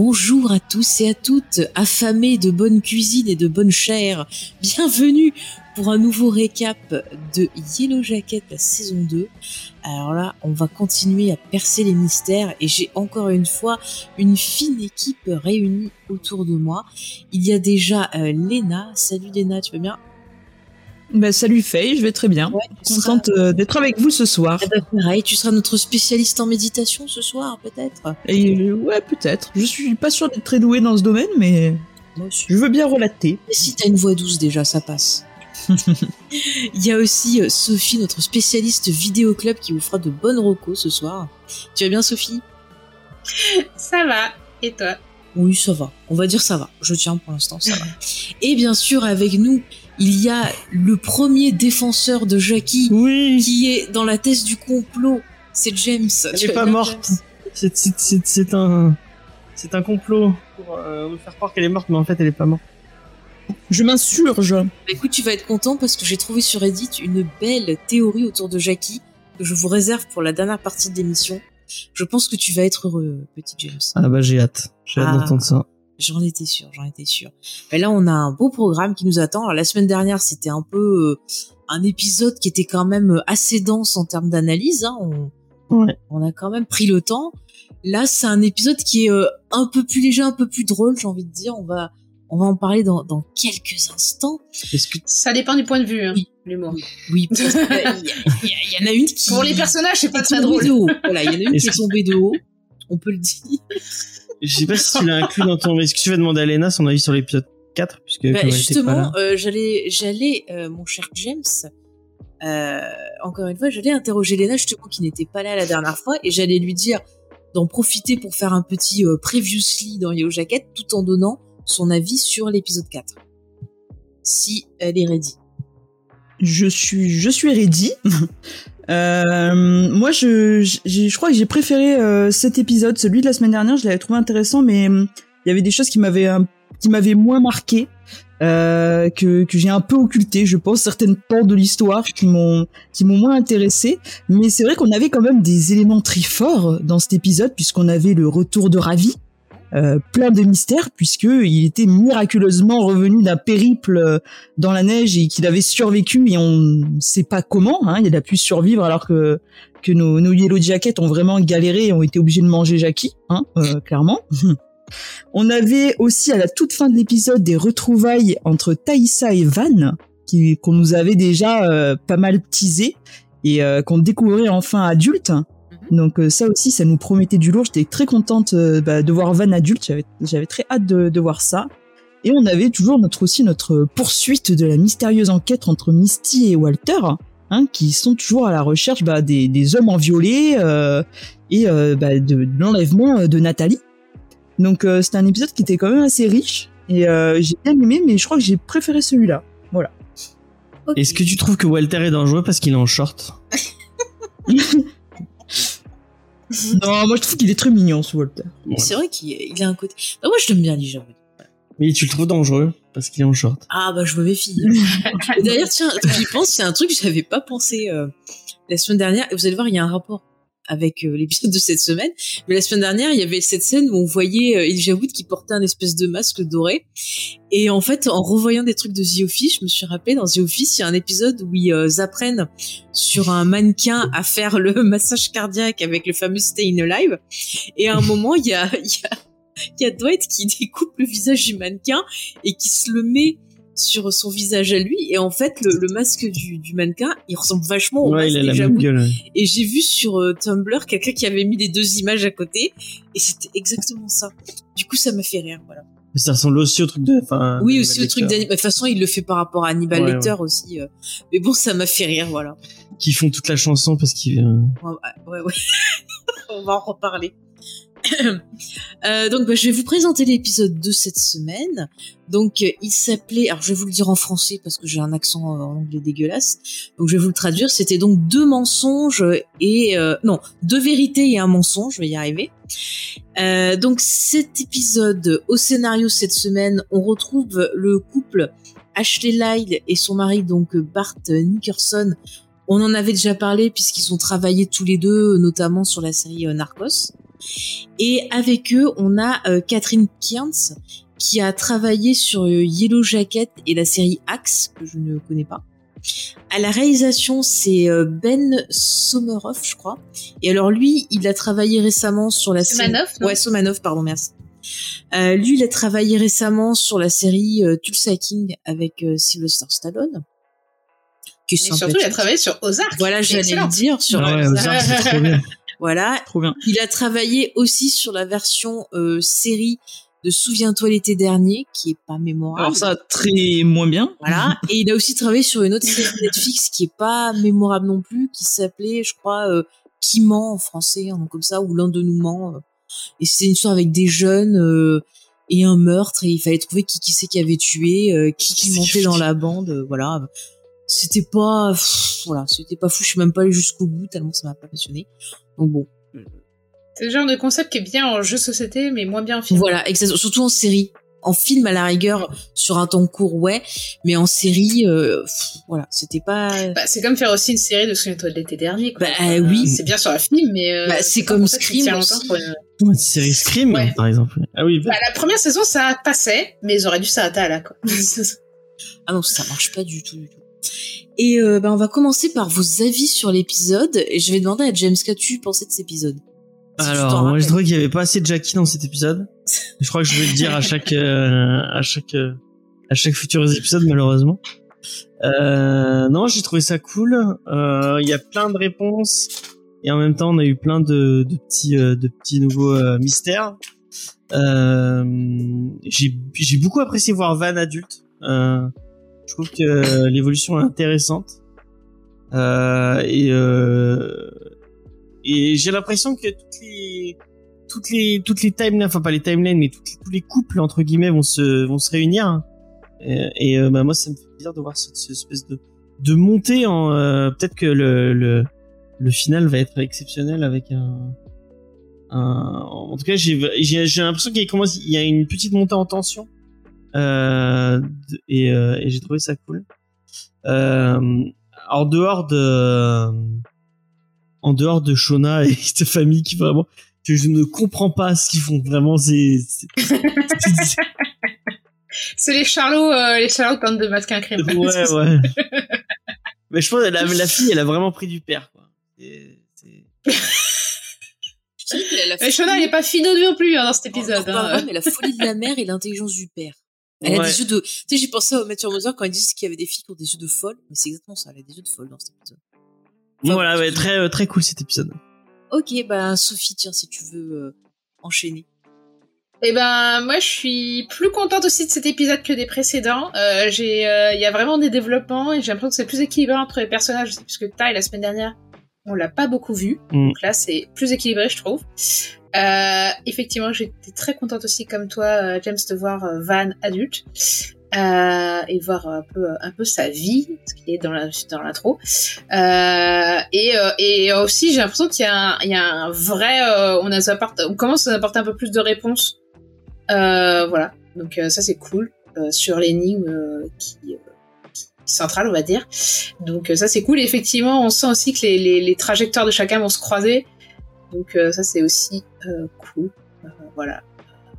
Bonjour à tous et à toutes, affamés de bonne cuisine et de bonne chair. Bienvenue pour un nouveau récap de Yellow Jacket, la saison 2. Alors là, on va continuer à percer les mystères et j'ai encore une fois une fine équipe réunie autour de moi. Il y a déjà euh, Léna. Salut Léna, tu vas bien? Bah, salut Faye, je vais très bien. Ouais, seras- Contente euh, d'être avec vous ce soir. Eh ben, pareil, tu seras notre spécialiste en méditation ce soir, peut-être Et euh, ouais, peut-être. Je suis pas sûre d'être très douée dans ce domaine, mais Moi je veux bien relater. Et si t'as une voix douce déjà, ça passe. Il y a aussi euh, Sophie, notre spécialiste vidéo club, qui vous fera de bonnes recos ce soir. Tu vas bien, Sophie? Ça va. Et toi? Oui, ça va. On va dire ça va. Je tiens pour l'instant, ça va. Et bien sûr, avec nous, il y a le premier défenseur de Jackie Oui, qui est dans la thèse du complot. C'est James. Elle Tu est vas pas morte. C'est c'est- c'est- c'est un c'est un complot pour euh, nous faire croire qu'elle est morte, mais en fait elle est pas morte. Je m'insurge. Bah, écoute, tu vas être content parce que j'ai trouvé sur Reddit une belle théorie autour de Jackie que je vous réserve pour la dernière partie de l'émission. Je pense que tu vas être heureux, petit James. Ah bah j'ai hâte, j'ai hâte Ah. d'entendre ça. J'en étais sûr, j'en étais sûr. Mais là, on a un beau programme qui nous attend. Alors, la semaine dernière, c'était un peu euh, un épisode qui était quand même euh, assez dense en termes d'analyse. Hein. On, Ouais. on a quand même pris le temps. Là, c'est un épisode qui est euh, un peu plus léger, un peu plus drôle, j'ai envie de dire. On va, on va en parler dans, dans quelques instants. Est-ce que Ça dépend du point de vue, hein, Oui. l'humour. Oui, parce y, il y il en a une qui... Pour les personnages, c'est pas très drôle. de haut. Voilà, il y en a une qui est tombée de haut. On peut le dire. Je sais pas si tu l'as inclus dans ton est-ce que tu vas demander à Lena son avis sur l'épisode 4 puisque Bah, justement, là. euh, j'allais, j'allais, euh, mon cher James, euh, encore une fois, j'allais interroger Léna justement qui n'était pas là la dernière fois et j'allais lui dire d'en profiter pour faire un petit euh, previously dans Yellow Jacket tout en donnant son avis sur l'épisode 4. Si elle est ready. Je suis, je suis ready. Euh, moi, je, j'ai- je crois que j'ai préféré euh, cet épisode, celui de la semaine dernière. Je l'avais trouvé intéressant, mais hum, il y avait des choses qui m'avaient, qui m'avaient moins marqué, euh, que, que j'ai un peu occulté. Je pense certaines pans de l'histoire qui m'ont, qui m'ont moins intéressé. Mais c'est vrai qu'on avait quand même des éléments très forts dans cet épisode, puisqu'on avait le retour de Ravi. Euh, plein de mystères puisque il était miraculeusement revenu d'un périple euh, dans la neige et qu'il avait survécu et on ne sait pas comment. Hein, il a pu survivre alors que que nos, nos Yellow Jackets ont vraiment galéré et ont été obligés de manger Jackie, hein, euh, clairement. on avait aussi à la toute fin de l'épisode des retrouvailles entre Taïssa et Van qu'on nous avait déjà euh, pas mal teasé et euh, qu'on découvrait enfin adulte. Donc euh, ça aussi, ça nous promettait du lourd. J'étais très contente euh, bah, de voir Van adulte. J'avais, très hâte de, de voir ça. Et on avait toujours notre aussi notre poursuite de la mystérieuse enquête entre Misty et Walter, hein, qui sont toujours à la recherche bah, des, des hommes enviolés euh, et euh, bah, de, de l'enlèvement de Nathalie. Donc euh, c'était un épisode qui était quand même assez riche et euh, j'ai bien aimé, mais je crois que j'ai préféré celui-là. Ok. Est-ce que tu trouves que Walter est dangereux parce qu'il est en short? non, moi je trouve qu'il est très mignon ce Walter. C'est vrai qu'il il a un côté. Bah, moi, je l'aime bien, j'avoue. Oui, tu le trouves dangereux parce qu'il est en short. Ah bah je me méfie. D'ailleurs, tiens, j'y pense, c'est un truc que j'avais pas pensé euh, la semaine dernière. Et vous allez voir, il y a un rapport avec euh, l'épisode de cette semaine. Mais la semaine dernière, il y avait cette scène où on voyait euh, Elijah Wood qui portait un espèce de masque doré. Et en fait, en revoyant des trucs de The Office, je me suis rappelé dans The Office, il y a un épisode où ils euh, apprennent sur un mannequin à faire le massage cardiaque avec le fameux Stay in Alive. Et à un moment, il y a, il y a il y a Dwight qui découpe le visage du mannequin et qui se le met sur son visage à lui et en fait le, le masque du, du mannequin il ressemble vachement au ouais, masque il a la même gueule. ouais. et j'ai vu sur euh, Tumblr quelqu'un qui avait mis les deux images à côté et c'était exactement ça du coup ça m'a fait rire voilà Ça ressemble aussi au truc de. Enfin, Oui, aussi Hannibal truc d'Hannibal. De toute façon, il le fait par rapport à Hannibal Ouais, Lecter aussi. euh. Mais bon, ça m'a fait rire, voilà. Qui font toute la chanson parce qu'ils. euh, Ouais, ouais, ouais. On va en reparler. Euh, donc, bah, je vais vous présenter l'épisode de cette semaine. Donc, euh, il s'appelait, alors je vais vous le dire en français parce que j'ai un accent euh, en anglais dégueulasse. Donc, je vais vous le traduire. C'était donc deux mensonges et non, deux vérités et un mensonge. Je vais y arriver. Donc, cet épisode, au scénario cette semaine, on retrouve le couple Ashley Lyle et son mari donc Bart Nickerson on en avait déjà parlé puisqu'ils ont travaillé tous les deux, notamment sur la série Narcos. Et avec eux, on a euh, Catherine Kearns qui a travaillé sur euh, Yellow Jacket et la série Axe que je ne connais pas. À la réalisation, c'est euh, Ben Someroff, je crois. Et alors lui, il a travaillé récemment sur la série. Non? Ouais, Somanov, pardon, merci. Euh, lui, il a travaillé récemment sur la série euh, Tulsa King avec euh, Sylvester Stallone. Mais surtout, il a travaillé sur Ozark. Voilà, j'allais le dire sur. Ah ouais, Ozark, c'est trop bien. Voilà, Trop bien. il a travaillé aussi sur la version euh, série de Souviens-toi l'été dernier, qui est pas mémorable. Alors ça, très moins bien. Voilà, et il a aussi travaillé sur une autre série Netflix qui est pas mémorable non plus, qui s'appelait, je crois, euh, Qui ment en français, un nom comme ça, ou L'un de nous ment. euh. Et c'était une histoire avec des jeunes euh, et un meurtre, et il fallait trouver qui qui c'est qui avait tué, euh, qui qui montait dans la bande, euh, voilà. C'était pas, pff, voilà, c'était pas fou. Je suis même pas allée jusqu'au bout tellement ça m'a pas passionné. Donc bon, C'est le genre de concept qui est bien en jeu société, mais moins bien en film. Voilà, exactement. Surtout en série. En film, à la rigueur, sur un temps court, ouais. Mais en série, euh, pff, voilà, c'était pas. Bah, c'est comme faire aussi une série de Souviens-toi de l'été dernier. Quoi. Bah, oui. C'est bien sur la film, mais. euh, Bah, c'est comme un Scream aussi. pour une- Une série Scream, Ouais. par exemple? Ah oui, Bah, la première saison, ça passait, mais ils auraient dû s'arrêter à là, quoi. Ah non, ça marche pas du tout, du tout. Et euh, bah, on va commencer par vos avis sur l'épisode. Et je vais demander à James qu'as-tu pensé de cet épisode? Si tu Alors, moi, je trouvais qu'il y avait pas assez de Jackie dans cet épisode. Je crois que je vais le dire à chaque, euh, à chaque, euh, à chaque futur épisode, malheureusement. Euh, non, j'ai trouvé ça cool. Il y a plein de réponses et en même temps, on a eu plein de, de petits, de petits nouveaux mystères. J'ai, j'ai beaucoup apprécié voir Van adulte. Euh, je trouve que l'évolution est intéressante. Euh, et euh, et j'ai l'impression que toutes les toutes les toutes les timelines, enfin pas les timelines, mais tous les couples entre guillemets vont se vont se réunir. hein. Et, euh, bah, moi, ça me fait plaisir de voir cette, espèce de de montée en euh, peut-être que le, le le final va être exceptionnel avec un un en tout cas j'ai j'ai l'impression qu'il commence il y a une petite montée en tension euh, et, euh, et j'ai trouvé ça cool. Euh, en dehors de en dehors de Shona et cette famille qui vraiment que je ne comprends pas ce qu'ils font vraiment c'est c'est- les charlots, euh, les charlots tentent de masquer un crime. ouais ouais mais je pense que la, la fille elle a vraiment pris du père quoi Mais Shona, elle est pas finot non plus hein, dans cet épisode. hein. mais la folie de la mère et l'intelligence du père. Elle a des yeux de. Tu sais, j'ai pensé à Mathieu Mother quand ils disent qu'il y avait des filles qui ont des yeux de folle, mais c'est exactement ça. Elle a des yeux de folle dans cet épisode. Enfin, voilà ouais, très euh, très cool cet épisode Ok, bah Sophie, tiens, si tu veux euh, enchaîner. Eh ben, moi, je suis plus contente aussi de cet épisode que des précédents. Euh, j'ai, euh, il y a vraiment des développements et j'ai l'impression que c'est plus équilibré entre les personnages aussi, puisque Ty la semaine dernière, on l'a pas beaucoup vu. Mm. Donc là, c'est plus équilibré, je trouve. Euh, effectivement, j'étais très contente aussi, comme toi, euh, James, de voir euh, Van adulte. Euh, et voir un peu sa vie ce qui est dans l'intro euh, et euh, et aussi j'ai l'impression qu'il y a un, vrai on commence à apporter un peu plus de réponses voilà, donc ça c'est cool sur l'énigme qui, centrale, on va dire. Donc ça c'est cool. Et effectivement, on sent aussi que les trajectoires de chacun vont se croiser. Donc euh, ça c'est aussi euh, cool. Euh, voilà.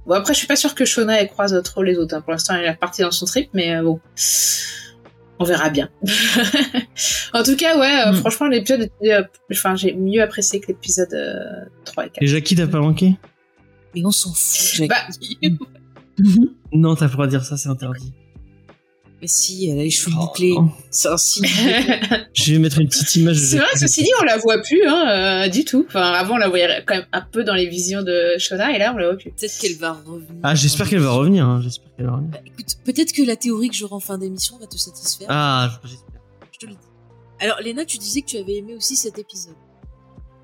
Bon après, je suis pas sûre que Shona elle croise trop les autres. hein. Pour l'instant, elle est repartie dans son trip, mais euh, bon. On verra bien. en tout cas, ouais, euh, Mm. franchement, l'épisode, était, euh, enfin, j'ai mieux apprécié que l'épisode euh, 3 et 4. et Jackie t'as pas manqué? Mais on s'en fout, Jackie. Bah, non t'as pas le droit de dire ça c'est interdit Mais si, elle a les cheveux Oh, bouclés. C'est un signe. Je vais mettre une petite image. de C'est vrai, ceci dit, on la voit plus hein, euh, du tout. Enfin, avant, on la voyait quand même un peu dans les visions de Shona, et là, on la voit plus. Peut-être qu'elle va revenir. Ah, j'espère qu'elle va revenir. hein, J'espère qu'elle va revenir. Bah, écoute, peut-être que la théorie que j'aurai en fin d'émission va te satisfaire. Ah, j'espère. Je te le dis. Alors, Léna, tu disais que tu avais aimé aussi cet épisode.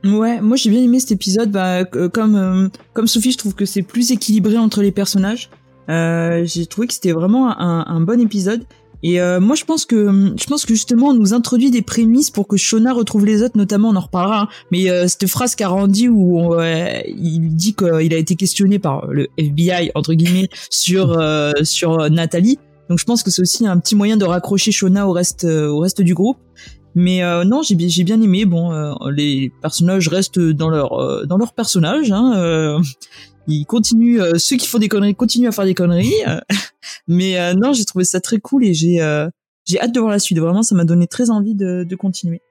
Ouais, moi j'ai bien aimé cet épisode. Bah, euh, comme euh, comme Sophie, je trouve que c'est plus équilibré entre les personnages. Euh, j'ai trouvé que c'était vraiment un, un bon épisode. Et euh, moi, je pense que je pense que justement, on nous introduit des prémices pour que Shona retrouve les autres. Notamment, on en reparlera. hein. mais euh, cette phrase qu'a Randy où euh, il dit qu'il a été questionné par le FBI entre guillemets sur sur Nathalie. Donc, je pense que c'est aussi un petit moyen de raccrocher Shona au reste au reste du groupe. Mais euh, non, j'ai j'ai bien aimé. Bon, euh, les personnages restent dans leur dans leur personnage. Hein, ils continuent. euh, ceux qui font des conneries continuent à faire des conneries. euh, mais euh, non, j'ai trouvé ça très cool et j'ai euh, j'ai hâte de voir la suite. Vraiment, ça m'a donné très envie de, de continuer.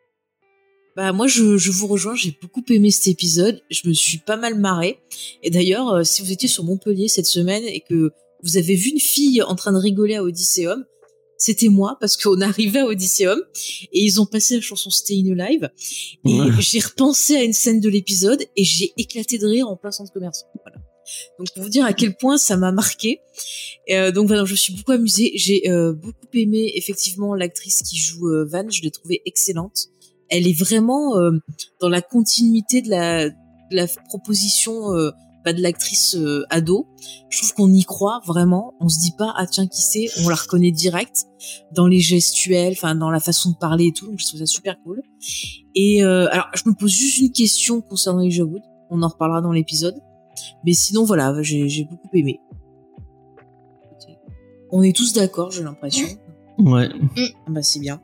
Bah moi je, je vous rejoins, j'ai beaucoup aimé cet épisode, je me suis pas mal marrée. Et d'ailleurs, euh, si vous étiez sur Montpellier cette semaine et que vous avez vu une fille en train de rigoler à Odysseum, c'était moi parce qu'on arrivait à Odysseum et ils ont passé la chanson Stay Alive et Ouais. j'ai repensé à une scène de l'épisode et j'ai éclaté de rire en plein centre commercial. Voilà. Donc pour vous dire à quel point ça m'a marqué. Et, euh, donc voilà, je me suis beaucoup amusée. J'ai euh, beaucoup aimé effectivement l'actrice qui joue euh, Van, je l'ai trouvée excellente. Elle est vraiment euh, dans la continuité de la, de la proposition euh, bah, de l'actrice euh, ado. Je trouve qu'on y croit vraiment. On se dit pas ah tiens qui c'est, on la reconnaît direct dans les gestuels, enfin dans la façon de parler et tout. Donc je trouve ça super cool. Et euh, alors je me pose juste une question concernant les Wood. On en reparlera dans l'épisode. Mais sinon voilà, j'ai beaucoup aimé. On est tous d'accord, j'ai l'impression. Ouais. Ah Bah c'est bien.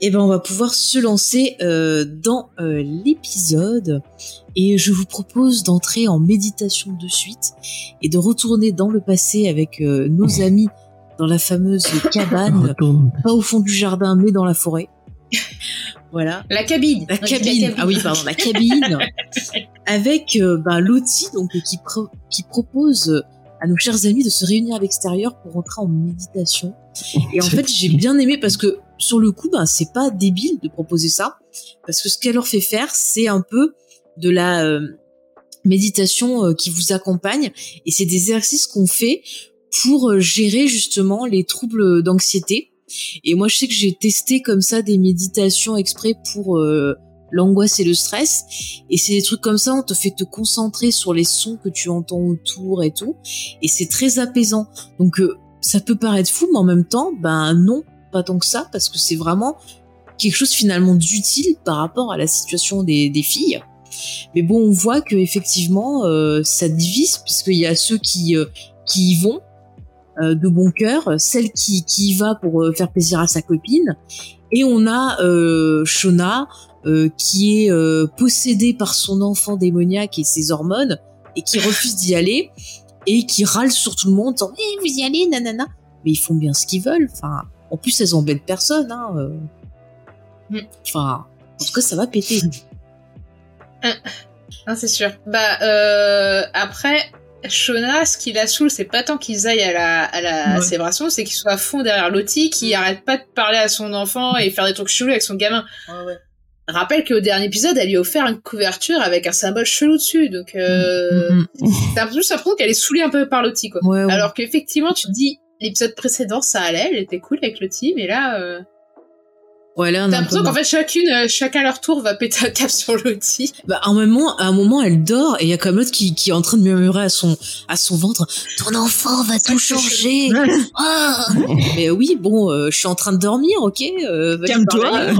Et ben on va pouvoir se lancer euh, dans euh, l'épisode et je vous propose d'entrer en méditation de suite et de retourner dans le passé avec euh, nos amis dans la fameuse cabane, pas au fond du jardin mais dans la forêt. Voilà. La cabine. La cabine. Ah oui, pardon, la cabine. avec euh, ben, Lottie, donc qui, pro- qui propose euh, à nos chers amis de se réunir à l'extérieur pour entrer en méditation. Et en fait, j'ai bien aimé parce que sur le coup, ben c'est pas débile de proposer ça, parce que ce qu'elle leur fait faire, c'est un peu de la euh, méditation euh, qui vous accompagne, et c'est des exercices qu'on fait pour euh, gérer justement les troubles d'anxiété. Et moi, je sais que j'ai testé comme ça des méditations exprès pour l'angoisse et le stress. Et c'est des trucs comme ça, on te fait te concentrer sur les sons que tu entends autour et tout. Et c'est très apaisant. Donc, ça peut paraître fou, mais en même temps, ben non, pas tant que ça, parce que c'est vraiment quelque chose finalement d'utile par rapport à la situation des, filles. Mais bon, on voit que effectivement, euh, ça divise, puisqu'il y a ceux qui, euh, qui y vont euh, de bon cœur, celle qui, qui y va pour faire plaisir à sa copine, et on a Shona qui est possédée par son enfant démoniaque et ses hormones, et qui refuse d'y aller, et qui râle sur tout le monde, en disant Eh, vous y allez, nanana. Mais ils font bien ce qu'ils veulent. Enfin, en plus, elles embêtent personne. Hein. euh. Mm. Enfin, en tout cas, ça va péter. Non, c'est sûr. Bah, euh, après, Shona, ce qui la saoule, c'est pas tant qu'ils aillent à la, à la Ouais. célébration, c'est qu'ils soient à fond derrière Lottie, qui arrête pas de parler à son enfant et faire des trucs chelous avec son gamin. Rappelle qu'au dernier épisode, elle lui a offert une couverture avec un symbole chelou dessus, donc euh, Mm, mm. t'as l'impression qu'elle est saoulée un peu par Lottie, quoi. Ouais, ouais. Alors qu'effectivement, tu te dis, l'épisode précédent, ça allait, elle était cool avec Lottie, mais là, euh, Ouais, là, on t'as l'impression qu'en fait, chacune, euh, chacun leur tour va péter un cap sur Lottie. Bah, à un moment, à un moment, elle dort et il y a comme l'autre qui, qui est en train de murmurer à son, à son ventre, ton enfant va tout changer. Ah Mais oui, bon, euh, je suis en train de dormir, ok. euh, Calme-toi.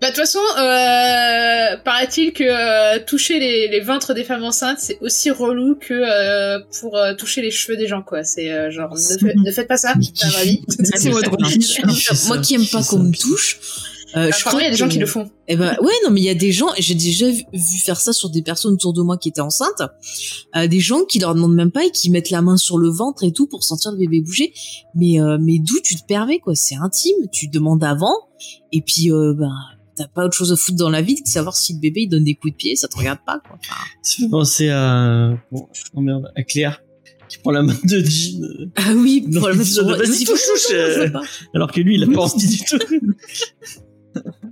Bah, de toute façon, euh, paraît-il que euh, toucher les, les ventres des femmes enceintes, c'est aussi relou que euh, pour euh, toucher les cheveux des gens, quoi. C'est euh, genre, ne, fait- ne faites pas ça, vie. Tranquille. Moi qui aime pas qu'on me touche. Euh, je Apparemment, il y a crois des gens qui le font. Eh ben ouais non mais il y a des gens et j'ai déjà vu, vu faire ça sur des personnes autour de moi qui étaient enceintes, euh, des gens qui leur demandent même pas et qui mettent la main sur le ventre et tout pour sentir le bébé bouger. Mais euh, mais d'où tu te permets quoi? C'est intime, tu demandes avant et puis euh, ben t'as pas autre chose à foutre dans la vie que de savoir si le bébé il donne des coups de pied, ça te regarde pas quoi. Enfin, Ça fait penser à, bon, oh merde, à Claire, qui prend la main de Jean, euh, Ah oui, pour la sur de Vas-y, Vas-y, touche, euh. alors que lui, il a pas envie du tout.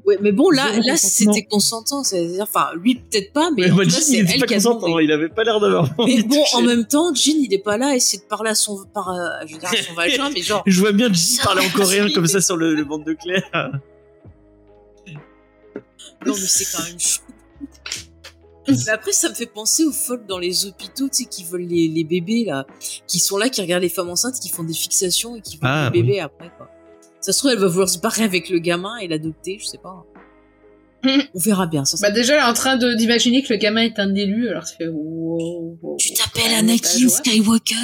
Ouais, mais bon, là, là, c'était consentant. C'est-à-dire, enfin, lui, peut-être pas, mais Mais en cas, Jean, c'est il était elle pas qui a consentant, il avait pas l'air d'avoir Mais bon, en même temps, Jean, il est pas là à essayer de parler à son, par, euh, je veux dire, à son vagin, mais genre, Je vois bien Jean parler en coréen comme ça sur le, le ventre de Claire. non, mais c'est quand même chaud. Mais après, ça me fait penser aux folles dans les hôpitaux, tu sais, qui veulent les, les bébés, là, qui sont là, qui regardent les femmes enceintes, qui font des fixations et qui veulent Ah, les bébés après, quoi. Ça se trouve, elle va vouloir se barrer avec le gamin et l'adopter, je sais pas. On verra bien, ça. ça- Bah déjà, elle est en train d'imaginer que le gamin est un élu, alors tu fais wow, wow, Tu t'appelles Ouais, Anakin joie. Skywalker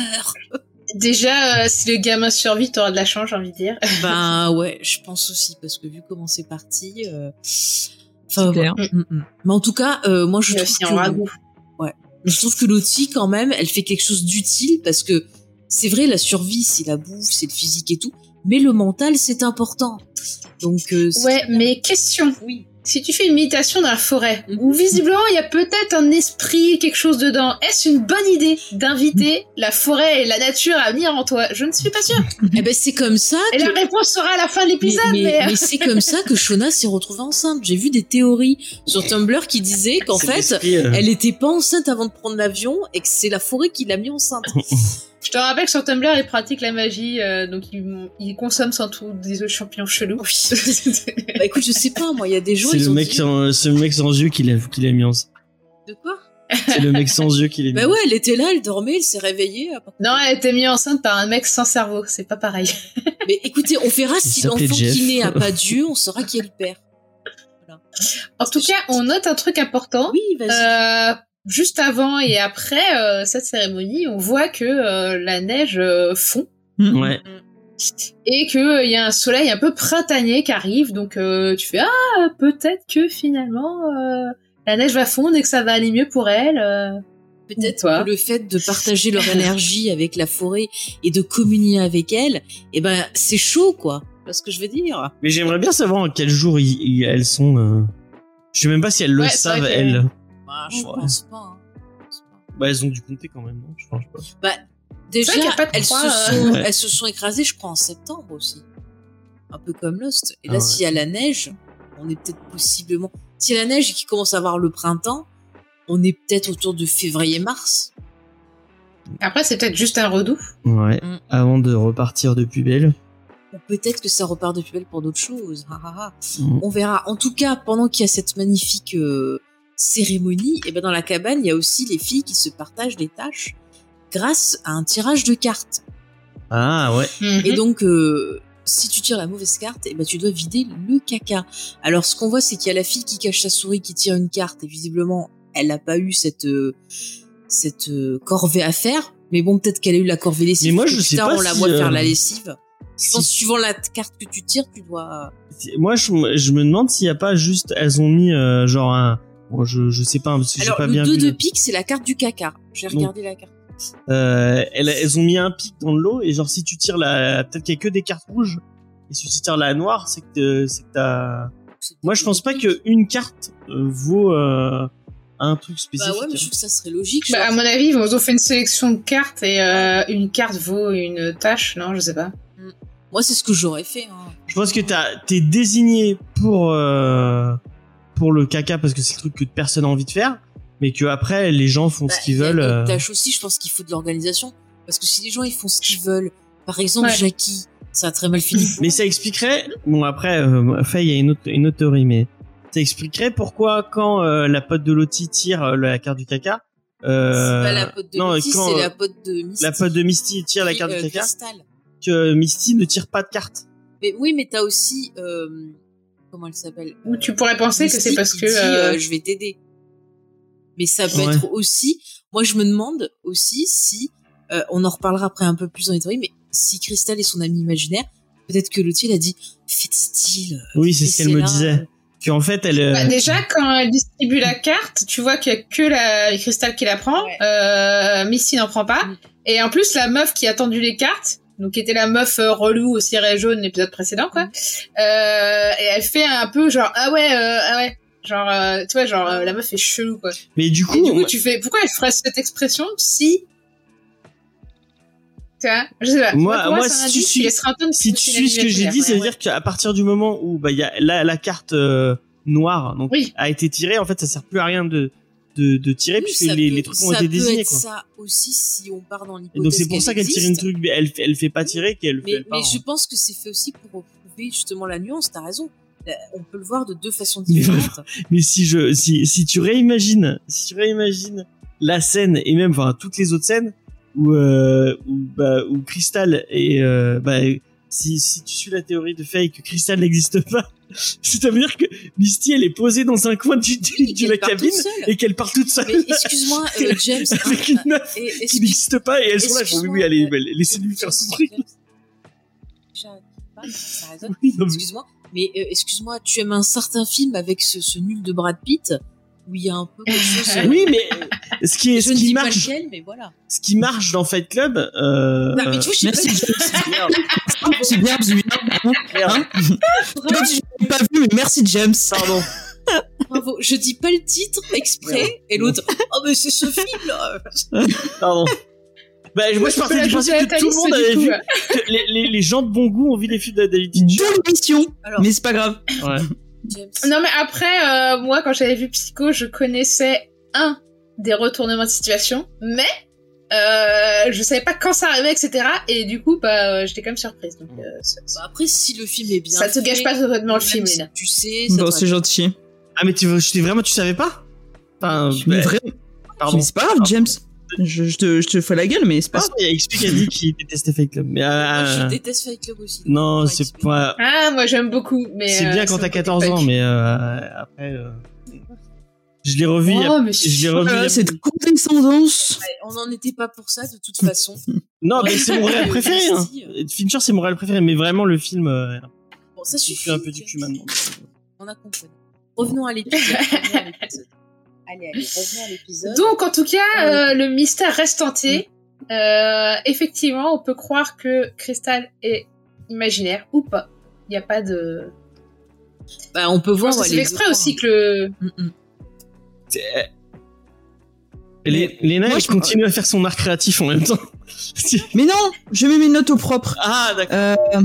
Déjà, euh, si le gamin survit, t'auras de la chance, j'ai envie de dire. Ben ouais, je pense aussi parce que vu comment c'est parti, euh... enfin, clair. voilà. Mm, mm. Mais en tout cas, euh, moi je trouve que ragoût. je trouve que Lottie quand même, elle fait quelque chose d'utile parce que c'est vrai la survie, c'est la bouffe, c'est le physique et tout, mais le mental c'est important. Donc euh, Ouais, mais question. oui. Si tu fais une méditation dans la forêt, Mhm. où visiblement il y a peut-être un esprit, quelque chose dedans, est-ce une bonne idée d'inviter la forêt et la nature à venir en toi? Je ne suis pas sûre. Eh ben c'est comme ça. Et que- la réponse sera à la fin de l'épisode, mais- mais... mais c'est comme ça que Shona s'est retrouvée enceinte. J'ai vu des théories sur Tumblr qui disaient qu'en fait, euh, elle était pas enceinte avant de prendre l'avion et que c'est la forêt qui l'a mis enceinte. Je te rappelle que sur Tumblr, ils pratiquent la magie, euh, donc ils, ils consomment sans tout des autres champignons chelous. Bah écoute, je sais pas, moi, il y a des gens, C'est ils le mec dit... sans, c'est le mec sans yeux qui l'a, qui l'a mis en. C'est De quoi le mec sans yeux qui l'a mis. Bah ouais, elle était là, elle dormait, elle s'est réveillée. non, elle a été mise enceinte par un mec sans cerveau, c'est pas pareil. Mais écoutez, on verra si l'enfant qui naît a pas Dieu, on saura qui est le père. En tout cas, on note un truc important. Oui, vas-y. Euh, juste avant et après euh, cette cérémonie, on voit que euh, la neige euh, fond Mm. Ouais. et que il y a un soleil un peu printanier qui arrive. Donc euh, tu fais ah peut-être que finalement euh, la neige va fondre et que ça va aller mieux pour elle. euh. Peut-être que le fait de partager leur énergie avec la forêt et de communier avec elle, eh ben c'est chaud, quoi. Tu vois ce que je veux dire? Mais j'aimerais bien savoir en quel jour elles sont. euh, Je sais même pas si elles le Ouais, c'est savent, elles. Bah, Je Ouais. pense pas. hein. Bah, elles ont dû compter quand même, non? Je pense pas. Déjà, elles, croix, se euh. sont, Ouais. elles se sont écrasées, je crois, en septembre aussi. Un peu comme Lost. Et là, Ah ouais. s'il y a la neige, on est peut-être possiblement... S'il y a la neige et qu'il commence à avoir le printemps, on est peut-être autour de février-mars. Après c'est peut-être juste un redout. Ouais. Mm. Avant de repartir de plus belle. Ou peut-être que ça repart de plus belle pour d'autres choses. Mm. On verra. En tout cas, pendant qu'il y a cette magnifique euh, cérémonie, et ben dans la cabane, il y a aussi les filles qui se partagent les tâches grâce à un tirage de cartes. Ah ouais. Mhm. Et donc, euh, si tu tires la mauvaise carte, et ben tu dois vider le caca. Alors, ce qu'on voit, c'est qu'il y a la fille qui cache sa souris, qui tire une carte, et visiblement, elle n'a pas eu cette euh, cette euh, corvée à faire. Mais bon, peut-être qu'elle a eu la corvée lessive. Mais moi, je sais tard, pas on la si, voit euh, faire la lessive. Je Si- suivant la carte que tu tires, tu dois. Moi, je, je me demande s'il y a pas juste. Elles ont mis euh, genre un. Je, je sais pas, parce que j'ai Alors, pas le bien 2 vu. de pique, c'est la carte du caca. J'ai Donc, regardé la carte. Euh, elles, elles ont mis un pic dans le lot et genre si tu tires la peut-être qu'il y a que des cartes rouges et si tu tires la noire c'est que c'est que t'as moi je pense pas que une carte euh, vaut euh, un truc Bah spécifique ouais, mais je trouve que ça serait logique. Bah, à mon avis, ils ont fait une sélection de cartes et euh, une carte vaut une tâche, non, je sais pas. Moi, c'est ce que j'aurais fait. Hein. je pense que t'as t'es désigné pour euh, pour le caca parce que c'est le truc que personne a envie de faire mais que après les gens font Bah, ce qu'ils y a veulent d'autres euh. tâches aussi, je pense qu'il faut de l'organisation. Parce que si les gens ils font ce qu'ils veulent, par exemple Ouais. Jackie, ça a très mal fini. Mais ça expliquerait, bon après, euh, Faye, il y a une autre, une autre théorie, mais ça expliquerait pourquoi quand euh, la pote de Lottie tire euh, la carte du caca, euh, c'est pas la pote de non, c'est la pote de Misty. la pote de Misty tire la carte euh, du caca, Crystal. que Misty ne tire pas de carte. Mais oui, mais t'as aussi euh, comment elle s'appelle Ou tu pourrais penser que c'est parce que... dit, euh, euh, je vais t'aider. Mais ça peut Ouais. être aussi. Moi, je me demande aussi si euh, on en reparlera après un peu plus dans les théories, mais si Crystal est son ami imaginaire, peut-être que Lottie elle a dit faites style. euh, Oui, c'est ce qu'elle me disait. Qu'en fait, elle. euh, Bah, déjà, quand elle distribue la carte, tu vois qu'il y a que la Cristal qui la prend. Ouais. Euh, Missy n'en prend pas. Mm. Et en plus, la meuf qui a tendu les cartes, donc qui était la meuf euh, relou au ciré jaune l'épisode précédent, quoi. Euh, et elle fait un peu genre ah ouais, euh, ah ouais, genre euh, tu vois genre euh, la meuf est chelou quoi. Mais du Et coup, du coup, tu fais pourquoi elle ferait cette expression si Tu vois Je sais pas. Moi- moi, c'est si tu suis- Si tu c'est suis ce que j'ai dit, ça veut ouais. dire qu'à partir du moment où bah il y a la, la carte euh, noire donc Oui. a été tirée, en fait, ça sert plus à rien de de, de tirer Oui, puisque les, peut- les trucs ont été désignés quoi. ça aussi si on part dans l'hypothèse. donc c'est pour ça qu'elle tire une truc, elle elle fait pas tirer qu'elle Mais, elle part. mais je pense que c'est fait aussi pour prouver justement la nuance. T'as raison. Euh, On peut le voir de deux façons Mais différentes. Mais si je si si tu réimagines, si tu réimagines la scène et même enfin toutes les autres scènes où euh, où bah où Crystal et euh, bah si si tu suis la théorie de Faye que Crystal n'existe pas, ça veut dire que Misty elle est posée dans un coin du, du- de la cabine et qu'elle part toute seule excuse-moi, euh, James. avec hein, une meuf et- qui n'existe pas et elles sont là. Oui oui allez euh, bah, laissez-lui faire son truc. Oui, Excuse-moi, mais euh, excuse-moi, tu aimes un certain film avec ce, ce nul de Brad Pitt? Où il y a un peu quelque chose. euh, Oui mais ce qui est je ce ne qui dis pas marche lequel, mais voilà. ce qui marche dans Fight Club. Euh, Non, mais tu vois, j'ai Merci, pas James. C'est bien, c'est bien. Merde, je l'ai pas vu, mais merci, James. pardon. Bravo, je dis pas le titre exprès, et l'autre, oh mais c'est ce film là Pardon. Bah, moi, je partais du principe que tout le monde avait coup, vu que les, les, les gens de bon goût ont vu les films de David Fincher. Deux l'émission, mais c'est pas grave. Ouais. James. Non, mais après, euh, moi, quand j'avais vu Psycho, je connaissais un des retournements de situation, mais euh, je savais pas quand ça arrivait, etc. Et du coup, bah, euh, j'étais quand même surprise. Donc, euh, ça, Bah, après, si le film est bien ça te gâche pas totalement le film, si. Tu sais, ça Bon, c'est gentil. Ah, mais tu, veux- vraiment, tu savais pas? Enfin, Mais bah, vraiment, pardon. mais c'est pas grave, James. Je, je te, je te fais la gueule, mais c'est pas Ah, il y a XP qui a dit qu'il détestait Fight Club. Mais, Moi, euh, je déteste Fight Club aussi. non, c'est pas. Ah, moi, j'aime beaucoup, mais. C'est euh, bien quand c'est t'as mon 14 côté ans, mais euh, après. euh, Je l'ai revu. Oh, mais Je l'ai revu. Ah, cette condescendance. Ouais, on n'en était pas pour ça, de toute façon. Non, mais c'est mon réel préféré. Hein. Euh. Fincher, c'est mon réel préféré, mais vraiment le film. Euh, Bon, ça je suis un peu du cul maintenant. On a compris. Revenons à l'épisode. Allez, allez, revenons à l'épisode. Donc, en tout cas, euh, le mystère reste entier. Euh, effectivement, on peut croire que Crystal est imaginaire ou pas. Il n'y a pas de. Bah, on peut voir. c'est les exprès deux aussi que le. points. Mm, mm. Les- Léna, Moi, elle je- continue à faire son art créatif en même temps. Mais non, je mets mes notes au propre. ah, d'accord. Euh,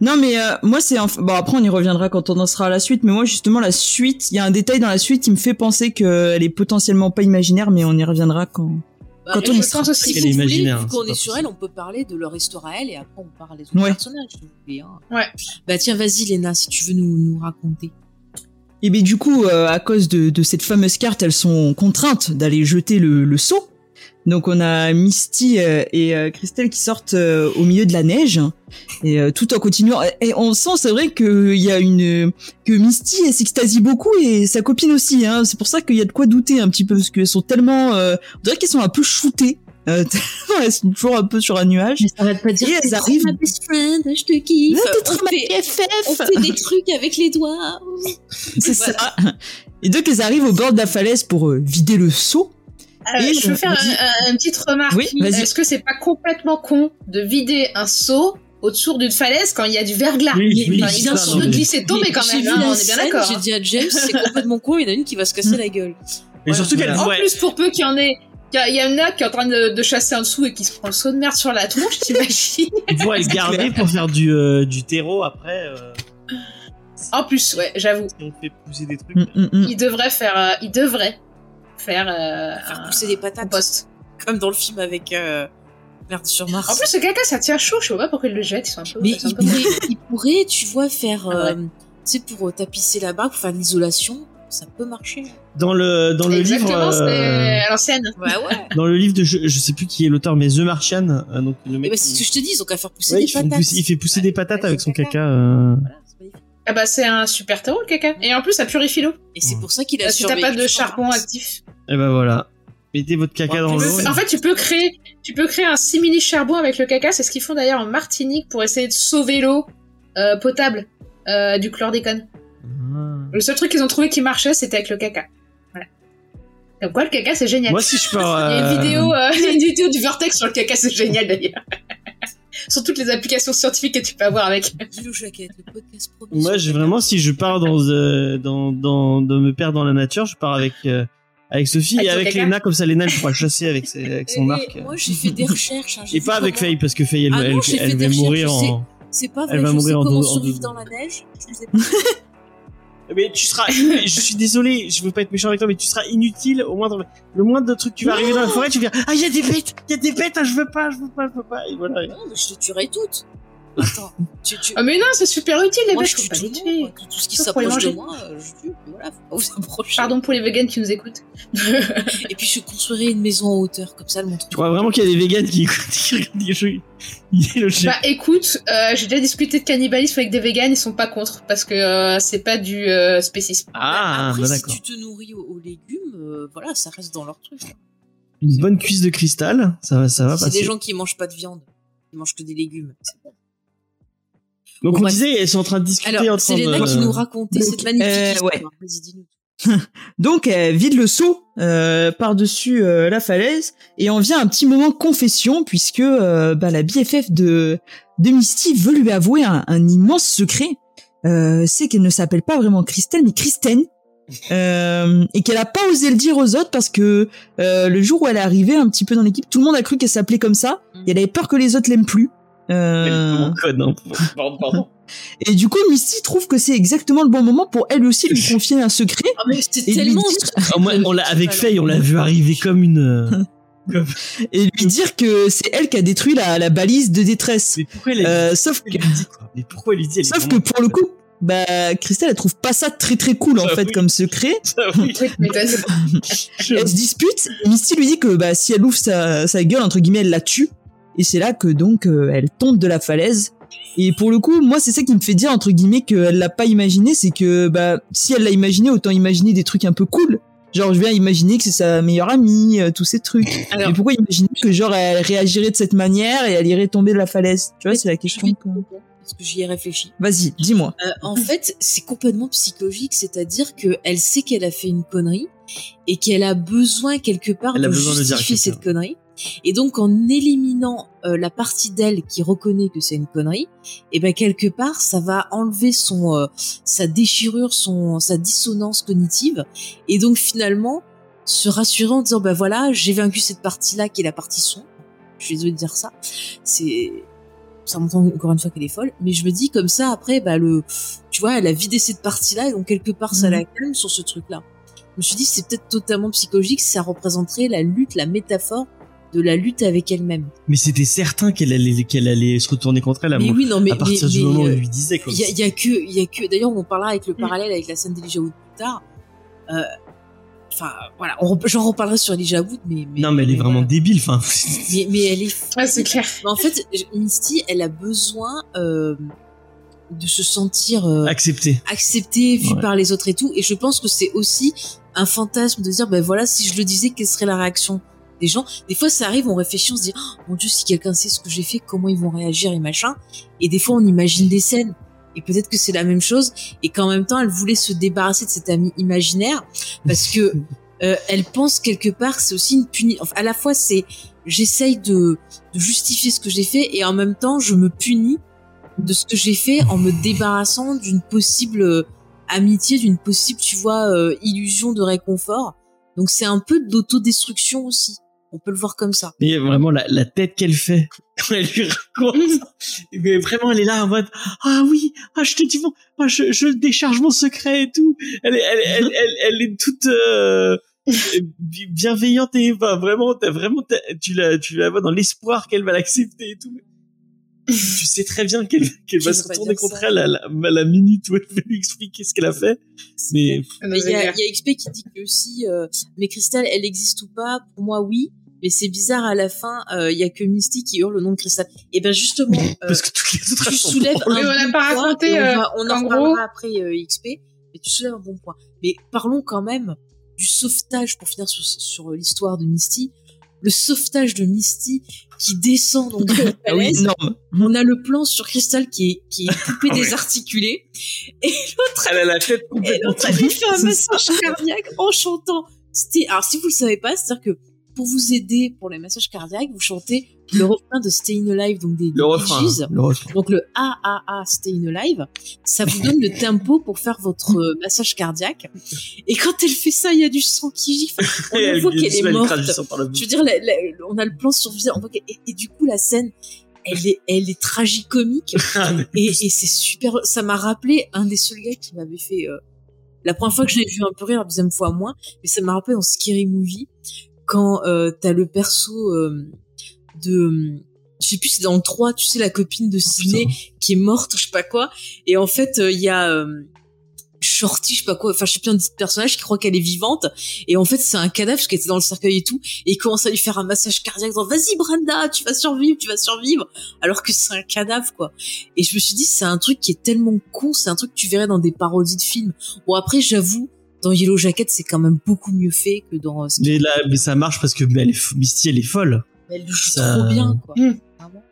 non, mais euh, moi, c'est... enf- Bon, après, on y reviendra quand on en sera à la suite, mais moi, justement, la suite, il y a un détail dans la suite qui me fait penser qu'elle est potentiellement pas imaginaire, mais on y reviendra quand... Bah, Quand on y sera. vous voulez, hein, qu'on est sur elle, on peut parler de leur histoire à elle et après on parle des autres Ouais. personnages. si vous voulez, hein. Ouais. Bah tiens, vas-y Léna, si tu veux nous, nous raconter. Et bien du coup, euh, à cause de, de cette fameuse carte, elles sont contraintes d'aller jeter le, le seau. Donc on a Misty euh, et euh, Christelle qui sortent euh, au milieu de la neige et tout en continuant. Et on sent, c'est vrai qu'il y a une que Misty s'extasie beaucoup et sa copine aussi. Hein. C'est pour ça qu'il y a de quoi douter un petit peu parce qu'elles sont tellement, euh, on dirait qu'elles sont un peu shootées. Euh, elles sont toujours un peu sur un nuage. ça arrête pas dire, elles arrivent- ma best friend, je te kiffe. Ah, t'es on, trop ma fait, on fait des trucs avec les doigts. C'est Voilà. ça. Et donc elles arrivent au bord de la falaise pour euh, vider le seau. Euh, Et je veux faire vas-y. un- un- une petite remarque. Oui, vas-y. Est-ce que c'est pas complètement con de vider un seau au-dessous d'une falaise quand il y a du verglas? Oui, oui, Enfin, c'est Il vient se mais- glisser tomber quand J'ai même, vu hein, la on est bien d'accord. J'ai dit à James, c'est complètement con, il y en a une qui va se casser la gueule. Et surtout qu'elle En ouais. plus, pour peu qu'il y en ait, il y, en a qui est en train de, de chasser en dessous et qui se prend le seau de merde sur la tronche, t'imagines? Il faut le garder pour faire du, euh, du terreau après. Euh, En plus, ouais, j'avoue. si on fait pousser des trucs. Mm, mm, mm. Il devrait faire, euh, il devrait faire, euh, Faire un pousser des patates, compost. comme dans le film avec euh, Merde sur Mars. En plus, ce caca, ça tient chaud. Je sais pas pourquoi ils le jettent. Ils sont un peu. Mais il peu- pourrait, il pourrait, tu vois, faire, Ah ouais. euh, tu sais, pour euh, tapisser là-bas, pour faire l'isolation, ça peut marcher. Dans le, dans le livre. Exactement, euh, à l'ancienne. Ouais, ouais. dans le livre de je, je sais plus qui est l'auteur mais The Martian euh, donc le mec bah, c'est ce que je te dis, ils ont qu'à faire pousser Ouais, des patates. pousser- il fait pousser des patates avec son son caca, caca. euh, Voilà, c'est magnifique. Ah bah, c'est un super terreau, le caca. Et en plus, ça purifie l'eau. Et c'est pour ça qu'il a Parce que t'as pas de charbon actif. et ben voilà mettez votre caca Ouais, dans l'eau peux- en fait, tu peux créer, tu peux créer un simili charbon avec le caca. C'est ce qu'ils font d'ailleurs en Martinique pour essayer de sauver l'eau euh, potable euh, du chlordécone. Ah. Le seul truc qu'ils ont trouvé qui marchait, c'était avec le caca. Voilà. Comme quoi, le caca, c'est génial. moi si je pars Il y a euh, une vidéo, euh, il y a une vidéo du Vortex sur le caca, c'est génial d'ailleurs. Sur toutes les applications scientifiques que tu peux avoir avec. Moi j'ai vraiment si je pars dans, euh, dans dans de me perdre dans la nature je pars avec euh, avec Sophie Avec et avec. Lena comme ça Lena elle pourra chasser avec, ses, avec son Et- arc et Moi, j'ai fait des recherches. hein, et pas avec Faye parce que Faye elle, Ah non, elle, elle va mourir en C'est pas vrai, Elle va je sais mourir en comment survivre dans la neige. Je pas mais tu seras je suis désolé je veux pas être méchant avec toi mais tu seras inutile au moindre le moindre de truc tu vas arriver dans la forêt tu vas dire ah il y a des bêtes il y a des bêtes ah, je veux pas je veux pas je veux pas et voilà Non, mais je les tuerai toutes. Attends, tu, tu... Ah mais non, c'est super utile les moi, bêtes, je faut pas les le tuer. Tout ce qui Sauf pour les s'approche de manger. moi, euh, je tue. Voilà, faut pas vous approcher. Pardon pour les vegans qui nous écoutent. Et puis, je construirai une maison en hauteur, comme ça, elle montre. tu crois vraiment qu'il y a des véganes qui écoutent qui regardent des jeux le Bah écoute, euh, j'ai déjà discuté de cannibalisme avec des vegans, ils sont pas contre parce que euh, c'est pas du euh, spécisme. ah Après, bah si tu te nourris aux, aux légumes, euh, voilà, ça reste dans leur truc. une bonne cuisse de cristal ça va ça va C'est des gens qui mangent pas de viande, ils mangent que des légumes. C'est bon. Donc on bref. disait elles sont en train de discuter Alors, c'est Léna de qui nous racontait Donc, cette magnifique euh, histoire. ouais. Vas-y, dis-nous. Donc elle vide le seau euh, par-dessus euh, la falaise et on vient un petit moment confession puisque euh, bah, la BFF de, de Misty veut lui avouer un, un immense secret. Euh, c'est qu'elle ne s'appelle pas vraiment Christelle mais Christine. Euh, et qu'elle a pas osé le dire aux autres parce que euh, le jour où elle est arrivée un petit peu dans l'équipe, tout le monde a cru qu'elle s'appelait comme ça et elle avait peur que les autres l'aiment plus. Euh, hein. Pardon, pardon. et du coup, Misty trouve que c'est exactement le bon moment pour elle aussi lui confier un secret. Ah, mais c'est Et lui tellement. dire- Ah, moi, on l'a, avec Faye, on l'a vu arriver comme une. et lui dire que c'est elle qui a détruit la, la balise de détresse. Mais pourquoi elle a Euh, sauf que, elle lui dit quoi? Mais pourquoi elle lui dit elle sauf que pour le coup, bah, Christelle, elle trouve pas ça très très cool en fait oui. comme secret. Oui. Elle se dispute. Misty lui dit que bah si elle ouvre sa, sa gueule entre guillemets, elle la tue. Et c'est là que donc euh, elle tombe de la falaise. Et pour le coup, moi c'est ça qui me fait dire entre guillemets qu'elle l'a pas imaginé, c'est que bah si elle l'a imaginé, autant imaginer des trucs un peu cool. Genre je viens imaginer que c'est sa meilleure amie, euh, tous ces trucs. Alors, Mais pourquoi imaginer que genre elle réagirait de cette manière et elle irait tomber de la falaise? Tu vois, c'est la question. je vais que- Parce que j'y ai réfléchi. Vas-y, dis-moi. Euh, en fait, c'est complètement psychologique, c'est-à-dire qu'elle sait qu'elle a fait une connerie et qu'elle a besoin quelque part Elle a de justifier cette connerie. Et donc, en éliminant euh, la partie d'elle qui reconnaît que c'est une connerie, et ben quelque part, ça va enlever son euh, sa déchirure, son sa dissonance cognitive, et donc finalement se rassurer en disant ben voilà, j'ai vaincu cette partie-là qui est la partie son. Je suis désolée de dire ça. C'est ça m'entend encore une fois qu'elle est folle, mais je me dis comme ça après, bah le, tu vois, elle a vidé cette partie-là et donc quelque part ça Mhm. la calme sur ce truc-là. Je me suis dit c'est peut-être totalement psychologique, ça représenterait la lutte, la métaphore de la lutte avec elle-même. Mais c'était certain qu'elle allait, qu'elle allait se retourner contre elle à, Mais mon- oui, non, mais à partir mais- du mais, moment où euh, il lui disait. Il y a, il y a que, il y a que. D'ailleurs, on parlera avec le parallèle avec la scène d'Elijah Wood plus tard. Euh, Enfin, voilà, j'en reparlerai sur Elijah Wood, mais, mais non, mais elle est vraiment voilà. débile. Enfin, Mais, mais elle est Ouais, c'est clair. Mais en fait, Misty, elle a besoin euh, de se sentir euh, accepté. acceptée, vue Ouais. par les autres et tout. Et je pense que c'est aussi un fantasme de dire, ben voilà, si je le disais, quelle serait la réaction? Des gens Des fois, ça arrive, on réfléchit, on se dit, Oh, mon Dieu, si quelqu'un sait ce que j'ai fait, comment ils vont réagir et machin. Et des fois, on imagine des scènes. Et peut-être que c'est la même chose, et qu'en même temps, elle voulait se débarrasser de cet ami imaginaire, parce que euh, elle pense quelque part que c'est aussi une punie. Enfin, à la fois, c'est j'essaye de, de justifier ce que j'ai fait et en même temps, je me punis de ce que j'ai fait en me débarrassant d'une possible euh, amitié, d'une possible, tu vois, euh, illusion de réconfort. Donc c'est un peu d'autodestruction aussi. On peut le voir comme ça. Mais vraiment, la, la tête qu'elle fait quand elle lui raconte. mais vraiment, elle est là en mode Ah oui, ah, je te dis, bon, ah, je, je décharge mon secret et tout. Elle, est- elle, elle, elle, elle est toute euh, bi- bienveillante et bah, vraiment, t'as vraiment, t'as- tu la, tu la vois dans l'espoir qu'elle va l'accepter et tout. tu sais très bien qu'elle qu'elle va se retourner contre ça. elle à la, à la minute où elle veut lui expliquer ce qu'elle a fait. Mais Mais il y a, il y a XP qui dit que aussi, euh, mais Crystal, elle existe ou pas? Pour moi, oui. Mais c'est bizarre à la fin, euh, il y a que Misty qui hurle le nom de Crystal. Et ben justement, euh, parce que toutes les autres tu soulèves un on n'a bon pas point, raconté, et on, euh, va- on en en reparlera gros- après euh, XP, mais tu soulèves un bon point. Mais parlons quand même du sauvetage pour finir sur, sur l'histoire de Misty. Le sauvetage de Misty qui descend donc de la Ah oui. On a le plan sur Crystal qui est qui est coupé Ah désarticulé et l'autre Elle a la tête complètement elle lui fait un massage cardiaque en chantant. C'était alors si vous le savez pas, c'est-à-dire que pour vous aider pour les massages cardiaques, vous chantez le refrain de Stayin' Alive, donc des, des Le refrain. Bee Gees. Le refrain. Donc le AAA Stayin' Alive, ça vous donne le tempo pour faire votre euh, massage cardiaque. Et quand elle fait ça, il y a du sang qui gifle. On voit elle- qu'elle est morte. Je veux dire, la- la- on a le plan sur le visage, on voit qu'elle- et, et du coup la scène, elle est, elle est tragicomique Ah, et, et c'est super. Ça m'a rappelé un des seuls gars qui m'avait fait euh, la première fois que je l'ai vu un peu rire, la deuxième fois moins, mais ça m'a rappelé dans Scary Movie quand euh, t'as le perso euh, de je sais plus c'est dans le 3 tu sais la copine de Sidney qui est morte je sais pas quoi. Et en fait euh, il y a Shorty je sais pas quoi enfin je sais plus un des personnages qui croit qu'elle est vivante. Et en fait c'est un cadavre parce qu'elle était dans le cercueil et tout. Et il commence à lui faire un massage cardiaque en disant vas-y Brenda tu vas survivre tu vas survivre. Alors que c'est un cadavre quoi. Et je me suis dit c'est un truc qui est tellement con c'est un truc que tu verrais dans des parodies de films. Bon après j'avoue dans Yellow Jacket c'est quand même beaucoup mieux fait que dans euh, Mais là, mais ça marche parce que mais elle est, Misty, elle est folle. elle le joue Ça- trop bien quoi Mm. Vraiment.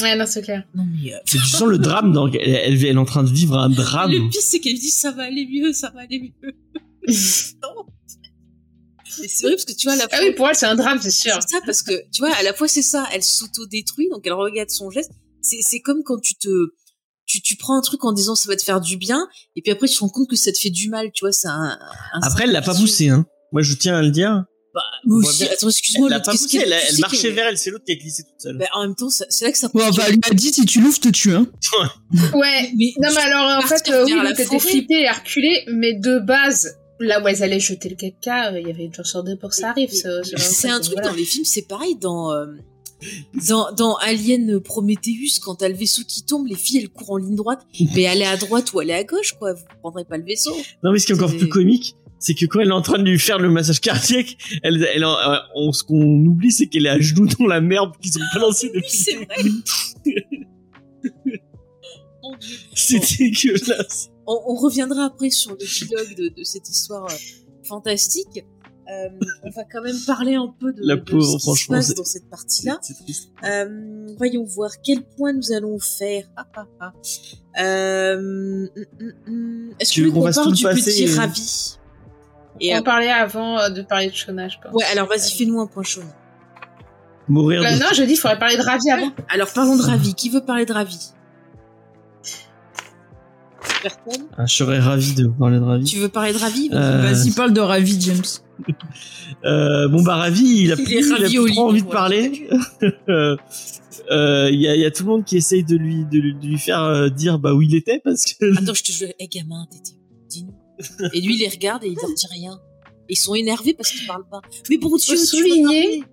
Ouais, non, c'est clair. non mais euh, tu sens le drame, dans, elle, elle, elle est en train de vivre un drame. le pire c'est qu'elle dit ça va aller mieux ça va aller mieux Non. C'est vrai parce que tu vois à la Ah fois oui, pour elle, c'est un drame, c'est sûr. c'est ça parce que tu vois à la fois c'est ça elle s'auto-détruit donc elle regarde son geste c'est c'est comme quand tu te tu, tu prends un truc en disant ça va te faire du bien et puis après tu te rends compte que ça te fait du mal tu vois c'est un, un Après, elle l'a pas poussé, hein. Moi, je tiens à le dire. bah, moi aussi attends excuse-moi Elle l'a pas poussé, elle, elle marchait vers elle, c'est l'autre qui a glissé toute seule. bah, en même temps c'est là que ça Ouais, elle lui a dit si tu l'ouvres, te tue, hein. Ouais. mais Non, mais alors, en fait, euh, oui, l'autre était forêt. flippé et reculé, mais de base, là où elles allaient jeter le caca, euh, il y avait une chance sur deux pour que ça arrive. C'est un truc, dans les films, c'est pareil dans euh, dans, dans Alien Prometheus, quand t'as le vaisseau qui tombe, les filles elles courent en ligne droite, mais aller à droite ou aller à gauche, quoi. Vous prendrez pas le vaisseau. Non, mais ce qui est encore plus comique, c'est que quand elle est en train de lui faire le massage cardiaque, elle, elle, en- euh, on, ce qu'on oublie, c'est qu'elle est à genoux dans la merde qu'ils ont balancé Oui, depuis. c'est le vrai. C'est dégueulasse. On, on reviendra après sur l'épilogue de, de cette histoire euh, fantastique. Euh, on va quand même parler un peu de, La de pauvre, ce qui se franchement, passe c'est- dans cette partie-là. Euh, voyons voir quel point nous allons faire. Ah, ah, ah. Euh, hum, hum, hum. Est-ce Tu que qu'on fasse parle tout le du passé petit et- ravi Et On euh, parlait avant de parler de Shona, je pense. ouais, alors vas-y, fais-nous un point chaud. Mourir Euh, de... non, je dis, il faudrait parler de Ravi avant. Alors parlons de Ravi. Qui veut parler de Ravi? Personne Ah, je serais ravi de parler de Ravi. Tu veux parler de Ravi? Euh, Vas-y, parle de Ravi, James. Euh, bon bah Ravi, il a plus, il a plus trop envie de parler. Euh, euh, Il y, a, il y a tout le monde qui essaye de lui de, lui- de lui faire euh, dire bah où il était parce que Attends, je te jure, hé gamin, t'étais Dis-nous. Et lui, il les regarde et il leur dit rien. Ils sont énervés parce qu'ils parlent pas. Mais bon Dieu, tu veux souligner-.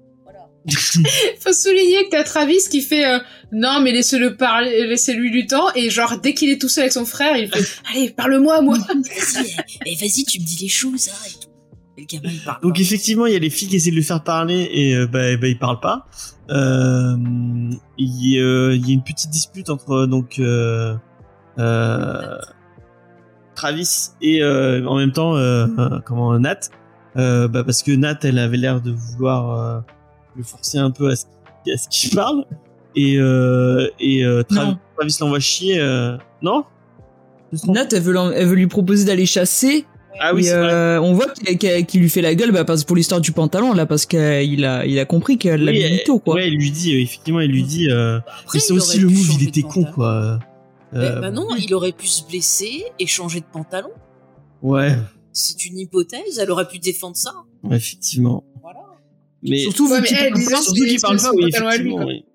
Faut souligner que t'as Travis qui fait euh, non mais laissez-le parler, laissez-lui du temps et genre dès qu'il est tout seul avec son frère, il fait allez parle-moi moi. Vas-y, eh, eh, vas-y, tu me dis les choses, hein, et tout. Et le gamin, il parle donc pas. effectivement il y a les filles qui essaient de lui faire parler et euh, bah, bah il parle pas. Euh, il, y a, euh, il y a une petite dispute entre donc euh, euh, Travis et euh, en même temps comment Nat euh, bah, parce que Nat elle avait l'air de vouloir euh, le forcer un peu à ce, à ce qu'il parle et euh, et euh. Travis l'envoie chier euh, non? Nat, elle veut, elle veut lui proposer d'aller chasser. ah oui vrai euh, on voit qu'il lui fait la gueule bah, parce, pour l'histoire du pantalon, là, parce qu'il a, il a compris qu'elle l'a Oui, mis mytho, quoi. ouais il lui dit effectivement il lui dit euh, Après, mais c'est aussi le move il était con quoi Mais Euh, bah non, il aurait pu se blesser et changer de pantalon. ouais C'est une hypothèse, elle aurait pu défendre ça. Ouais, effectivement. Voilà. Mais Surtout, Ouais, vu mais qu'il elle parle pas. surtout qu'il parle c'est pas, son oui, lui, effectivement. oui.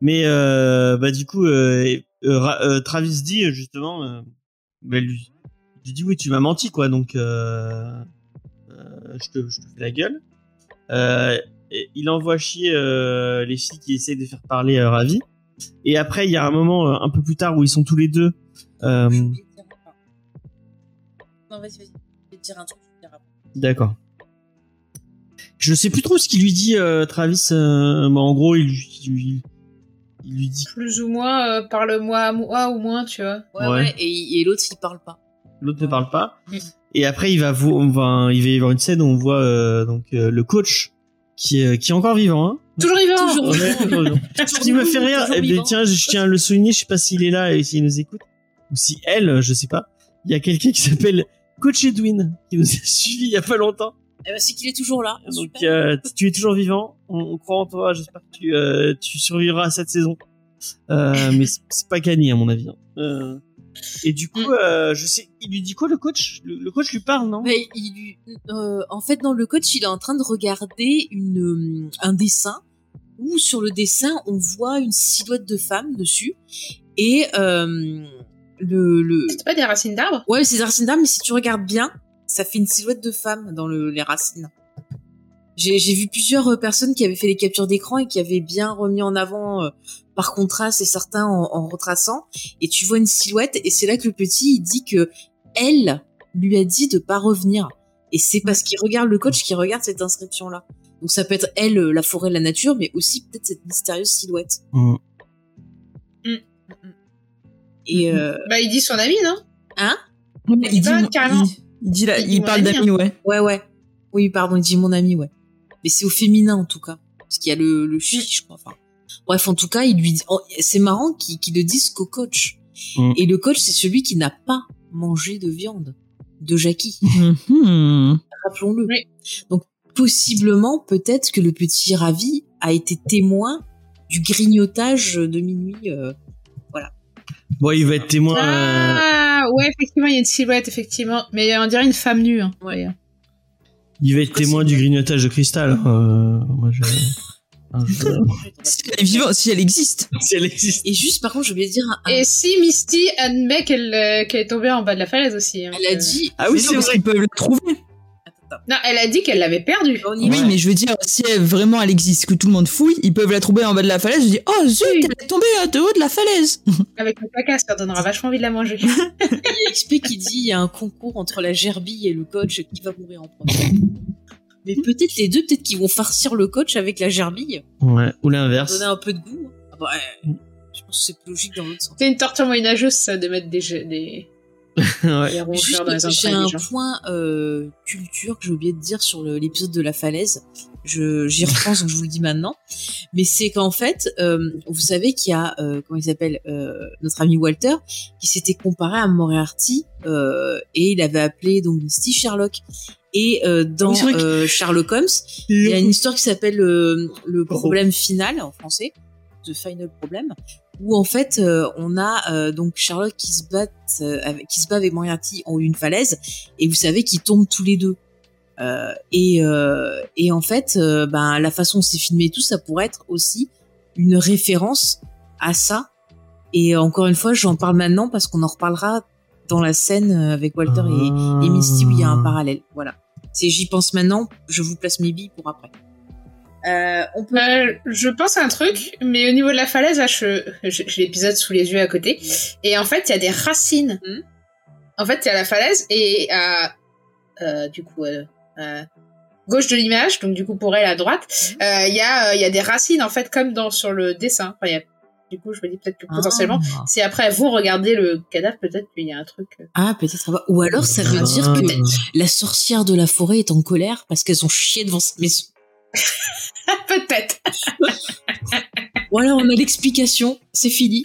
Mais euh, bah du coup, euh, euh, euh, Travis dit euh, justement, euh, bah, lui, lui dit oui, tu m'as menti quoi, donc euh, euh, je, te, je te fais la gueule. Euh, et il envoie chier euh, les filles qui essayent de faire parler euh, Ravi. Et après, il y a un moment euh, un peu plus tard où ils sont tous les deux. euh. Non, vas-y, vas-y. Je vais te dire un truc. je vais te dire après. D'accord. Je sais plus trop ce qu'il lui dit, euh, Travis. euh, mais en gros, il, lui- il lui- il lui dit. Plus ou moins euh, parle-moi à moi ou moins tu vois. Ouais, Ouais. ouais. Et, et l'autre, il parle pas. L'autre ne parle pas. Mm. Et après, il va, vo- on va, il va y avoir une scène où on voit euh, donc euh, le coach qui est, qui est encore vivant. Hein. Toujours vivant. Toujours. Vivant. Ce qui me fait rire, eh bien, vivant. tiens, je tiens à le souligner, je sais pas s'il est là et s'il nous écoute, ou si elle, je sais pas. Il y a quelqu'un qui s'appelle Coach Edwin, qui nous a suivi il y a pas longtemps. Eh ben, c'est qu'il est toujours là. Donc euh, tu es toujours vivant. On, on croit en toi. J'espère que tu, euh, tu survivras à cette saison. Euh, mais c'est- pas gagné à mon avis. hein. Euh, et du coup, Mm. euh, je sais, il lui dit quoi le coach? Le, le coach lui parle, non? Mais il lui- euh, en fait, dans le coach, il est en train de regarder une, un dessin où sur le dessin, on voit une silhouette de femme dessus. Et euh, le, le... C'est pas des racines d'arbres? Ouais, c'est des racines d'arbres, mais si tu regardes bien, ça fait une silhouette de femme dans le, les racines. J'ai vu plusieurs euh, personnes qui avaient fait les captures d'écran et qui avaient bien remis en avant euh, par contraste et certains en, en retraçant. Et tu vois une silhouette et c'est là que le petit il dit que elle lui a dit de pas revenir. Et c'est parce qu'il regarde le coach qui regarde cette inscription là. Donc ça peut être elle, euh, la forêt, la nature, mais aussi peut-être cette mystérieuse silhouette. Mm. Et euh, Bah, il dit son ami, non? Il dit, carrément. il, il dit là, Il parle ami, d'amis, ouais. Ouais, ouais. Oui, pardon, il dit mon ami, ouais. Mais c'est au féminin, en tout cas. Parce qu'il y a le, le chi, je crois. Enfin, bref, en tout cas, il lui dit... oh, c'est marrant qu'il qu'il le dise qu'au coach. Mm. Et le coach, c'est celui qui n'a pas mangé de viande de Jackie. Mhm. Rappelons-le. Oui. Donc, possiblement, peut-être que le petit Ravi a été témoin du grignotage de minuit. euh, Bon, il va être témoin. euh, Ah, ouais, effectivement, il y a une silhouette, effectivement. Mais on dirait une femme nue. Hein. Ouais. il va être témoin du grignotage de cristal. Euh, moi, je... un Si elle est vivante, si elle existe. si elle existe. Et juste, par contre, je voulais dire... un- Et si Misty admet qu'elle euh, qu'elle est tombée en bas de la falaise aussi. hein, elle a dit... Ah oui, c'est mais- qu'ils peuvent le trouver. Non, elle a dit qu'elle l'avait perdue. Oui, mais je veux dire, si elle, vraiment elle existe, que tout le monde fouille, ils peuvent la trouver en bas de la falaise. Je dis, oh zut, Oui. elle est tombée de haut de la falaise. Avec le caca, ça donnera vachement envie de la manger. Il y a XP qui dit il y a un concours entre la gerbille et le coach qui va mourir en premier. Mais peut-être les deux, peut-être qu'ils vont farcir le coach avec la gerbille, Ouais. Ou l'inverse. donner un peu de goût. hein. Ah bah, ouais, je pense que c'est plus logique dans l'autre sens. C'est une torture moyenâgeuse, ça, de mettre des, ouais. j'ai un point euh, culture que j'ai oublié de dire sur l'épisode de la falaise. Je j'y repense, donc je vous le dis maintenant. Mais c'est qu'en fait, euh, vous savez qu'il y a euh, comment il s'appelle euh, notre ami Walter qui s'était comparé à Moriarty euh, et il avait appelé donc Misty Sherlock. Et euh, dans Oui, euh, Sherlock Holmes, il y a une histoire qui s'appelle euh, le problème final en français, The Final Problem, où en fait euh, on a euh, donc Sherlock qui se bat euh, avec, qui se bat avec Moriarty en d'une falaise et vous savez qu'ils tombent tous les deux. Euh, et, euh, et en fait, ben la façon dont c'est filmé et tout, ça pourrait être aussi une référence à ça. Et encore une fois, j'en parle maintenant parce qu'on en reparlera dans la scène avec Walter et, et Misty où il y a un parallèle. Voilà. C'est j'y pense maintenant, je vous place mes billes pour après. Euh, on peut. Euh, je pense à un truc, mais au niveau de la falaise, là, je, j'ai l'épisode sous les yeux à côté. Et en fait, il y a des racines. Mhm. En fait, il y a la falaise et à, euh, du coup, euh, gauche de l'image, donc du coup pour elle à droite, euh, il y a, euh, il y a des racines en fait comme dans sur le dessin. Enfin, il y a- du coup, je me dis peut-être que potentiellement, Ah, si après vous regardez le cadavre, peut-être qu'il y a un truc. euh, Ah, peut-être. ah bah, Ou alors ça veut dire que Ah. la sorcière de la forêt est en colère parce qu'elles ont chié devant sa maison. peut-être. Voilà, on a l'explication. C'est fini.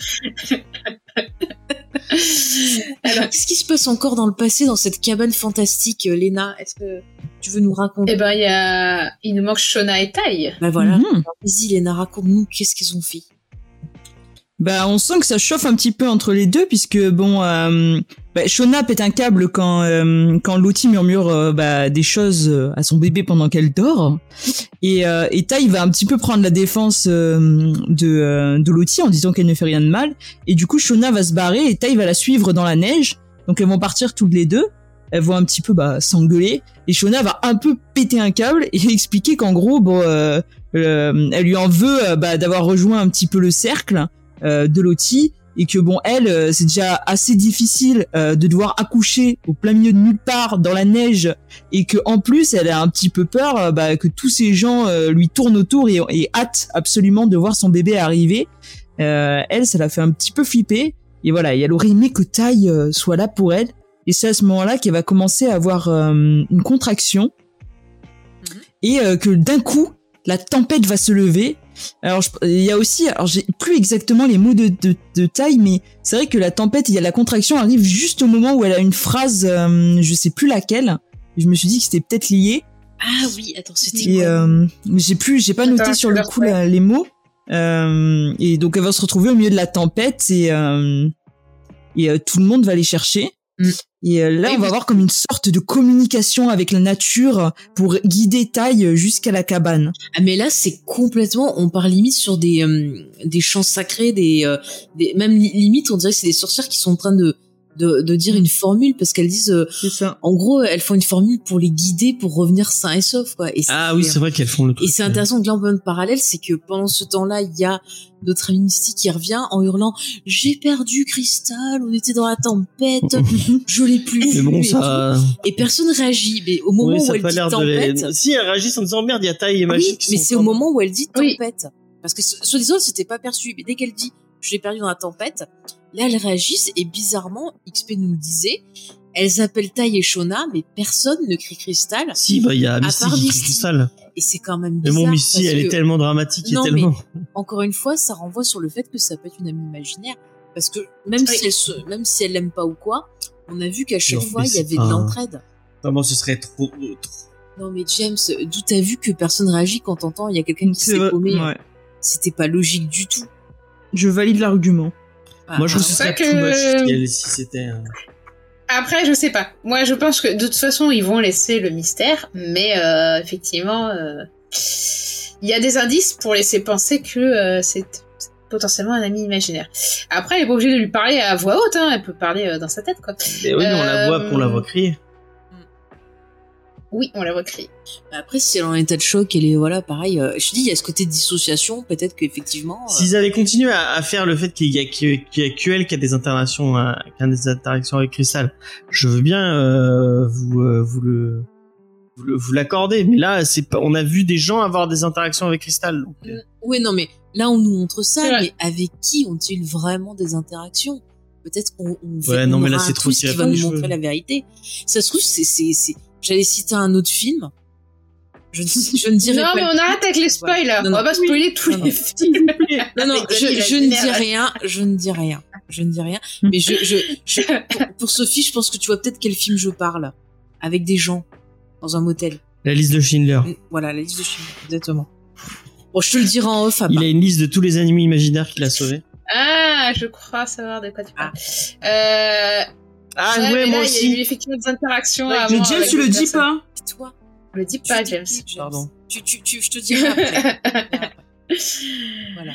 Alors, qu'est-ce qui se passe encore dans le passé dans cette cabane fantastique, euh, Léna? Est-ce que tu veux nous raconter? Eh ben, il y a, il nous manque Shona et Tai. Bah voilà. Mhm. Vas-y, Léna, raconte-nous qu'est-ce qu'ils ont fait? Bah, on sent que ça chauffe un petit peu entre les deux, puisque bon, euh, bah, Shona pète un câble quand euh, quand Lottie murmure euh, bah, des choses euh, à son bébé pendant qu'elle dort, et euh, et Tai va un petit peu prendre la défense euh, de de Lottie en disant qu'elle ne fait rien de mal, et du coup Shona va se barrer et Tai va la suivre dans la neige, donc elles vont partir toutes les deux. Elles vont un petit peu bah, s'engueuler. Et Shona va un peu péter un câble et expliquer qu'en gros elle lui en veut bah, d'avoir rejoint un petit peu le cercle de Lottie et que bon elle euh, c'est déjà assez difficile euh, de devoir accoucher au plein milieu de nulle part dans la neige et que en plus elle a un petit peu peur euh, bah, que tous ces gens euh, lui tournent autour et, et hâte absolument de voir son bébé arriver. Euh, elle ça l'a fait un petit peu flipper. Et voilà et elle aurait aimé que Tai euh, soit là pour elle. Et c'est à ce moment-là qu'elle va commencer à avoir euh, une contraction. Mhm. et euh, que d'un coup la tempête va se lever alors, je- il y a aussi, alors j'ai plus exactement les mots de, de, de taille, mais c'est vrai que la tempête, il y a la contraction arrive juste au moment où elle a une phrase, euh, je sais plus laquelle. Je me suis dit que c'était peut-être lié. Ah oui, attends, c'était euh, j'ai plus, j'ai pas Attends, noté sur le coup la- les mots. Euh, et donc elle va se retrouver au milieu de la tempête et euh, et euh, tout le monde va les chercher. Mm. Et euh, là, on va avoir comme une sorte de communication avec la nature pour guider Taille jusqu'à la cabane. Ah mais là c'est complètement, on part limite sur des euh, des chants sacrés, des, euh, des même li- limite on dirait que c'est des sorcières qui sont en train de de, de dire une formule parce qu'elles disent, euh, ça. en gros elles font une formule pour les guider pour revenir sains et saufs quoi. Et Ah oui, c'est vrai qu'elles font le truc. Et c'est intéressant que là, on peut un parallèle, c'est que pendant ce temps-là, il y a notre ami Misty qui revient en hurlant « J'ai perdu Cristal, on était dans la tempête, je l'ai plus Mais vu. bon, et ça. Et personne réagit. Mais au moment Oui, où elle pas dit l'air de tempête, les... Si, elles réagissent en disant merde, il y a taille et oui, magie. mais c'est au moment où elle dit Oui. tempête. Parce que so- soi-disant, c'était pas perçu. Mais dès qu'elle dit je l'ai perdu dans la tempête, là, elles réagissent et bizarrement, XP nous le disait, elles appellent Tai et Shona, mais personne ne crie Cristal. Si, bah, il y a Misty qui crie sale. Et c'est quand même Mais bizarre. bon, Misty, parce elle que- est tellement dramatique Non, et tellement. encore une fois, ça renvoie sur le fait que ça peut être une amie imaginaire. Parce que même si elle se, même si elle l'aime pas ou quoi, on a vu qu'à chaque Non, fois, mais il y avait de l'entraide. Vraiment, ce serait trop. trop- Non mais James, d'où t'as vu que personne réagit quand t'entends il y a quelqu'un qui s'est paumé? ouais. C'était pas logique du tout. Je valide l'argument. Moi, je Ah, trouve que too que- si c'était. Après, je sais pas. Moi, je pense que de toute façon, ils vont laisser le mystère, mais euh, effectivement, euh, il y a des indices pour laisser penser que euh, c'est potentiellement un ami imaginaire. Après, elle est pas obligée de lui parler à voix haute, hein. elle peut parler euh, dans sa tête, quoi. Mais oui, mais on la voit, on la voit crier. Oui, on la voit crier. Après, si elle est en état de choc, elle est voilà, pareil. euh, je te dis, il y a ce côté de dissociation, peut-être qu'effectivement. euh, S'ils avaient continué à, à faire le fait qu'il y a que, qu'il y a elle qui a des interactions, euh, qui a des interactions avec Crystal, je veux bien euh, vous, euh, vous le vous le- vous l'accorder. Mais là, c'est pas, on a vu des gens avoir des interactions avec Crystal. donc, euh, Oui, non, mais là, on nous montre C'est ça, vrai. mais avec qui ont-ils vraiment des interactions? Peut-être qu'on on Ouais, non, on mais là, un trop qui par va nous montrer la vérité. Ça se trouve, c'est, c'est, c'est... J'allais citer un autre film. Je ne, je ne dirai Non, pas. mais on arrête avec les. Non, on va non. pas spoiler tous Non, non. les films. Non, non, je, ne dis rien, je ne dis rien, je ne dis rien. Mais je, je, je- pour, pour Sophie, je pense que tu vois peut-être quel film je parle. Avec des gens. Dans un motel. La liste de Schindler. Voilà, la liste de films, exactement. Bon, je te le dirai en off, Il a une liste de tous les animaux imaginaires qu'il a sauvés. Ah, je crois savoir de quoi tu parles. Euh, Ah ouais, ouais, mais moi là, Il y a eu aussi. effectivement des interactions. Mais avant James, tu le dis pas. Toi Je le dis pas, dis James. plus, James. Pardon. Tu, tu, tu, je te dirai après. voilà.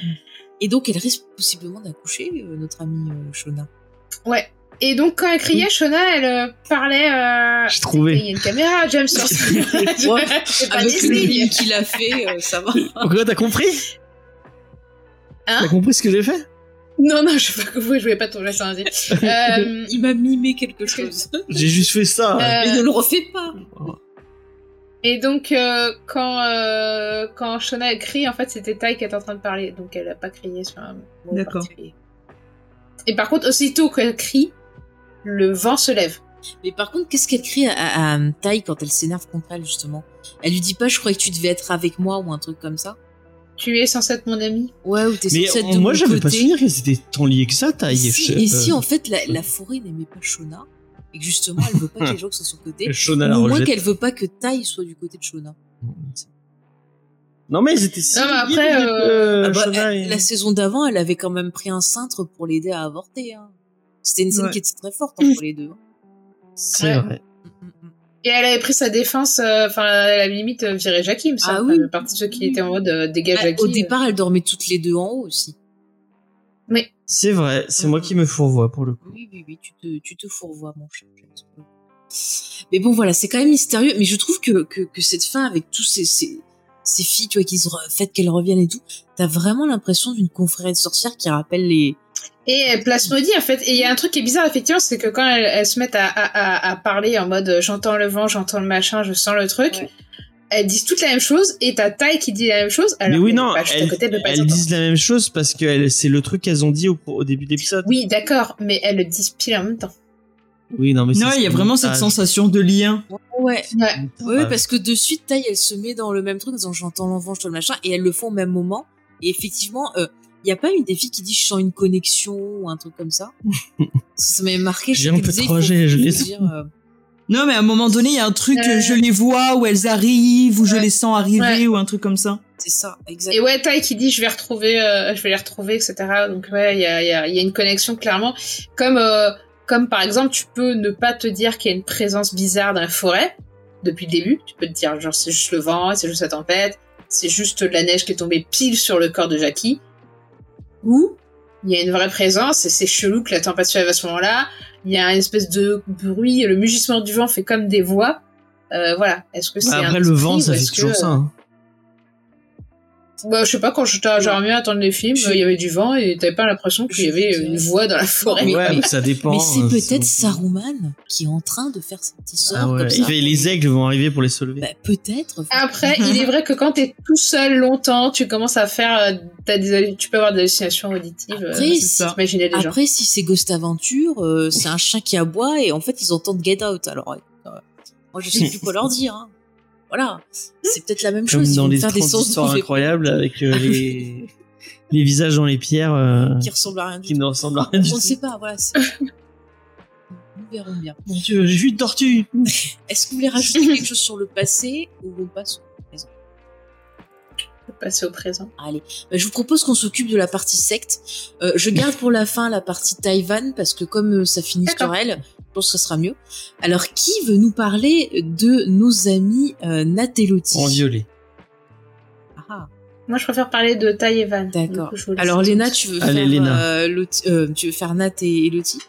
Et donc, elle risque possiblement d'accoucher, euh, notre amie euh, Shona. Ouais. Et donc, quand elle criait, Shona, elle euh, parlait. Euh... J'ai Il y trouvé. a une caméra, James. sur Ouais, C'est pas Avec des le qu'il a fait, euh, ça va. Pourquoi t'as compris? Hein? T'as compris ce que j'ai fait? Non, non, je sais pas que vous, je voulais pas tomber sur un. Euh, Il m'a mimé quelque chose. J'ai juste fait ça. Euh, Mais ne le refais pas. Et donc, euh, quand, euh, quand Shona crie, en fait, c'était Tai qui était en train de parler. Donc, elle a pas crié sur un mot D'accord. particulier. Et par contre, aussitôt qu'elle crie, le vent se lève. Mais par contre, qu'est-ce qu'elle crie à, à, à Tai quand elle s'énerve contre elle, justement? Elle lui dit pas, je croyais que tu devais être avec moi ou un truc comme ça? Tu es censé être mon ami. Ouais, ou t'es Mais censée être de moi, j'avais pas souvenir qu'elle c'était tant liée que ça, Et taille. si, et si, en fait, la, la forêt n'aimait pas Shona, et que justement, elle veut pas que les gens soient sur son côté, Shona ou la au moins qu'elle veut pas que Tai soit du côté de Shona. Non, mais ils étaient si Non, mais après, euh, euh, Ah bah, Shona elle- et- La saison d'avant, elle avait quand même pris un cintre pour l'aider à avorter. Hein. C'était une scène Ouais. qui était très forte entre les deux. C'est Ouais. vrai. Et elle avait pris sa défense, euh, enfin, elle avait limite euh, viré Jackie, me semble. Ah Enfin, oui. le parti de ceux qui étaient en mode euh, dégage Bah, Jackie. au euh. départ, elles dormaient toutes les deux en haut aussi. C'est vrai. C'est moi qui me fourvoie pour le coup. Oui, oui, oui, tu te, tu te fourvoies, mon cher. Mais bon, voilà, c'est quand même mystérieux. Mais je trouve que, que, que cette fin, avec tous ces, ces, ces filles, tu vois, qui se re- fait qu'elles reviennent et tout, t'as vraiment l'impression d'une confrérie de sorcières qui rappelle les. Et elle plasmodie, en fait. Et il y a un truc qui est bizarre, effectivement, c'est que quand elles, elles se mettent à, à, à, à parler en mode euh, j'entends le vent, j'entends le machin, je sens le truc, Ouais. elles disent toutes la même chose, et t'as Tai qui dit la même chose, alors mais oui, non, bah, elles, côté, elles disent la même chose parce que c'est le truc qu'elles ont dit au, au début de l'épisode. Oui, d'accord, mais elles le disent pile en même temps. Oui, non, mais Non, il y a vraiment cette sensation de lien. Ouais. Ouais. Oui, parce que de suite, Taille, elle se met dans le même truc, en disant j'entends l'enfant, je le machin, et elles le font au même moment. Et effectivement, il n'y a pas une des filles qui dit je sens une connexion ou un truc comme ça. ça m'avait marqué. J'ai un peu âgé, je l'ai- dire, euh, Non, mais à un moment donné, il y a un truc, Euh. euh, je les vois, où elles arrivent, ou je les sens arriver, Ouais. ou un truc comme ça. C'est ça, Et exactement. ouais, Tai qui dit je vais retrouver, euh, je vais les retrouver, etc. Donc ouais, il y a, y, a, il y a une connexion clairement. Comme euh, comme par exemple, tu peux ne pas te dire qu'il y a une présence bizarre dans la forêt depuis le début. Tu peux te dire genre c'est juste le vent, c'est juste la tempête, c'est juste de la neige qui est tombée pile sur le corps de Jackie. Ou il y a une vraie présence et c'est chelou que la tempête se lève à ce moment-là. Il y a une espèce de bruit, le mugissement du vent fait comme des voix. Euh, voilà. Est-ce que c'est un Après, le vent, ça fait toujours que- ça. hein. Bah, je sais pas, quand j'étais- j'aurais mieux attendre les films, il y avait du vent et t'avais pas l'impression qu'il y avait une voix dans la forêt. Ouais, mais- ça dépend. Mais c'est euh, peut-être Saruman qui est en train de faire ses petits sorts Ah ouais, comme ça. les aigles vont arriver pour les soulever. Bah, peut-être. Après, il est vrai que quand t'es tout seul longtemps, tu commences à faire, euh, t'as des, tu peux avoir des hallucinations auditives. Après, euh, si- c'est imaginer des gens. Après, si c'est Ghost Aventure, euh, c'est un chien qui aboie et en fait, ils entendent Get Out. Alors, euh, moi, je sais plus quoi leur dire. Hein. Voilà, c'est peut-être la même Comme chose. Ils dans les faire des 30 sens histoires de incroyables avec euh, les... les visages dans les pierres euh, qui ressemblent à rien du qui tout. ne ressemblent à On rien du ne tout. sait pas. Voilà. Nous verrons bien. Mon dieu, j'ai vu une tortue Est-ce que vous voulez rajouter quelque chose sur le passé ou on passe passer au présent. Allez, Bah, je vous propose qu'on s'occupe de la partie secte. Euh, je garde pour la fin la partie Taïwan parce que comme euh, ça finit sur elle, je pense que ce sera mieux. Alors, qui veut nous parler de nos amis euh, Nat et Lottie En violet. Ah, Moi, je préfère parler de Van. D'accord. Alors, Léna, tu veux Allez, faire Léna. euh, Lottie- euh, tu veux faire Nat et, et Lottie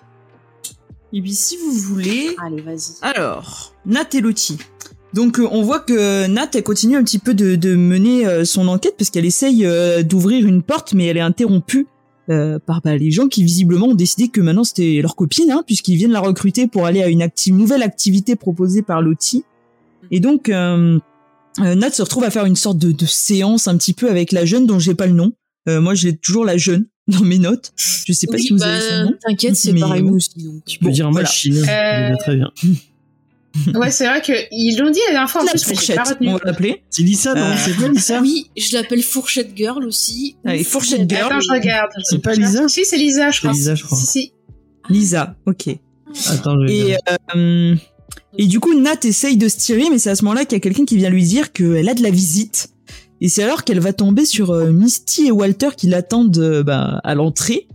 Et puis, si vous voulez, Allez, vas-y. Alors, Nat et Lottie. Donc euh, on voit que Nat elle continue un petit peu de, de mener euh, son enquête parce qu'elle essaye euh, d'ouvrir une porte mais elle est interrompue euh, par bah, les gens qui visiblement ont décidé que maintenant c'était leur copine hein, puisqu'ils viennent la recruter pour aller à une acti- nouvelle activité proposée par Lottie. Et donc euh, euh, Nat se retrouve à faire une sorte de, de séance un petit peu avec la jeune dont j'ai pas le nom. Euh, moi j'ai toujours la jeune dans mes notes. Je sais pas Oui, si vous bah, avez son nom. T'inquiète, c'est pareil nous aussi. Donc. Tu peux Bon, dire voilà. machine. Euh, très bien. Ouais, c'est vrai qu'ils l'ont dit la dernière fois en La plus, mais j'ai fourchette, pas retenu. on va l'appeler. C'est Lisa, non Euh, C'est pas Lisa Oui, je l'appelle Fourchette Girl aussi. Allez, Ou Fourchette Girl. Attends, je regarde. C'est pas Lisa? Si, c'est Lisa, je crois. Lisa, je crois. Si, si. Lisa, ok. Attends, je vais Et, dire. euh, et du coup, Nat essaye de se tirer, mais c'est à ce moment-là qu'il y a quelqu'un qui vient lui dire qu'elle a de la visite. Et c'est alors qu'elle va tomber sur euh, Misty et Walter qui l'attendent euh, bah, à l'entrée.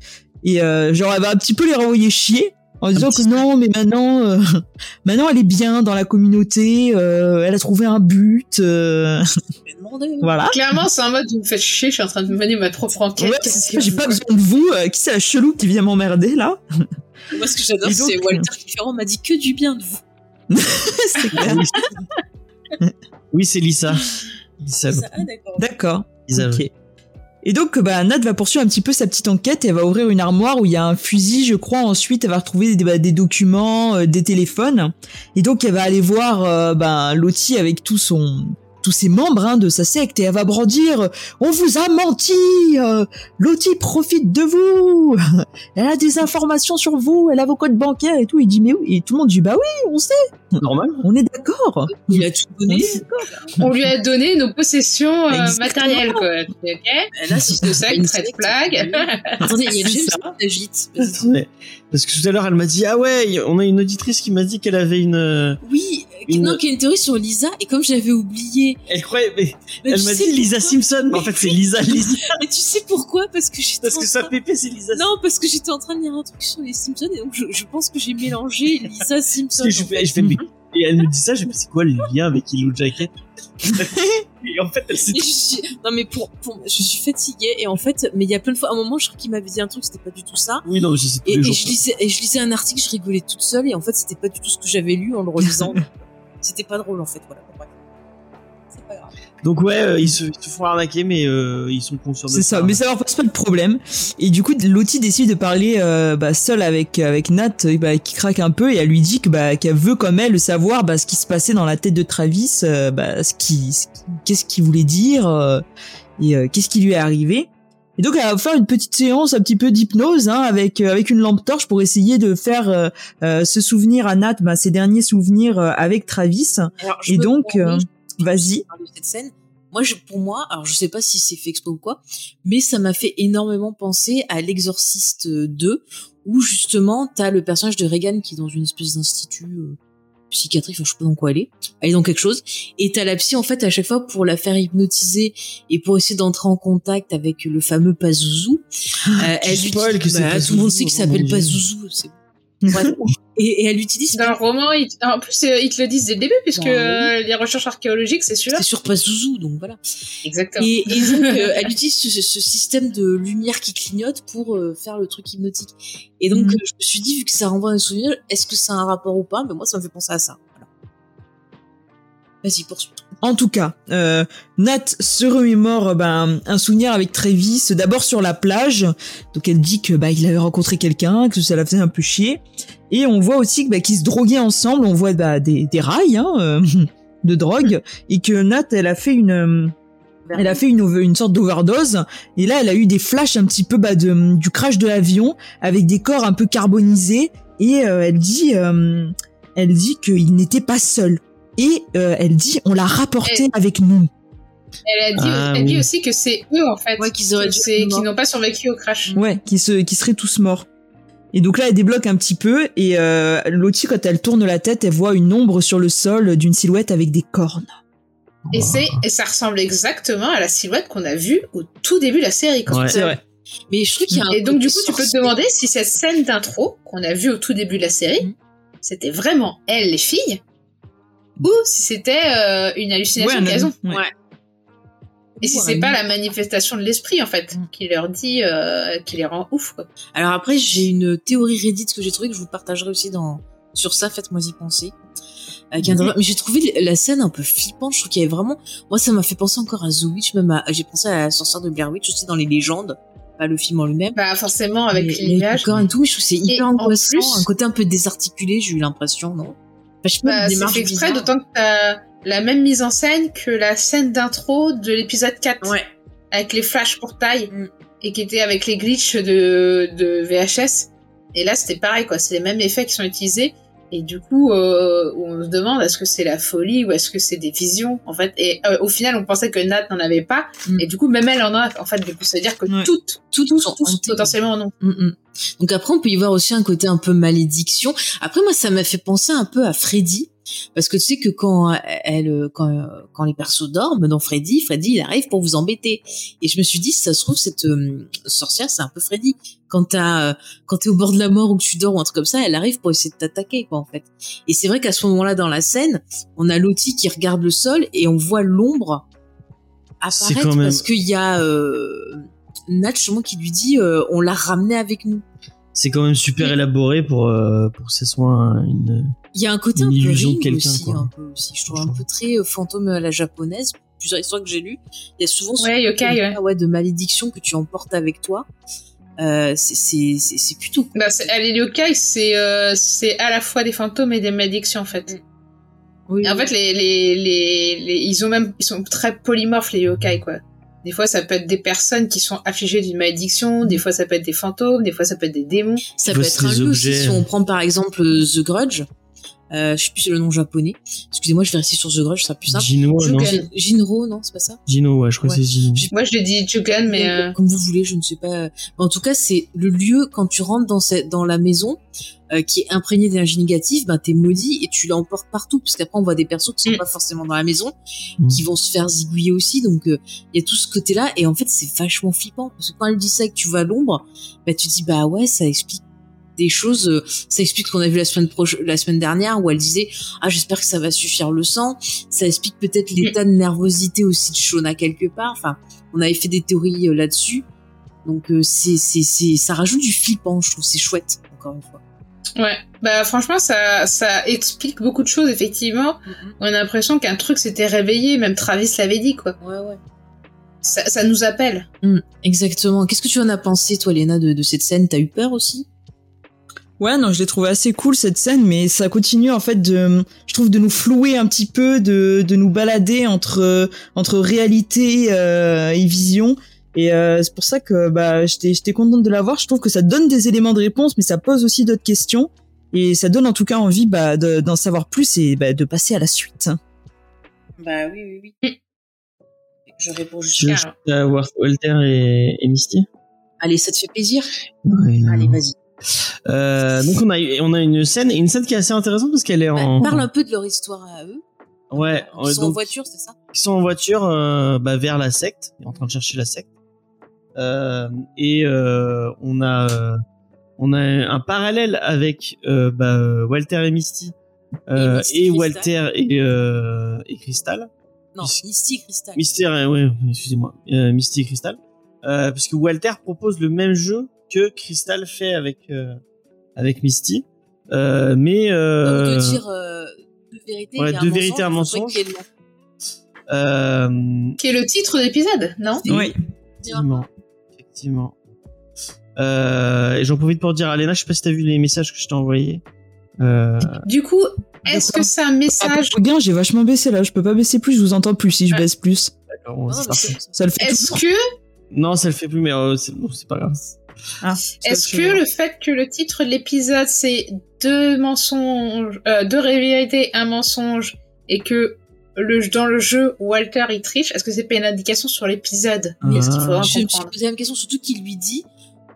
Et euh, genre, elle va un petit peu les renvoyer chier en disant que non, mais maintenant, euh, maintenant elle est bien dans la communauté, euh, elle a trouvé un but. euh, Je vais demander. voilà. Clairement, c'est en mode, vous me faites chier, je suis en train de mener ma propre enquête. Ouais, j'ai pas besoin de vous. euh, qui c'est la chelou qui vient m'emmerder là? Moi, ce que j'adore, c'est Walter on m'a dit que du bien de vous. C'est clair. Oui, c'est Lisa. Lisa. Ah, d'accord. D'accord. Lisa. Ok. Et donc, bah, Nat va poursuivre un petit peu sa petite enquête et elle va ouvrir une armoire où il y a un fusil, je crois. Ensuite, elle va retrouver des, bah, documents, euh, des téléphones. Et donc, elle va aller voir euh, bah, avec tout son tous ses membres hein, de sa secte et elle va brandir on vous a menti euh, Lottie profite de vous elle a des informations sur vous elle a vos codes bancaires et tout il dit mais oui et tout le monde dit bah oui on sait Normal. on est d'accord Il a tout on donné. est d'accord On lui a donné nos possessions euh, matérielles, quoi. Ok Là, si de ça, une red flag. Attendez, il y a C'est James ça. qui agite. Parce que tout à l'heure, elle m'a dit Ah ouais, on a une auditrice qui m'a dit qu'elle avait une. euh, Oui, Une- non, qui a une théorie sur Lisa, et comme j'avais oublié. Elle croyait. mais Mais elle m'a dit Lisa Simpson, mais en fait, c'est Lisa. Lisa. Mais tu sais pourquoi? Parce que j'étais Parce que sa train- pépé, c'est Lisa. Non, parce que j'étais en train de lire un truc sur les Simpsons, et donc je, je pense que j'ai mélangé Lisa Simpson. Parce que je fais, je fais, Et elle me dit ça, je me dis C'est quoi le lien avec Yellow Jacket? Et en fait, elle s'est suis... Non mais pour, pour... je suis fatiguée et en fait mais il y a plein de fois à un moment je crois qu'il m'avait dit un truc c'était pas du tout ça Oui, non, mais je sais tous et, et jours. je lisais et je lisais un article je rigolais toute seule et en fait c'était pas du tout ce que j'avais lu en le relisant c'était pas drôle en fait voilà bon, bref. c'est pas grave Donc, ouais, euh, ils, se, ils se font arnaquer, mais euh, ils sont conscients de C'est ça, mais ça leur pose pas de problème. Et du coup, Lottie décide de parler euh, bah, seule avec avec Nat, euh, bah, qui craque un peu, et elle lui dit que bah, qu'elle veut comme elle savoir bah, ce qui se passait dans la tête de Travis, euh, bah, ce qui, ce qui- qu'est-ce qu'il voulait dire euh, et euh, qu'est-ce qui lui est arrivé. Et donc, elle va faire une petite séance un petit peu d'hypnose hein, avec euh, avec une lampe torche pour essayer de faire euh, euh, se souvenir à Nat bah, ses derniers souvenirs euh, avec Travis. Alors, Et donc, vas-y. Moi, je, pour moi, alors je sais pas si c'est fait exprès ou quoi, mais ça m'a fait énormément penser à l'Exorciste 2, où justement t'as le personnage de Regan qui est dans une espèce d'institut, euh, psychiatrie, enfin je sais pas dans quoi elle est, elle est dans quelque chose, et t'as la psy en fait à chaque fois pour la faire hypnotiser et pour essayer d'entrer en contact avec le fameux Pazuzu, euh, elle lui dit- que bah, tout le monde sait qu'il s'appelle c'est Bref. Et, et elle utilise Dans le roman, ils- en plus, euh, ils te le disent dès le début, puisque Bah euh, les recherches archéologiques, c'est celui-là. c'est sur Pazuzu, donc voilà. Exactement. Et, et donc, euh, elle utilise ce, ce système de lumière qui clignote pour euh, faire le truc hypnotique. Et donc, Mhm. je me suis dit, vu que ça renvoie à un souvenir, est-ce que ça a un rapport ou pas? Mais moi, ça me fait penser à ça. Voilà. Vas-y, poursuis. En tout cas, euh, Nat se remémore ben, un souvenir avec Travis, d'abord sur la plage. Donc elle dit que bah, il avait rencontré quelqu'un, que ça la faisait un peu chier. Et on voit aussi bah, qu'ils se droguaient ensemble. On voit bah, des, des rails hein, euh, de drogue et que Nat, elle a fait une, euh, elle a fait une, sorte d'overdose. Et là, elle a eu des flashs un petit peu bah, de, du crash de l'avion avec des corps un peu carbonisés. Et euh, elle dit, euh, elle dit qu'il n'était pas seul. Et euh, elle dit, on l'a rapporté avec nous. Elle a dit, Ah, elle dit oui. aussi que c'est eux, en fait, Ouais, qu'ils auraient qui morts. n'ont pas survécu au crash. Ouais, qui se, qui seraient tous morts. Et donc là, elle débloque un petit peu. Et euh, Lottie, quand elle tourne la tête, elle voit une ombre sur le sol d'une silhouette avec des cornes. Et c'est, et ça ressemble exactement à la silhouette qu'on a vue au tout début de la série. Quoi. Ouais. C'est vrai. Mais je trouve qu'il y a un Et donc, du coup, tu peux te demander si cette scène d'intro qu'on a vue au tout début de la série, Mhm. c'était vraiment elles, les filles, ou si c'était euh, une hallucination ont. ouais. Et si c'est pas la manifestation de l'esprit, en fait, Mhm. qui leur dit, euh, qui les rend ouf, quoi. Alors après, j'ai une théorie Reddit que j'ai trouvée que je vous partagerai aussi dans sur ça. Faites-moi y penser. Euh, Mhm. Mais j'ai trouvé la scène un peu flippante. Je trouve qu'il y avait vraiment. Moi, ça m'a fait penser encore à The Witch. Même à... j'ai pensé à la sorcière de Blair Witch aussi dans les légendes, pas le film en lui-même. Bah, forcément, avec les images. corps et tout, je trouve c'est hyper angoissant. plus- Un côté un peu désarticulé, j'ai eu l'impression, non? Enfin, je sais pas, Bah, une démarche exprès, d'autant que t'as la même mise en scène que la scène d'intro de l'épisode 4. Ouais. Avec les flashs pour taille. Mm. Et qui était avec les glitches de, de VHS. Et là, c'était pareil, quoi. C'est les mêmes effets qui sont utilisés. Et du coup, euh, on se demande est-ce que c'est la folie ou est-ce que c'est des visions, en fait? Et euh, au final, on pensait que Nat n'en avait pas. Mm. Et du coup, même elle en a, en fait. Du coup, ça veut dire que Ouais. toutes, Tout, tous, sont tous, hantés. potentiellement non. Mm, mm. Donc après, on peut y voir aussi un côté un peu malédiction. Après, moi, ça m'a fait penser un peu à Freddy. Parce que tu sais que quand elle, quand, quand les persos dorment dans Freddy, Freddy, il arrive pour vous embêter. Et je me suis dit, si ça se trouve, cette euh, sorcière, c'est un peu Freddy. Quand t'as, euh, quand t'es au bord de la mort ou que tu dors ou un truc comme ça, elle arrive pour essayer de t'attaquer, quoi, en fait. Et c'est vrai qu'à ce moment-là, dans la scène, on a Lottie qui regarde le sol et on voit l'ombre apparaître même- parce qu'il y a, euh, Nat, justement, qui lui dit, euh, on l'a ramené avec nous. C'est quand même super Oui. élaboré pour, euh, pour que ce soit un- une. Il y a un côté un peu illusion de ring aussi, quoi. un peu aussi. Je trouve un peu très euh, fantôme à la japonaise. Plusieurs histoires que j'ai lues, il y a souvent ce Ouais, yokai, ouais. ouais, de malédiction que tu emportes avec toi. Euh, c'est- plutôt cool. Bah, les yokai, c'est euh, c'est à la fois des fantômes et des malédictions, en fait. Oui, en oui. fait, les, les, les, les- ils ont même, ils sont très polymorphes les yokai quoi. Des fois, ça peut être des personnes qui sont affligées d'une malédiction. Des fois, ça peut être des fantômes. Des fois, ça peut être des démons. ça peut être un lieu aussi. Si on prend par exemple euh, The Grudge, euh, je sais plus le nom japonais. Excusez-moi, je vais rester sur The Grudge, ça sera plus simple. Gino, non Jinro, non, c'est pas ça? Gino, ouais, je crois Ouais. que c'est Gino. Moi, je l'ai dit Jugan, mais euh, comme vous voulez, je ne sais pas. En tout cas, c'est le lieu quand tu rentres dans cette, dans la maison euh, qui est imprégné d'énergie négative, ben t'es maudit et tu l'emportes partout, puisqu'après on voit des persos qui sont Mm. pas forcément dans la maison, Mm. qui vont se faire zigouiller aussi. Donc euh, il y a tout ce côté-là et en fait c'est vachement flippant parce que quand elle dit ça et que tu vas à l'ombre, bah tu dis bah ouais ça explique des choses, euh, ça explique ce qu'on a vu la semaine proche, la semaine dernière où elle disait ah j'espère que ça va suffire le sang, ça explique peut-être l'état de nervosité aussi de Shona quelque part. Enfin on avait fait des théories euh, là-dessus. Donc euh, c'est c'est c'est ça rajoute du flippant, je trouve c'est chouette encore une fois. Ouais. Bah, franchement, ça, ça explique beaucoup de choses. Effectivement, on a l'impression qu'un truc s'était réveillé. Même Travis l'avait dit, quoi. Ouais ouais. Ça, ça nous appelle. Mm, exactement. Qu'est-ce que tu en as pensé toi Léna de, de cette scène? T'as eu peur aussi? Ouais, non, je l'ai trouvé assez cool cette scène, mais ça continue en fait de, je trouve, de nous flouer un petit peu, de, de nous balader entre entre réalité euh, et vision. Et euh, c'est pour ça que bah j'étais j'étais contente de la voir. Je trouve que ça donne des éléments de réponse, mais ça pose aussi d'autres questions. Et ça donne en tout cas envie bah, de- d'en savoir plus et bah, de passer à la suite. Bah oui oui oui. Je réponds juste. Ah. voir Walter et, et Misty Allez, ça te fait plaisir Ouais, Allez, vas-y. Euh, donc on a on a une scène une scène qui est assez intéressante parce qu'elle est Bah, en parle un peu de leur histoire à eux. ouais Ils sont en donc, voiture, c'est ça? ils sont en voiture euh, bah, vers la secte en train de chercher la secte Euh, et euh, on a euh, on a un parallèle avec euh, bah, Walter et Misty. Euh, Misty et, Crystal. Walter et euh, et Crystal. Non, Misty. Crystal. Mystère, euh, ouais, excusez-moi, euh, Misty et Crystal, euh, parce que Walter propose le même jeu que Crystal fait avec euh, avec Misty, euh, mais Donc euh, de dire euh, deux vérités, ouais, et un mensonge, y ait le- euh, Qui est le titre de l'épisode, non? Oui. Effectivement. Euh, et j'en profite pour dire à Léna, je sais pas si t'as vu les messages que je t'ai envoyés. Euh, Du coup, est-ce que c'est un message Ah, bien, j'ai vachement baissé là. Je peux pas baisser plus. Je vous entends plus si je baisse plus. d'accord, bon, Ça le fait Est-ce que, Non, ça le fait plus, mais euh, c'est bon, c'est pas grave. Ah. est-ce que le fait que le titre de l'épisode c'est deux mensonges, euh, deux vérités, un mensonge, et que le, dans le jeu Walter il triche, est-ce que c'est pas une indication sur l'épisode? Ah. Est-ce qu'il faudra Je me suis posé la même question, surtout qu'il lui dit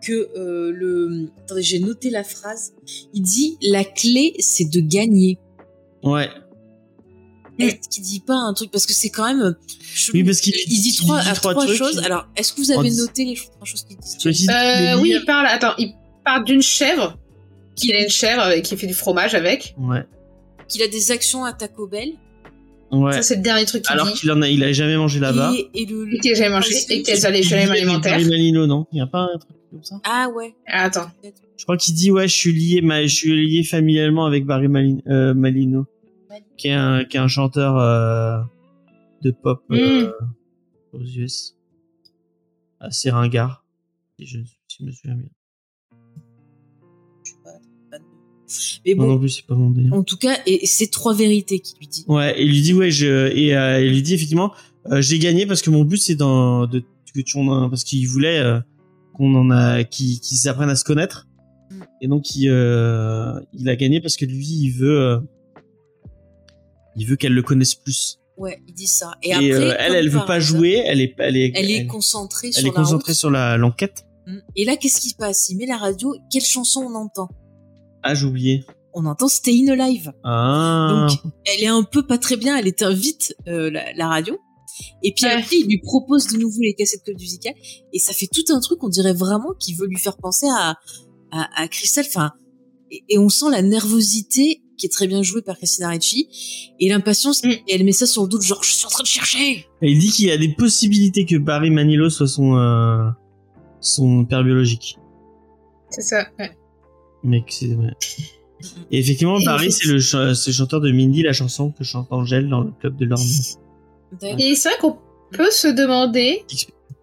que euh, le. Attendez, j'ai noté la phrase. Il dit la clé, c'est de gagner. Ouais. Est-ce qu'il dit pas un truc? Parce que c'est quand même. Oui, parce qu'il il dit trois, il dit à trois trois, trucs. choses. Alors, est-ce que vous avez noté les trois choses qu'il dit? Euh, oui, il parle. Attends, il parle d'une chèvre. Qu'il a une chèvre et qui fait du fromage avec. Ouais. Qu'il a des actions à Taco Bell Ouais. Ça, c'est le dernier truc qu'il Alors dit. qu'il en a, il a jamais mangé là-bas. et, et le. Et qu'il a jamais mangé. Et qu'elles allaient Il jamais dit avec alimentaire. Barry Manilow, non Il y a pas un truc comme ça Ah ouais. Ah, Attends. Je crois qu'il dit ouais, je suis lié, ma, je suis lié familialement avec Barry Mali- euh, Malino, qui est un, qui est un chanteur euh, de pop euh, aux US, assez ringard, si je, si je me souviens bien. Mais Moi bon, non plus, c'est pas mon délire. en tout cas, et, et c'est trois vérités qu'il lui dit. Ouais, il lui dit ouais, je et euh, il lui dit effectivement, euh, j'ai gagné parce que mon but c'est dans de que tu en as- parce qu'il voulait euh, qu'on en a qu'ils qu'ils apprennent à se connaître et donc il il a gagné parce que lui il veut il veut qu'elle le connaisse plus. Ouais, il dit ça. Et, Et, après, elle elle veut pas jouer, elle est elle est Elle est concentrée elle sur est la concentrée route. sur l'enquête. Mm. Et là, qu'est-ce qui se passe? Il met la radio. Quelle chanson on entend? Ah, j'ai oublié. On entend Stay in Alive. Ah. Donc, elle est un peu pas très bien. Elle éteint vite euh, la, la radio. Et puis Ouais. après, il lui propose de nouveau les cassettes code musicales. Et ça fait tout un truc. On dirait vraiment qu'il veut lui faire penser à à, à Crystal. Enfin, et, et on sent la nervosité qui est très bien jouée par Christina Ricci et l'impatience. Mm. Et elle met ça sur le dos, de genre je suis en train de chercher. Et il dit qu'il y a des possibilités que Barry Manilow soit son euh, son père biologique. C'est ça. ouais. Mais que c'est ouais. Et effectivement, Et Barry, c'est le, ch- le chanteur de Mindy, la chanson que chante Angèle dans le club de l'Orme. Et c'est vrai qu'on peut se demander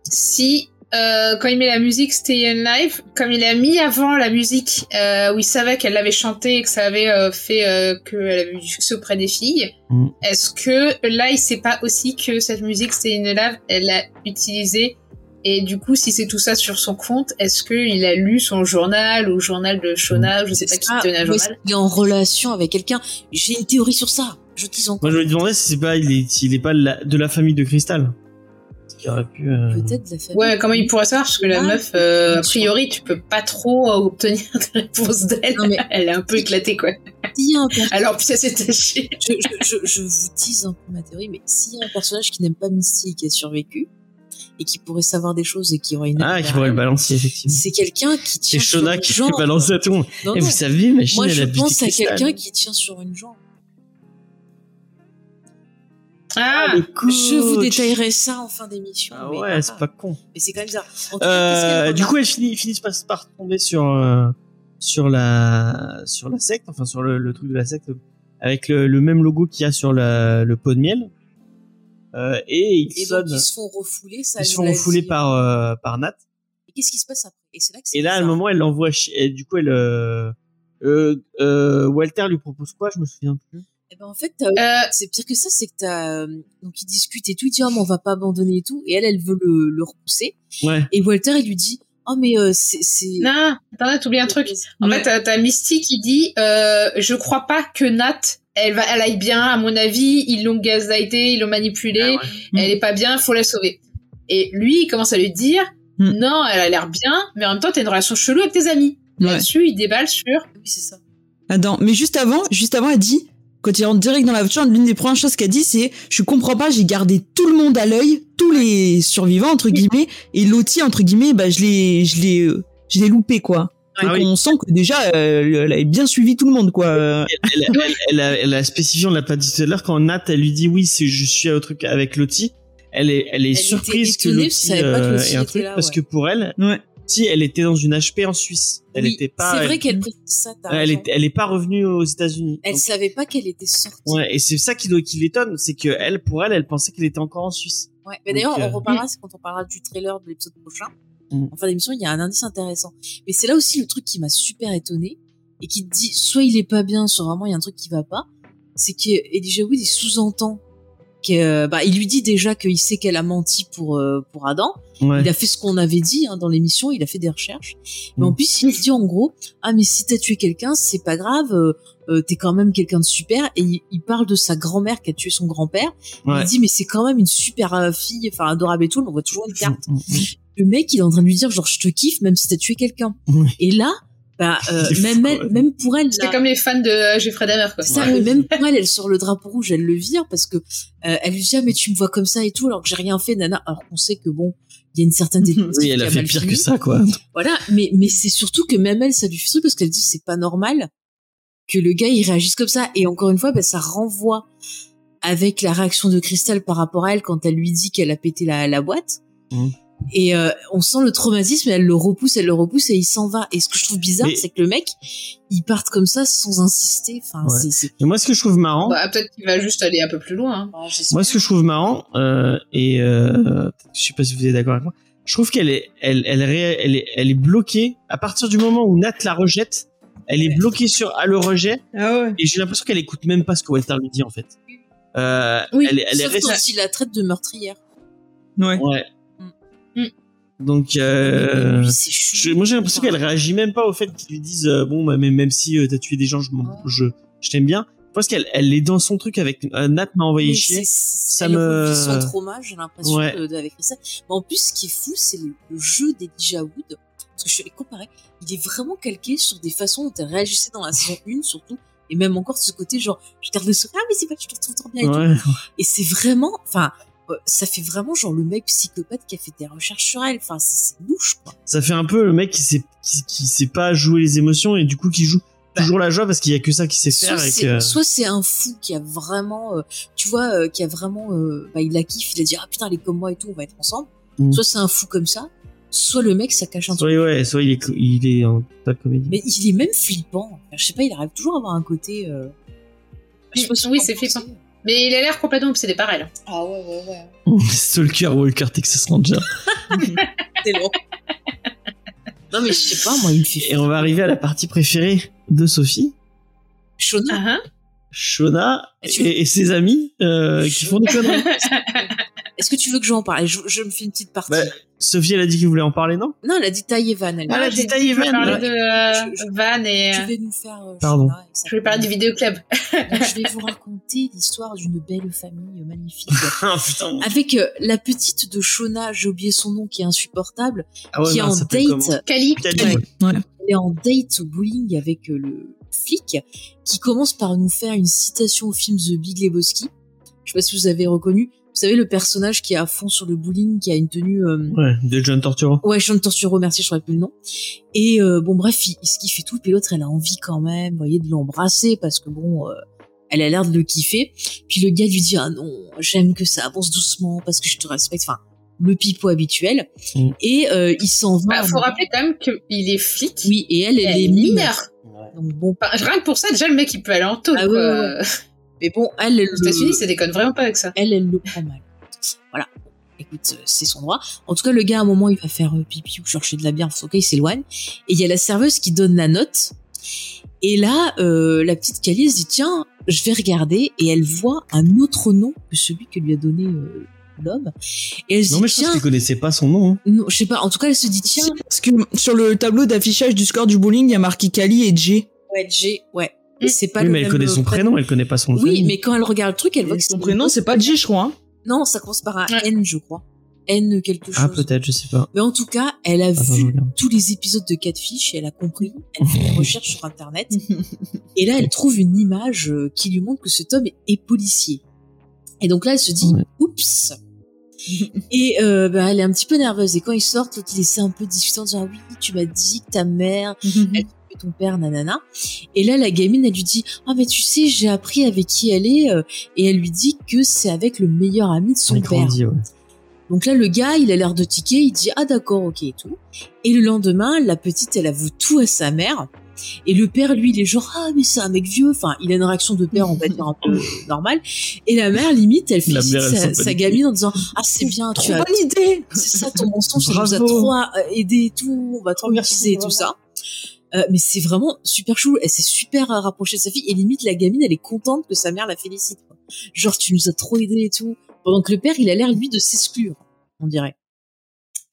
si, euh, quand il met la musique Stay in Live, comme il a mis avant la musique euh, où il savait qu'elle l'avait chanté et que ça avait euh, fait euh, qu'elle avait eu du succès auprès des filles, Mm. est-ce que là il sait pas aussi que cette musique Stay in Live, elle l'a utilisée et du coup, si c'est tout ça sur son compte, est-ce qu'il a lu son journal ou journal de Shona, je sais pas qui tenait un journal qu'il est en relation avec quelqu'un J'ai une théorie sur ça. Je dis encore. Moi, je me demandais si c'est pas, il est, s'il est pas de la, de la famille de Cristal. Ce qui aurait pu. euh, Peut-être de la famille. Ouais, comment il pourrait savoir? Parce que la Ah, meuf, euh, a priori, tu peux pas trop euh, obtenir de réponse d'elle. Non, mais- Elle est un peu éclatée, quoi. S'il y a un per- Alors, puis ça s'est taché. je, je, je, je vous tease un peu ma théorie, mais s'il y a un personnage qui n'aime pas Misty et qui a survécu, et qui pourrait savoir des choses et qui aurait une... Ah, qui pourrait le balancer, effectivement. C'est quelqu'un qui tient C'est sur Shona une qui jambe. fait balancer à tout le monde. Non, Et non. vous savez, machine, Moi, elle je pense à quelqu'un qui tient sur une jambe. Ah, le Je vous détaillerai ça en fin d'émission. Ah mais, ouais, c'est pas con. mais c'est quand même cas, qu'elle Euh, du coup, elles finissent, ils finissent par, par tomber sur euh, sur la sur la secte, enfin sur le, le truc de la secte, avec le, le même logo qu'il y a sur la, le pot de miel. Euh, et ils et donc, ils se font refouler. Ça ils se font refouler par euh, par Nat. Et qu'est-ce qui se passe après? Et c'est là que c'est Et là, à un moment, elle l'envoie. Et du coup, elle euh, euh, euh, Walter lui propose quoi? Je me souviens plus. Eh ben, en fait, t'as- euh, c'est pire que ça, c'est que t'as, donc ils discutent et tout, il dit, oh, mais on va pas abandonner et tout, et elle, elle veut le, le repousser, Ouais. et Walter, il lui dit, oh, mais euh, c'est, c'est... non, attendez, t'oublies un truc. En fait, t'as- Misty qui dit euh, Je crois pas que Nat, elle, va, elle aille bien, à mon avis, ils l'ont gazité, ils l'ont manipulée, elle est pas bien, faut la sauver. Et lui, il commence à lui dire Hmm. Non, elle a l'air bien, mais en même temps, t'as une relation chelou avec tes amis. Ouais. Là-dessus, il déballe sur. Oui, c'est ça. Attends, mais juste avant, juste avant, elle dit, quand il rentre direct dans la voiture, l'une des premières choses qu'elle dit, c'est, je comprends pas, j'ai gardé tout le monde à l'œil, tous les survivants, entre guillemets, et Lottie, entre guillemets, bah, je l'ai, je l'ai, euh, je l'ai loupé, quoi. Ah oui. on sent que déjà, euh, elle avait bien suivi tout le monde, quoi. Euh, elle, elle, elle a, elle a spécifié, on l'a pas dit tout à l'heure, quand Nat, elle lui dit oui, c'est je suis au truc avec Lottie, elle est, elle est Elle surprise que Lottie pas que euh, Lottie ait un truc, là, parce que pour elle, ouais. Lottie, elle était dans une HP en Suisse. Elle Oui, était pas, C'est vrai elle, qu'elle précise ça. elle, est, elle est pas revenue aux États-Unis. Elle Donc, savait pas qu'elle était sortie. Ouais, et c'est ça qui, qui l'étonne, c'est que elle, pour elle, elle pensait qu'elle était encore en Suisse. Ouais. Mais d'ailleurs, Donc, euh, on reparlera, c'est quand on parlera du trailer de l'épisode prochain. Mm. En fin d'émission, il y a un indice intéressant. Mais c'est là aussi le truc qui m'a super étonné et qui te dit, soit il est pas bien, soit vraiment il y a un truc qui va pas. C'est que Elijah Wood, il sous-entend que, bah, il lui dit déjà qu'il sait qu'elle a menti pour, euh, pour Adam. Ouais. Il a fait ce qu'on avait dit hein, dans l'émission, il a fait des recherches. Mais Mm. en plus, il dit en gros, ah mais si t'as tué quelqu'un, c'est pas grave, euh, euh, t'es quand même quelqu'un de super. Et il, il parle de sa grand-mère qui a tué son grand-père. Ouais. Il dit mais c'est quand même une super euh, fille, enfin adorable et tout. On voit toujours une carte. Mm, mm, Le mec, il est en train de lui dire genre je te kiffe même si t'as tué quelqu'un. Et là, bah euh, même elle, même pour elle, C'est comme les fans de euh, Jeffrey Dahmer, quoi. c'est ça, mais même pour elle, elle sort le drapeau rouge, elle le vire parce que euh, elle lui dit ah mais tu me vois comme ça et tout alors que j'ai rien fait nana. Alors qu'on sait que bon, il y a une certaine Oui, elle a fait pire fini. que ça, quoi. Voilà, mais mais c'est surtout que même elle, ça lui fait parce qu'elle dit c'est pas normal que le gars il réagisse comme ça. Et encore une fois, bah, ça renvoie avec la réaction de Crystal par rapport à elle quand elle lui dit qu'elle a pété la, la boîte. Mhm. Et euh, on sent le traumatisme, et elle le repousse, elle le repousse et il s'en va. Et ce que je trouve bizarre, Mais- c'est que le mec, il part comme ça sans insister. Enfin, Ouais. Et moi, ce que je trouve marrant, Bah, peut-être qu'il va juste aller un peu plus loin. hein. Moi, ce que je trouve marrant, euh, et euh, je sais pas si vous êtes d'accord avec moi, je trouve qu'elle est, elle, elle, est, elle est bloquée à partir du moment où Nat la rejette. Elle est bloquée sur à le rejet, Ah ouais. et j'ai l'impression qu'elle écoute même pas ce que Walter lui dit en fait. Euh, Oui, elle, est- elle est sauf restée. quand il la traite de meurtrière. Ouais. Ouais. Mm. Donc, euh, je- moi j'ai l'impression qu'elle réagit même pas au fait qu'ils lui disent euh, bon, bah, mais même si euh, t'as tué des gens, je, je, je t'aime bien. Je pense qu'elle, elle est dans son truc avec euh, Nat m'a envoyé Mais chier. Ça elle me- son trauma, j'ai l'impression, Ouais. de- de- avec ça. Mais en plus, ce qui est fou, c'est le, le jeu d'Elijah Wood. Parce que je suis allée comparer. Il est vraiment calqué sur des façons dont elle réagissait dans la saison 1, surtout. Et même encore ce côté, genre, je garde le sourire, ah, mais c'est pas, je te retrouve trop bien et tout. Ouais. Et c'est vraiment, enfin, euh, ça fait vraiment genre le mec psychopathe qui a fait des recherches sur elle. Enfin, c'est c'est louche, quoi. Ça fait un peu le mec qui sait, qui, qui sait pas jouer les émotions et du coup qui joue toujours la joie parce qu'il y a que ça qui sait Soit faire et c'est, que. soit c'est un fou qui a vraiment, euh, tu vois, euh, qui a vraiment, euh, bah, il la kiffe, il a dit, ah putain, elle est comme moi et tout, on va être ensemble. Mm. Soit c'est un fou comme ça, soit le mec, ça cache un truc. Soit, ouais, soit il est, il est en de comédie. Mais il est même flippant. Enfin, je sais pas, il arrive toujours à avoir un côté. Euh... je sais pas Oui, c'est flippant. Mais il a l'air complètement obsédé par elle. Ah ouais, ouais, ouais. Stalker Walker Texas Ranger. C'est long. non, mais je sais pas, moi, il me fait. Et on va arriver à la partie préférée de Sophie, Shona. Ah, hein. Shona Et tu- et, et ses amis euh, qui font des conneries. Est-ce que tu veux que j'en parle? Je, je me fais une petite partie. Bah, Sophie, elle a dit qu'elle voulait en parler, non? Non, elle a dit Taïwan. Elle Ah, a elle a dit, je vais parler ouais. de Je- euh, je- Van et. Tu euh, vais nous faire. euh, Pardon. Shona et Je vais parler du vidéoclub. Donc, je vais vous raconter l'histoire d'une belle famille magnifique. Ah putain. Avec euh, la petite de Shona, j'ai oublié son nom, qui est insupportable, Ah ouais, qui est en date Kali. Cali. Ouais. Est en date au bowling avec euh, le flic qui commence par nous faire une citation au film The Big Lebowski. Je sais pas si vous avez reconnu. Vous savez le personnage qui est à fond sur le bowling, qui a une tenue. euh, Ouais, de John Torturo. Ouais, Sean Torturo, merci, je ne plus le nom. Et euh, bon, bref, il, il se kiffe et tout. Puis l'autre, elle a envie quand même, vous voyez, de l'embrasser parce que bon, euh, elle a l'air de le kiffer. Puis le gars lui dit ah non, j'aime que ça avance doucement parce que je te respecte. Enfin, le pipeau habituel. Mm. Et euh, il s'en va. Bah, faut rappeler quand même qu'il est flic. Oui, et elle, elle, Elle est mineure. mineure. Donc bon, Enfin, rien que pour ça, déjà, le mec, il peut aller en taux. Ah ouais, quoi. ouais, mais bon, elle, elle, Aux États-Unis, ça déconne vraiment pas avec ça. elle, elle le prend mal. Voilà. Écoute, euh, c'est son droit. En tout cas, le gars, à un moment, il va faire euh, pipi ou chercher de la bière. Ok, il s'éloigne. Et il y a la serveuse qui donne la note. Et là, euh, la petite Calice dit, tiens, je vais regarder. Et elle voit un autre nom que celui que lui a donné euh, l'homme. Et elle se Non, dit, mais je pense tiens, qu'elle connaissait pas son nom. hein. non, je sais pas. En tout cas, elle se dit, tiens, Parce que sur le tableau d'affichage du score du bowling, il y a marqué Kali et J. ouais, G, ouais. Mm. C'est pas oui, le mais elle connaît son prénom, elle connaît pas son nom. Oui, famille. mais quand elle regarde le truc, elle voit que Son prénom, c'est pas J, je crois. hein. Non, ça commence par un Ouais. N, je crois. N quelque chose. Ah, peut-être, je sais pas. Mais en tout cas, elle a Attends, je vu tous les épisodes de Catfish et elle a compris. Elle fait des recherches sur Internet. Et là, elle trouve une image euh, qui lui montre que cet homme est, est policier. Et donc là, elle se dit, Ouais. oups. Et euh, bah, elle est un petit peu nerveuse. Et quand ils sortent, l'autre, il essaie un peu de discuter en disant, oui, tu m'as dit que ta mère, elle tuait ton père, nanana. Et là, la gamine, elle lui dit, ah mais tu sais, j'ai appris avec qui elle est. euh, Et elle lui dit que c'est avec le meilleur ami de son Il père. grandit, ouais. Donc là, le gars, il a l'air de tiquer, il dit ah d'accord, ok et tout. Et le lendemain, la petite, elle avoue tout à sa mère. Et le père, lui, il est genre ah mais c'est un mec vieux. Enfin, il a une réaction de père, on va dire un peu normale. Et la mère, limite, elle félicite mère, elle sa, gamine en disant ah c'est bien, tu Trop as bonne idée c'est ça ton mensonge, ça nous a trop euh, aidé et tout, on va trop Merci, utiliser et tout ça. Euh, mais c'est vraiment super chou, elle s'est super euh, rapprochée de sa fille et limite la gamine elle est contente que sa mère la félicite. quoi. Genre tu nous as trop aidé et tout. Pendant que le père il a l'air lui de s'exclure, on dirait.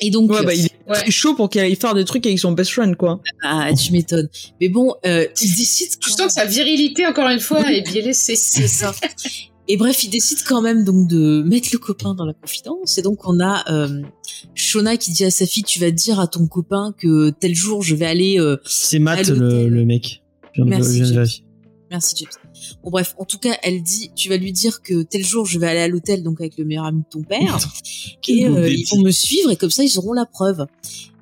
Et donc Ouais, bah, il est Ouais. très chaud pour qu'il aille faire des trucs avec son best friend, quoi. ah tu m'étonnes. Mais bon, euh, il décide Je sens que sa virilité, encore une fois, est bien laissée. C'est ça. Et bref, il décide quand même donc de mettre le copain dans la confidence. Et donc on a euh, Shona qui dit à sa fille, tu vas dire à ton copain que tel jour je vais aller. euh, C'est Matt, le, le mec. Je viens de- Merci, je viens de. Merci James. Bon bref, en tout cas, elle dit, tu vas lui dire que tel jour je vais aller à l'hôtel donc avec le meilleur ami de ton père et euh, ils vont me suivre et comme ça ils auront la preuve.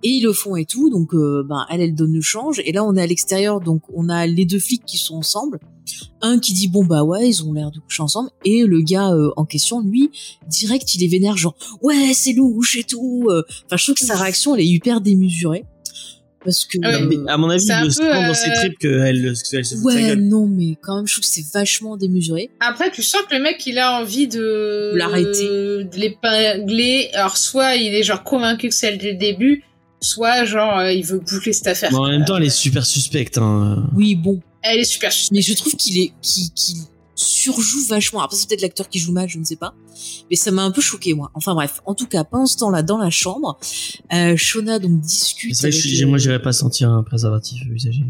Et ils le font et tout, donc euh, ben elle elle donne le change et là on est à l'extérieur donc on a les deux flics qui sont ensemble. Un qui dit bon bah ouais ils ont l'air de coucher ensemble et le gars euh, en question lui direct il est vénère genre ouais c'est louche et tout. Enfin je trouve que sa réaction elle est hyper démesurée parce que Ah ouais. euh, à mon avis, C'est prend dans euh, ses tripes qu'elle elle se fout de sa ouais gueule. non mais quand même je trouve que c'est vachement démesuré. Après, tu sens que le mec, il a envie de L'arrêter. de l'épingler. Alors, soit il est genre convaincu que c'est elle dès le début, soit genre euh, il veut boucler cette affaire. Mais en même temps, elle est super suspecte. Hein. Oui bon Elle est super mais je trouve qu'il est qu'il surjoue vachement après c'est peut-être l'acteur qui joue mal je ne sais pas mais ça m'a un peu choqué moi enfin bref en tout cas pendant ce temps-là dans la chambre euh, Shona donc discute C'est vrai que euh, moi, j'irais pas sentir un préservatif usagé.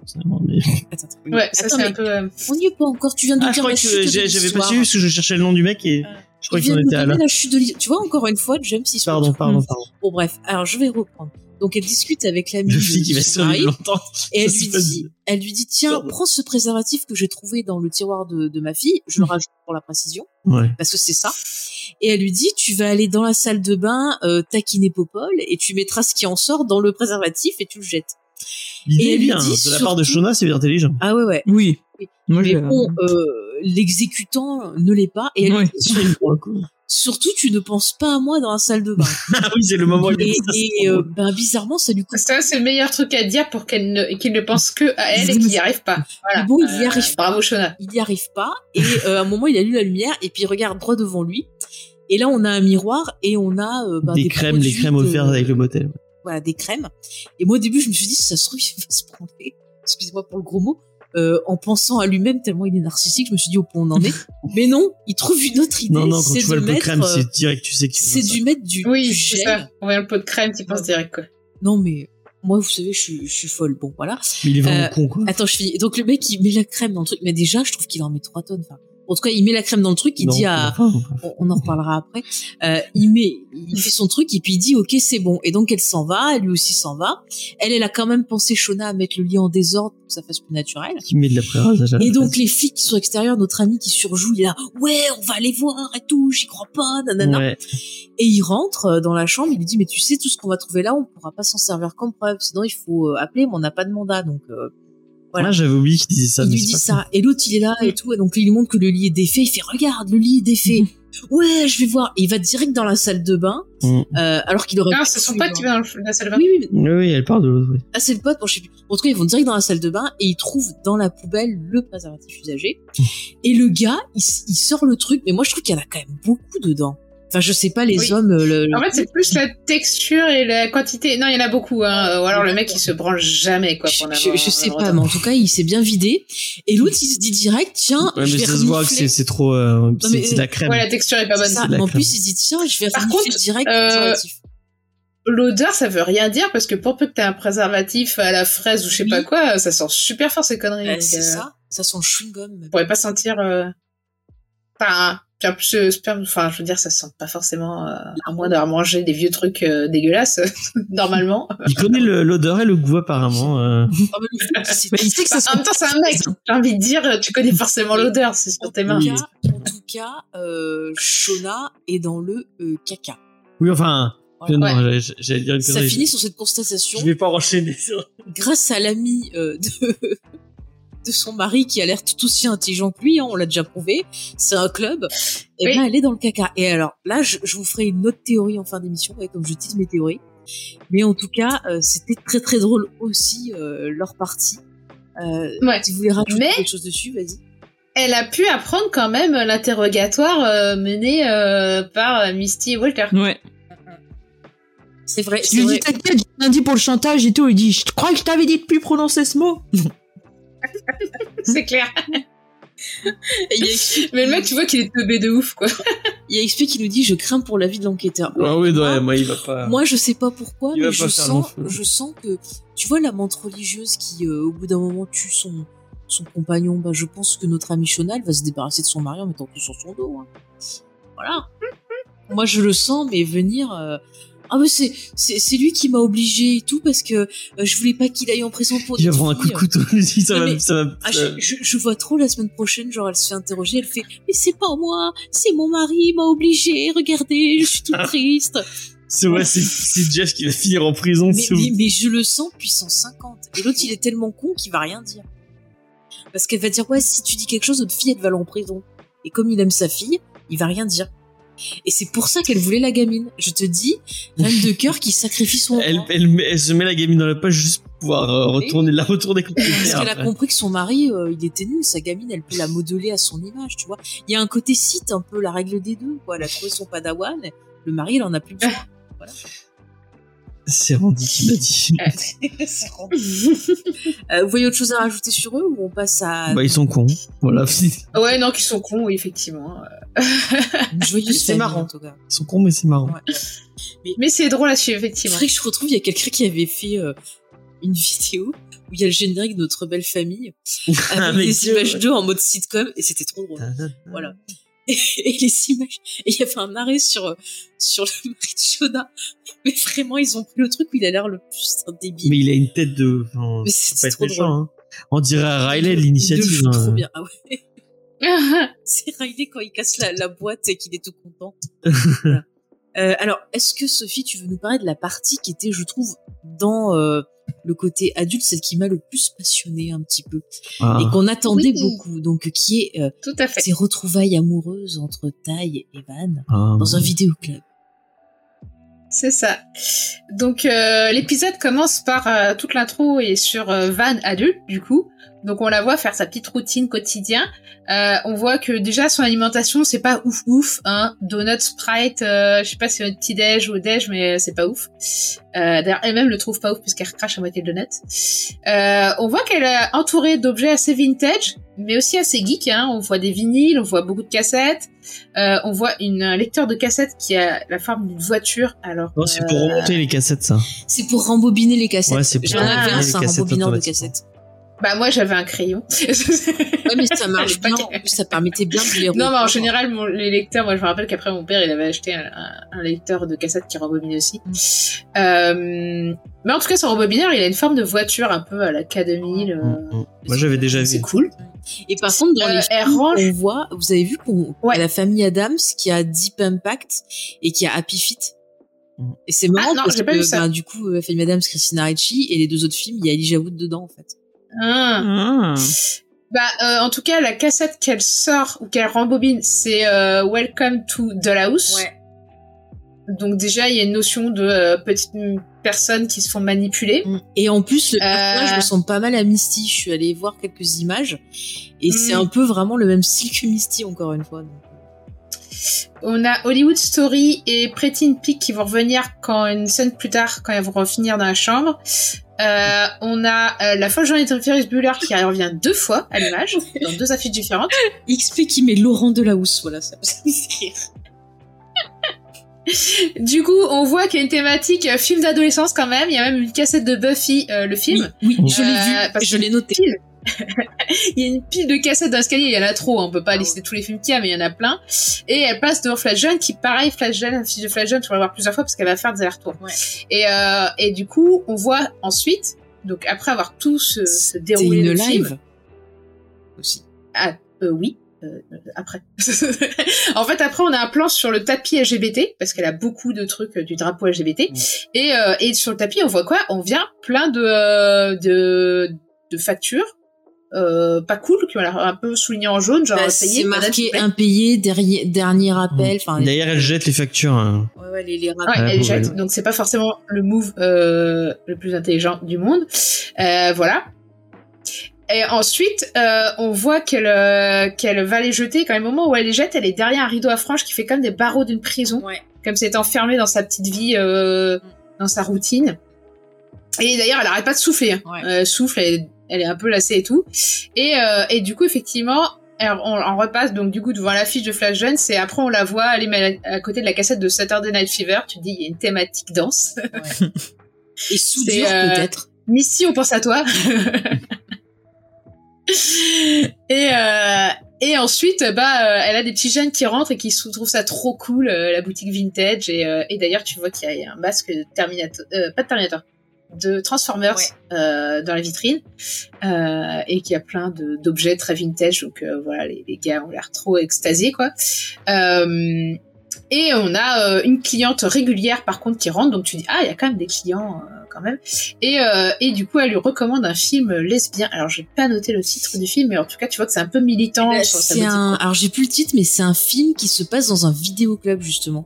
personnellement, mais- attends, attends. Ouais, ça Attends, c'est mais un peu. euh, on n'y est pas encore tu viens de Ah, je dire crois la que chute j'avais pas parce que je cherchais le nom du mec et je crois de était à là. la chute de l'histoire. tu vois encore une fois James il se Pardon, pardon, pardon. bon bref alors je vais reprendre donc elle discute avec l'ami de il va longtemps. Et elle lui dit, elle lui dit, tiens, Pardon. prends ce préservatif que j'ai trouvé dans le tiroir de, de ma fille. Je le rajoute pour la précision, Ouais. parce que c'est ça. Et elle lui dit, tu vas aller dans la salle de bain, euh, taquiner Popol, et tu mettras ce qui en sort dans le préservatif et tu le jettes. L'idée Et est lui bien. dit De la part de Shona, c'est bien intelligent. Ah ouais, ouais. Oui. Oui. Moi, Mais j'ai- bon, euh, l'exécutant ne l'est pas. Et elle lui Ouais. dit, surtout, tu ne penses pas à moi dans la salle de bain. Ah oui, c'est le moment et et, euh, ben, bizarrement, ça lui coûte. Ça, c'est le meilleur truc à dire pour qu'elle ne, qu'il ne pense que à elle et qu'il n'y arrive pas. Voilà. Bon, il y Euh, arrive Bravo, Shona. il n'y arrive pas et euh, à un moment il allume la lumière et puis il regarde droit devant lui et là on a un miroir et on a euh, ben, des, des crèmes, les produits crèmes offertes avec le motel. voilà des crèmes et moi au début je me suis dit ça se trouve il va se prendre excusez-moi pour le gros mot euh, en pensant à lui-même tellement il est narcissique je me suis dit au point on en est mais non il trouve une autre idée Non, non, quand c'est tu vois le pot de crème, euh, c'est direct, tu sais que tu c'est du mettre du, Oui, c'est gel ça. En voyant le pot de crème, tu penses direct, quoi. non mais moi vous savez je suis je suis folle bon voilà Mais il est vraiment Euh, con, quoi. Attends, je finis. Donc le mec, il met la crème dans le truc. Mais déjà, je trouve qu'il en met 3 tonnes. Enfin, en tout cas, il met la crème dans le truc. Il Non, dit à... On, on en reparlera après. Euh, il met, il fait son truc et puis il dit ok c'est bon. Et donc elle s'en va, lui aussi s'en va. Elle, elle a quand même pensé Shona à mettre le lit en désordre pour que ça fasse plus naturel. Qui met de la la Et donc place. les flics qui sont extérieurs, notre ami qui surjoue, il est là ouais on va aller voir et tout, j'y crois pas, nanana. Ouais. Et il rentre euh, dans la chambre, il lui dit mais tu sais tout ce qu'on va trouver là, on pourra pas s'en servir comme preuve, sinon il faut euh, appeler, mais on n'a pas de mandat donc. euh, Voilà. Ah, j'avais oublié qu'il disait ça. il lui dit ça et l'autre il est là et tout et donc il lui montre que le lit est défait il fait regarde le lit est défait ouais je vais voir et il va direct dans la salle de bain Mm. euh, alors qu'il aurait pu c'est son pote qui va dans la salle de bain. oui oui mais- Oui, oui, elle parle de l'autre, oui. ah c'est le pote bon je sais plus en tout cas ils vont direct dans la salle de bain et ils trouvent dans la poubelle le préservatif usagé et le gars il sort le truc mais moi je trouve qu'il y en a quand même beaucoup dedans enfin je sais pas les Oui. hommes euh, le, le- En fait, c'est plus la texture et la quantité. Non, il y en a beaucoup, hein. Ou alors le mec, il se branle jamais, quoi, je, pour en je- avoir je sais pas, retard. mais en tout cas, il s'est bien vidé. Et l'autre, il se dit direct, tiens, Ouais, je mais vais ça se voit que renifler. c'est trop. euh, c'est de la crème. Ouais, la texture est pas bonne. La Mais en plus, il se dit, tiens, je vais Par renifler contre, direct euh. L'odeur, ça veut rien dire parce que pour peu que t'aies un préservatif à la fraise ou je sais Oui. pas quoi, ça sent super fort ces conneries. Bah, donc, c'est euh, ça. Ça sent le chewing-gum. On pourrait pas sentir. euh, Enfin, Puis en plus, sperme, enfin, je veux dire, ça sent pas forcément, euh, à moins d'avoir mangé des vieux trucs euh, dégueulasses, normalement. Il connaît l'odeur et le goût apparemment. euh. Mais le fait, c'est- Mais il sait que ça en même temps, c'est un mec. J'ai envie de dire, tu connais forcément l'odeur, c'est sur tes mains. En tout cas, en tout cas euh, Shona est dans le euh, caca. Oui, enfin, non, dire une Ça finit sur cette constatation. Je vais pas enchaîner sur. grâce à l'ami euh, de, de son mari qui a l'air tout aussi intelligent que lui, hein, on l'a déjà prouvé, c'est un club, et Oui. ben elle est dans le caca. Et alors là, je, je vous ferai une autre théorie en fin d'émission, ouais, comme je dis mes théories. Mais en tout cas, euh, c'était très très drôle aussi euh, leur partie. Euh, Ouais. Si vous voulez rajouter Mais- quelque chose dessus, vas-y. Elle a pu apprendre quand même l'interrogatoire euh, mené euh, par Misty et Walter. Ouais. C'est vrai, Je lui dis t'inquiète, j'ai rien dit pour le chantage et tout. Il dit, je crois que je t'avais dit de plus prononcer ce mot. C'est clair. Il Mais le mec, tu vois qu'il est teubé de ouf, quoi. il y a XP qui nous dit je crains pour la vie de l'enquêteur. Ah oui, ouais, moi, il va pas. Moi, je sais pas pourquoi, Il mais je sens, je sens que, tu vois, la menthe religieuse qui, euh, au bout d'un moment, tue son, son compagnon, bah, je pense que notre ami Shona, elle va se débarrasser de son mari en mettant tout sur son dos. hein. Voilà. Moi, je le sens, mais venir. euh, Ah, mais c'est, c'est, lui qui m'a obligé et tout parce que euh, je voulais pas qu'il aille en prison pour Il va prendre un coup de couteau, lui, ça va, mais- ça va. Ah, ça- je, vois trop la semaine prochaine, genre elle se fait interroger, elle fait mais c'est pas moi, c'est mon mari il m'a obligé, regardez, je suis toute triste. C'est ouais, c'est Jeff qui va finir en prison. mais, mais, mais je le sens puissance 50. Et l'autre, il est tellement con qu'il va rien dire. Parce qu'elle va dire, ouais, si tu dis quelque chose, notre fille, elle va aller en prison. Et comme il aime sa fille, il va rien dire. Et c'est pour ça qu'elle voulait la gamine. Je te dis, reine de cœur qui sacrifie son Elle, enfant. elle, elle se met la gamine dans la poche juste pour pouvoir euh, retourner, la retourner Parce qu'elle a compris que son mari, euh, il était nul. Sa gamine, elle peut la modeler à son image, tu vois. Il y a un côté site, un peu la règle des deux, quoi. Elle a trouvé son padawan. Le mari, il en a plus besoin. C'est Randy qui m'a dit. C'est rendu. Euh, vous voyez autre chose à rajouter sur eux ou on passe à Bah, ils sont cons. Voilà. Ils Ouais, non, qu'ils sont cons, oui, effectivement. C'est marrant. en tout cas. sont cons, mais c'est marrant. Ouais. Mais c'est drôle à suivre, C'est effectivement. vrai que je retrouve, il y a quelqu'un qui avait fait euh, une vidéo où il y a le générique de notre belle famille Ah, avec des images d'eux en mode sitcom et c'était trop drôle. Voilà. Et, et les images, et il y avait un arrêt sur, euh, sur le mari de Shona. Mais vraiment, ils ont pris le truc où il a l'air le plus un débile. Mais il a une tête de. Enfin, Mais c'est pas être trop méchant, drôle. hein. On dirait Riley Il le l'initiative. joue trop hein. bien. Ah ouais. C'est Riley quand il casse la, la boîte et qu'il est tout content. Voilà. Euh, alors, est-ce que Sophie, tu veux nous parler de la partie qui était, je trouve, dans euh, le côté adulte, celle qui m'a le plus passionné un petit peu Ah. et qu'on attendait Oui. beaucoup, donc qui est euh, Tout à fait. ces retrouvailles amoureuses entre Tai et Van Ah. dans un vidéoclub. C'est ça. Donc euh, l'épisode commence par euh, toute l'intro et sur euh, Van adulte du coup. Donc on la voit faire sa petite routine quotidien. Euh, on voit que déjà son alimentation c'est pas ouf ouf. Hein. Donut, Sprite, euh, je sais pas si c'est un petit déj ou déj mais c'est pas ouf. Euh, D'ailleurs elle-même le trouve pas ouf puisqu'elle crache à moitié le donut. Euh, on voit qu'elle est entourée d'objets assez vintage mais aussi assez geek. Hein. On voit des vinyles, on voit beaucoup de cassettes. Euh, on voit une, un lecteur de cassettes qui a la forme d'une voiture. Alors Non, c'est pour remonter les cassettes, ça. C'est pour rembobiner les cassettes. Ouais, c'est pour J'en avais un, les c'est un cassettes rembobineur de cassettes. Bah moi j'avais un crayon. Ouais, mais ça marche bien. paquets. En plus, ça permettait bien de les non mais en général mon, les lecteurs, moi je me rappelle qu'après mon père il avait acheté un, un- un lecteur de cassettes qui rembobinait aussi. Mm. Euh, mais en tout cas son rembobineur il a une forme de voiture un peu à la K2000. euh, Mm, mm. Moi, j'avais déjà c'est vu. cool. Et par contre, dans Euh, les films, range- on voit, vous avez vu qu'on Ouais. a la famille Adams qui a Deep Impact et qui a Happy Feet? Mm. Et c'est marrant Ah, non, parce pas que vu ça. ben, du coup, la famille Adams, Christina Ricci et les deux autres films, il y a Elijah Wood dedans en fait. Ah. Ah. Bah euh, en tout cas la cassette qu'elle sort ou qu'elle rembobine c'est euh, Welcome to Dollhouse. Donc déjà il y a une notion de euh, petites personnes qui se font manipuler. Et en plus, le Euh. personnage ressemble pas mal à Misty. Je suis allée voir quelques images et c'est Mm. un peu vraiment le même style que Misty encore une fois. donc. On a Hollywood Story et Pretty in Peak qui vont revenir quand une scène plus tard, quand elles vont revenir dans la chambre. Euh, on a euh, la folle journée de Ferris Bueller qui revient deux fois à l'image, dans deux affiches différentes. XP qui met Laurent Delahousse, voilà ça. Du coup, on voit qu'il y a une thématique euh, film d'adolescence quand même. Il y a même une cassette de Buffy, euh, le film. Oui, Oui. je l'ai Euh, vu, parce je l'ai noté. Il y a une pile de cassettes dans l'escalier, il y en a trop, on peut pas lister tous les films qu'il y a, mais il y en a plein. Et elle passe devant Flash John, qui pareil, Flash la fiche de Flash John, tu vas la voir plusieurs fois parce qu'elle va faire des allers-retours. Ouais. Et, euh, et du coup, on voit ensuite, donc après avoir tout ce, déroulé une de film, live aussi. ah, euh, oui. Euh, après. en fait, après, on a un plan sur le tapis LGBT, parce qu'elle a beaucoup de trucs euh, du drapeau LGBT. Et, euh, et sur le tapis, on voit quoi? On vient plein de, euh, de, de factures. Euh, pas cool, qui ont l'air un peu soulignées en jaune, genre Bah, c'est marqué impayé, dernier, dernier appel. Enfin, D'ailleurs, elle jette les factures. hein. Ouais, ouais, les, les Ouais, rappels. Ouais, elle jette, donc c'est pas forcément le move euh, le plus intelligent du monde. Euh, voilà. Et ensuite, euh, on voit qu'elle euh, qu'elle va les jeter. Quand même, au moment où elle les jette, elle est derrière un rideau à franges qui fait comme des barreaux d'une prison, Ouais. comme si elle était enfermée dans sa petite vie, euh, dans sa routine. Et d'ailleurs, elle arrête pas de souffler. hein. Ouais. Euh, elle souffle, elle, elle est un peu lassée et tout. Et, euh, et du coup, effectivement, on, on repasse donc du coup devant l'affiche de Flash Jeune, c'est après on la voit aller à côté de la cassette de Saturday Night Fever. Tu te dis il y a une thématique danse. Et soudure, euh, peut-être. Missy, on pense à toi. et euh, et ensuite, bah, euh, elle a des petits jeunes qui rentrent et qui trouvent ça trop cool, euh, la boutique vintage. Et, euh, et d'ailleurs, tu vois qu'il y a un masque de Terminator, pas de Terminator, de Transformers dans la vitrine, et qu'il y a plein d'objets très vintage. Donc voilà, les, les gars ont l'air trop extasiés, quoi. Et on a une cliente régulière, par contre, qui rentre. Donc tu dis, ah, il y a quand même des clients. Quand même. Et, euh, et du coup, elle lui recommande un film lesbien. Alors, j'ai pas noté le titre du film, mais en tout cas, tu vois que c'est un peu militant. Bah, c'est un, alors j'ai plus le titre, mais c'est un film qui se passe dans un vidéoclub justement.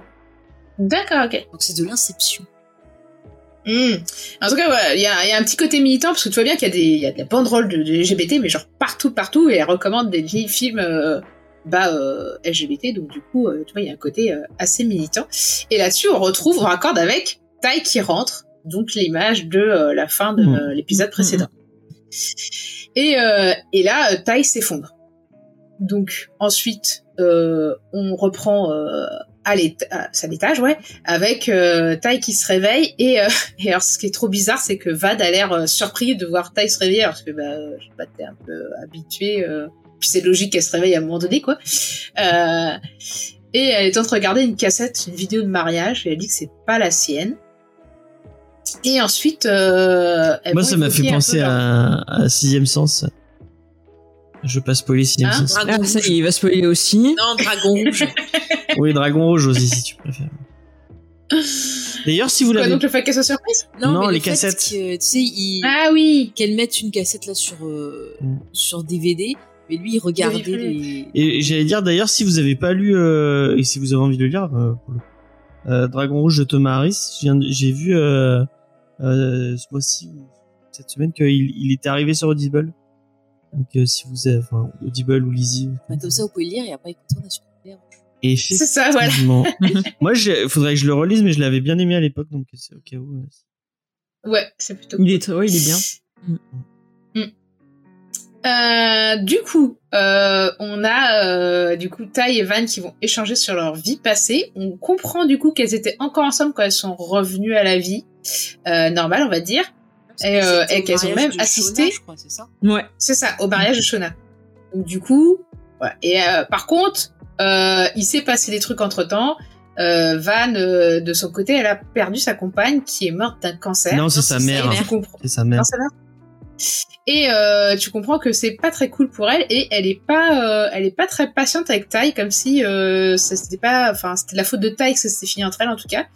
D'accord, ok. Donc c'est de l'inception. Hmm. En tout cas, il y a, y a un petit côté militant parce que tu vois bien qu'il y a des, y a de la banderole de, de LGBT, mais genre partout, partout, et elle recommande des films euh, bah, euh, LGBT, donc du coup, euh, tu vois, il y a un côté assez militant. Et là-dessus, on retrouve, on raccorde avec Tai qui rentre, donc l'image de euh, la fin de Hmm. euh, l'épisode précédent. Et, euh, et là, euh, Tai s'effondre. Donc ensuite, euh, on reprend euh, à à l'étage, ouais, avec euh, Tai qui se réveille et, euh, et alors ce qui est trop bizarre, c'est que Vad a l'air surpris de voir Tai se réveiller parce que bah, je sais pas, t'es un peu habitué. euh, puis c'est logique qu'elle se réveille à un moment donné, quoi. Euh, et elle est en train de regarder une cassette, une vidéo de mariage, et elle dit que c'est pas la sienne. Et ensuite, euh, Moi, ça m'a fait penser leur- à, à Sixième Sens. Je vais pas spoiler Sixième Hein Sens. Dragon Ah, ça il va spoiler aussi. Non, dragon rouge. Oui, Dragon Rouge aussi, si tu préfères. D'ailleurs, si vous l'avez... donc le fait qu'elle soit surprise? Non, mais le les fait cassettes. que, tu sais, il- Ah oui qu'elle mette une cassette là sur euh, Mm. sur DVD, mais lui il regardait les. Et j'allais dire d'ailleurs, si vous avez pas lu euh, et si vous avez envie de le lire, euh, pour le- euh, Dragon Rouge de Thomas Harris, j'ai vu euh, euh, ce mois-ci ou cette semaine qu'il il était arrivé sur Audible. Donc euh, si vous avez, enfin Audible ou Lizzy. Bah, comme ça, vous pouvez le lire et après écouter, on a sur le Et C'est ça, voilà. effectivement, moi, j'ai- faudrait que je le relise, mais je l'avais bien aimé à l'époque, donc c'est au cas où. Ouais, c'est plutôt Il est, ouais, il est bien. Euh, du coup, euh, on a euh, du coup Tai et Van qui vont échanger sur leur vie passée. On comprend du coup qu'elles étaient encore ensemble quand elles sont revenues à la vie euh, normale, on va dire. Et, euh, et qu'elles ont même de Shona, assisté. je crois, c'est ça? Ouais. C'est ça, au mariage de Shona. Donc du coup, voilà. Et euh, par contre, euh, il s'est passé des trucs entre temps. Euh, Van, euh, de son côté, elle a perdu sa compagne qui est morte d'un cancer. Non, c'est sa mère. C'est sa mère. Ça. Et euh, tu comprends que c'est pas très cool pour elle et elle est pas, euh, elle est pas très patiente avec Tai, comme si euh, ça c'était pas, enfin c'était la faute de Tai que ça s'était fini entre elles en tout cas.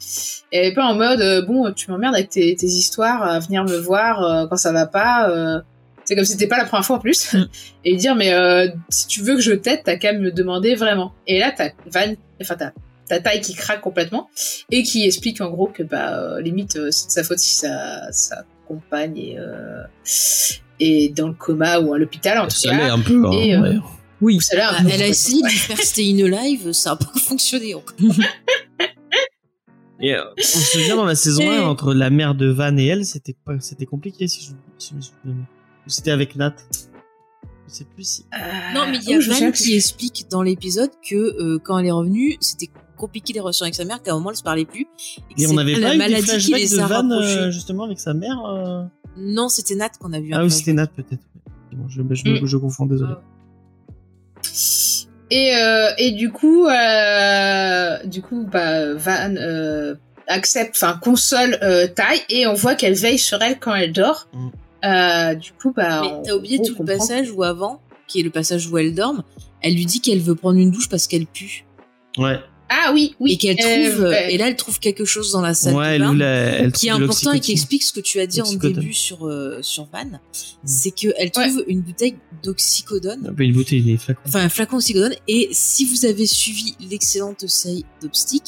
Et elle est pas en mode euh, bon tu m'emmerdes avec tes, tes histoires à venir me voir euh, quand ça va pas. euh. c'est comme si c'était pas la première fois en plus. Mm. et lui dire mais euh, si tu veux que je t'aide t'as qu'à me demander vraiment. Et là t'as Van, enfin t'as t'as Tai qui craque complètement et qui explique en gros que bah euh, limite euh, c'est de sa faute si sa compagne est, euh, est dans le coma ou à l'hôpital en tout Ça cas. un peu. hein, Et, euh, ouais. Oui. Bah, Elle a essayé de faire stay in live, ça a pas fonctionné encore. Et euh, on se souvient dans la saison Et- 1, entre la mère de Van et elle, c'était pas, c'était compliqué si je, si je me souviens c'était avec Nat. Je sais plus si. Euh, Non, mais il y a oh, Van qui explique dans l'épisode que euh, quand elle est revenue, c'était compliqué les relations avec sa mère qu'à un moment elle se parlait plus. Et on n'avait la pas eu des flashbacks de a Van euh, justement avec sa mère. euh Non, c'était Nat qu'on a vu. Ah oui, c'était Nat peut-être. Bon, je, je, Mm. je confonds, désolé. Ah Et, euh, et du coup, euh, du coup, bah, Van euh, accepte, enfin console euh, Ty et on voit qu'elle veille sur elle quand elle dort. Mm. Euh, du coup, bah, Mais t'as oublié on tout le passage où avant, qui est le passage où elle dorme, elle lui dit qu'elle veut prendre une douche parce qu'elle pue. Ouais. Ah oui, oui. et qu'elle euh, trouve, euh, et là elle trouve quelque chose dans la salle Ouais, de elle, bain. où la- elle qui est important et qui explique ce que tu as dit en début sur euh, sur Van, c'est que elle trouve une bouteille d'oxycodone, peu une bouteille, des flacons. enfin un flacon d'oxycodone. Et si vous avez suivi l'excellente série d'Obstick,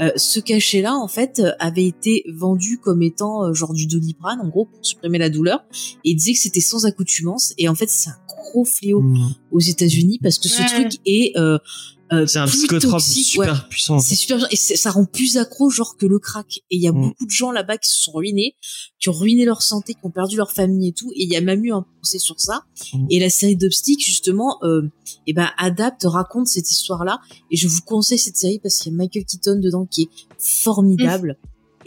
euh, ce cachet-là en fait avait été vendu comme étant euh, genre du doliprane en gros pour supprimer la douleur, et il disait que c'était sans accoutumance. Et en fait c'est un gros fléau Mm. aux États-Unis parce que ce Ouais. truc est euh, C'est un psychotrope toxique, ouais. super puissant. C'est super et ça rend plus accro genre que le crack. Et il y a Mm. beaucoup de gens là-bas qui se sont ruinés, qui ont ruiné leur santé, qui ont perdu leur famille et tout. Et il y a même eu un procès sur ça. Mm. Et la série d'Obstick justement, euh, eh ben adapte, raconte cette histoire-là. Et je vous conseille cette série parce qu'il y a Michael Keaton dedans qui est formidable.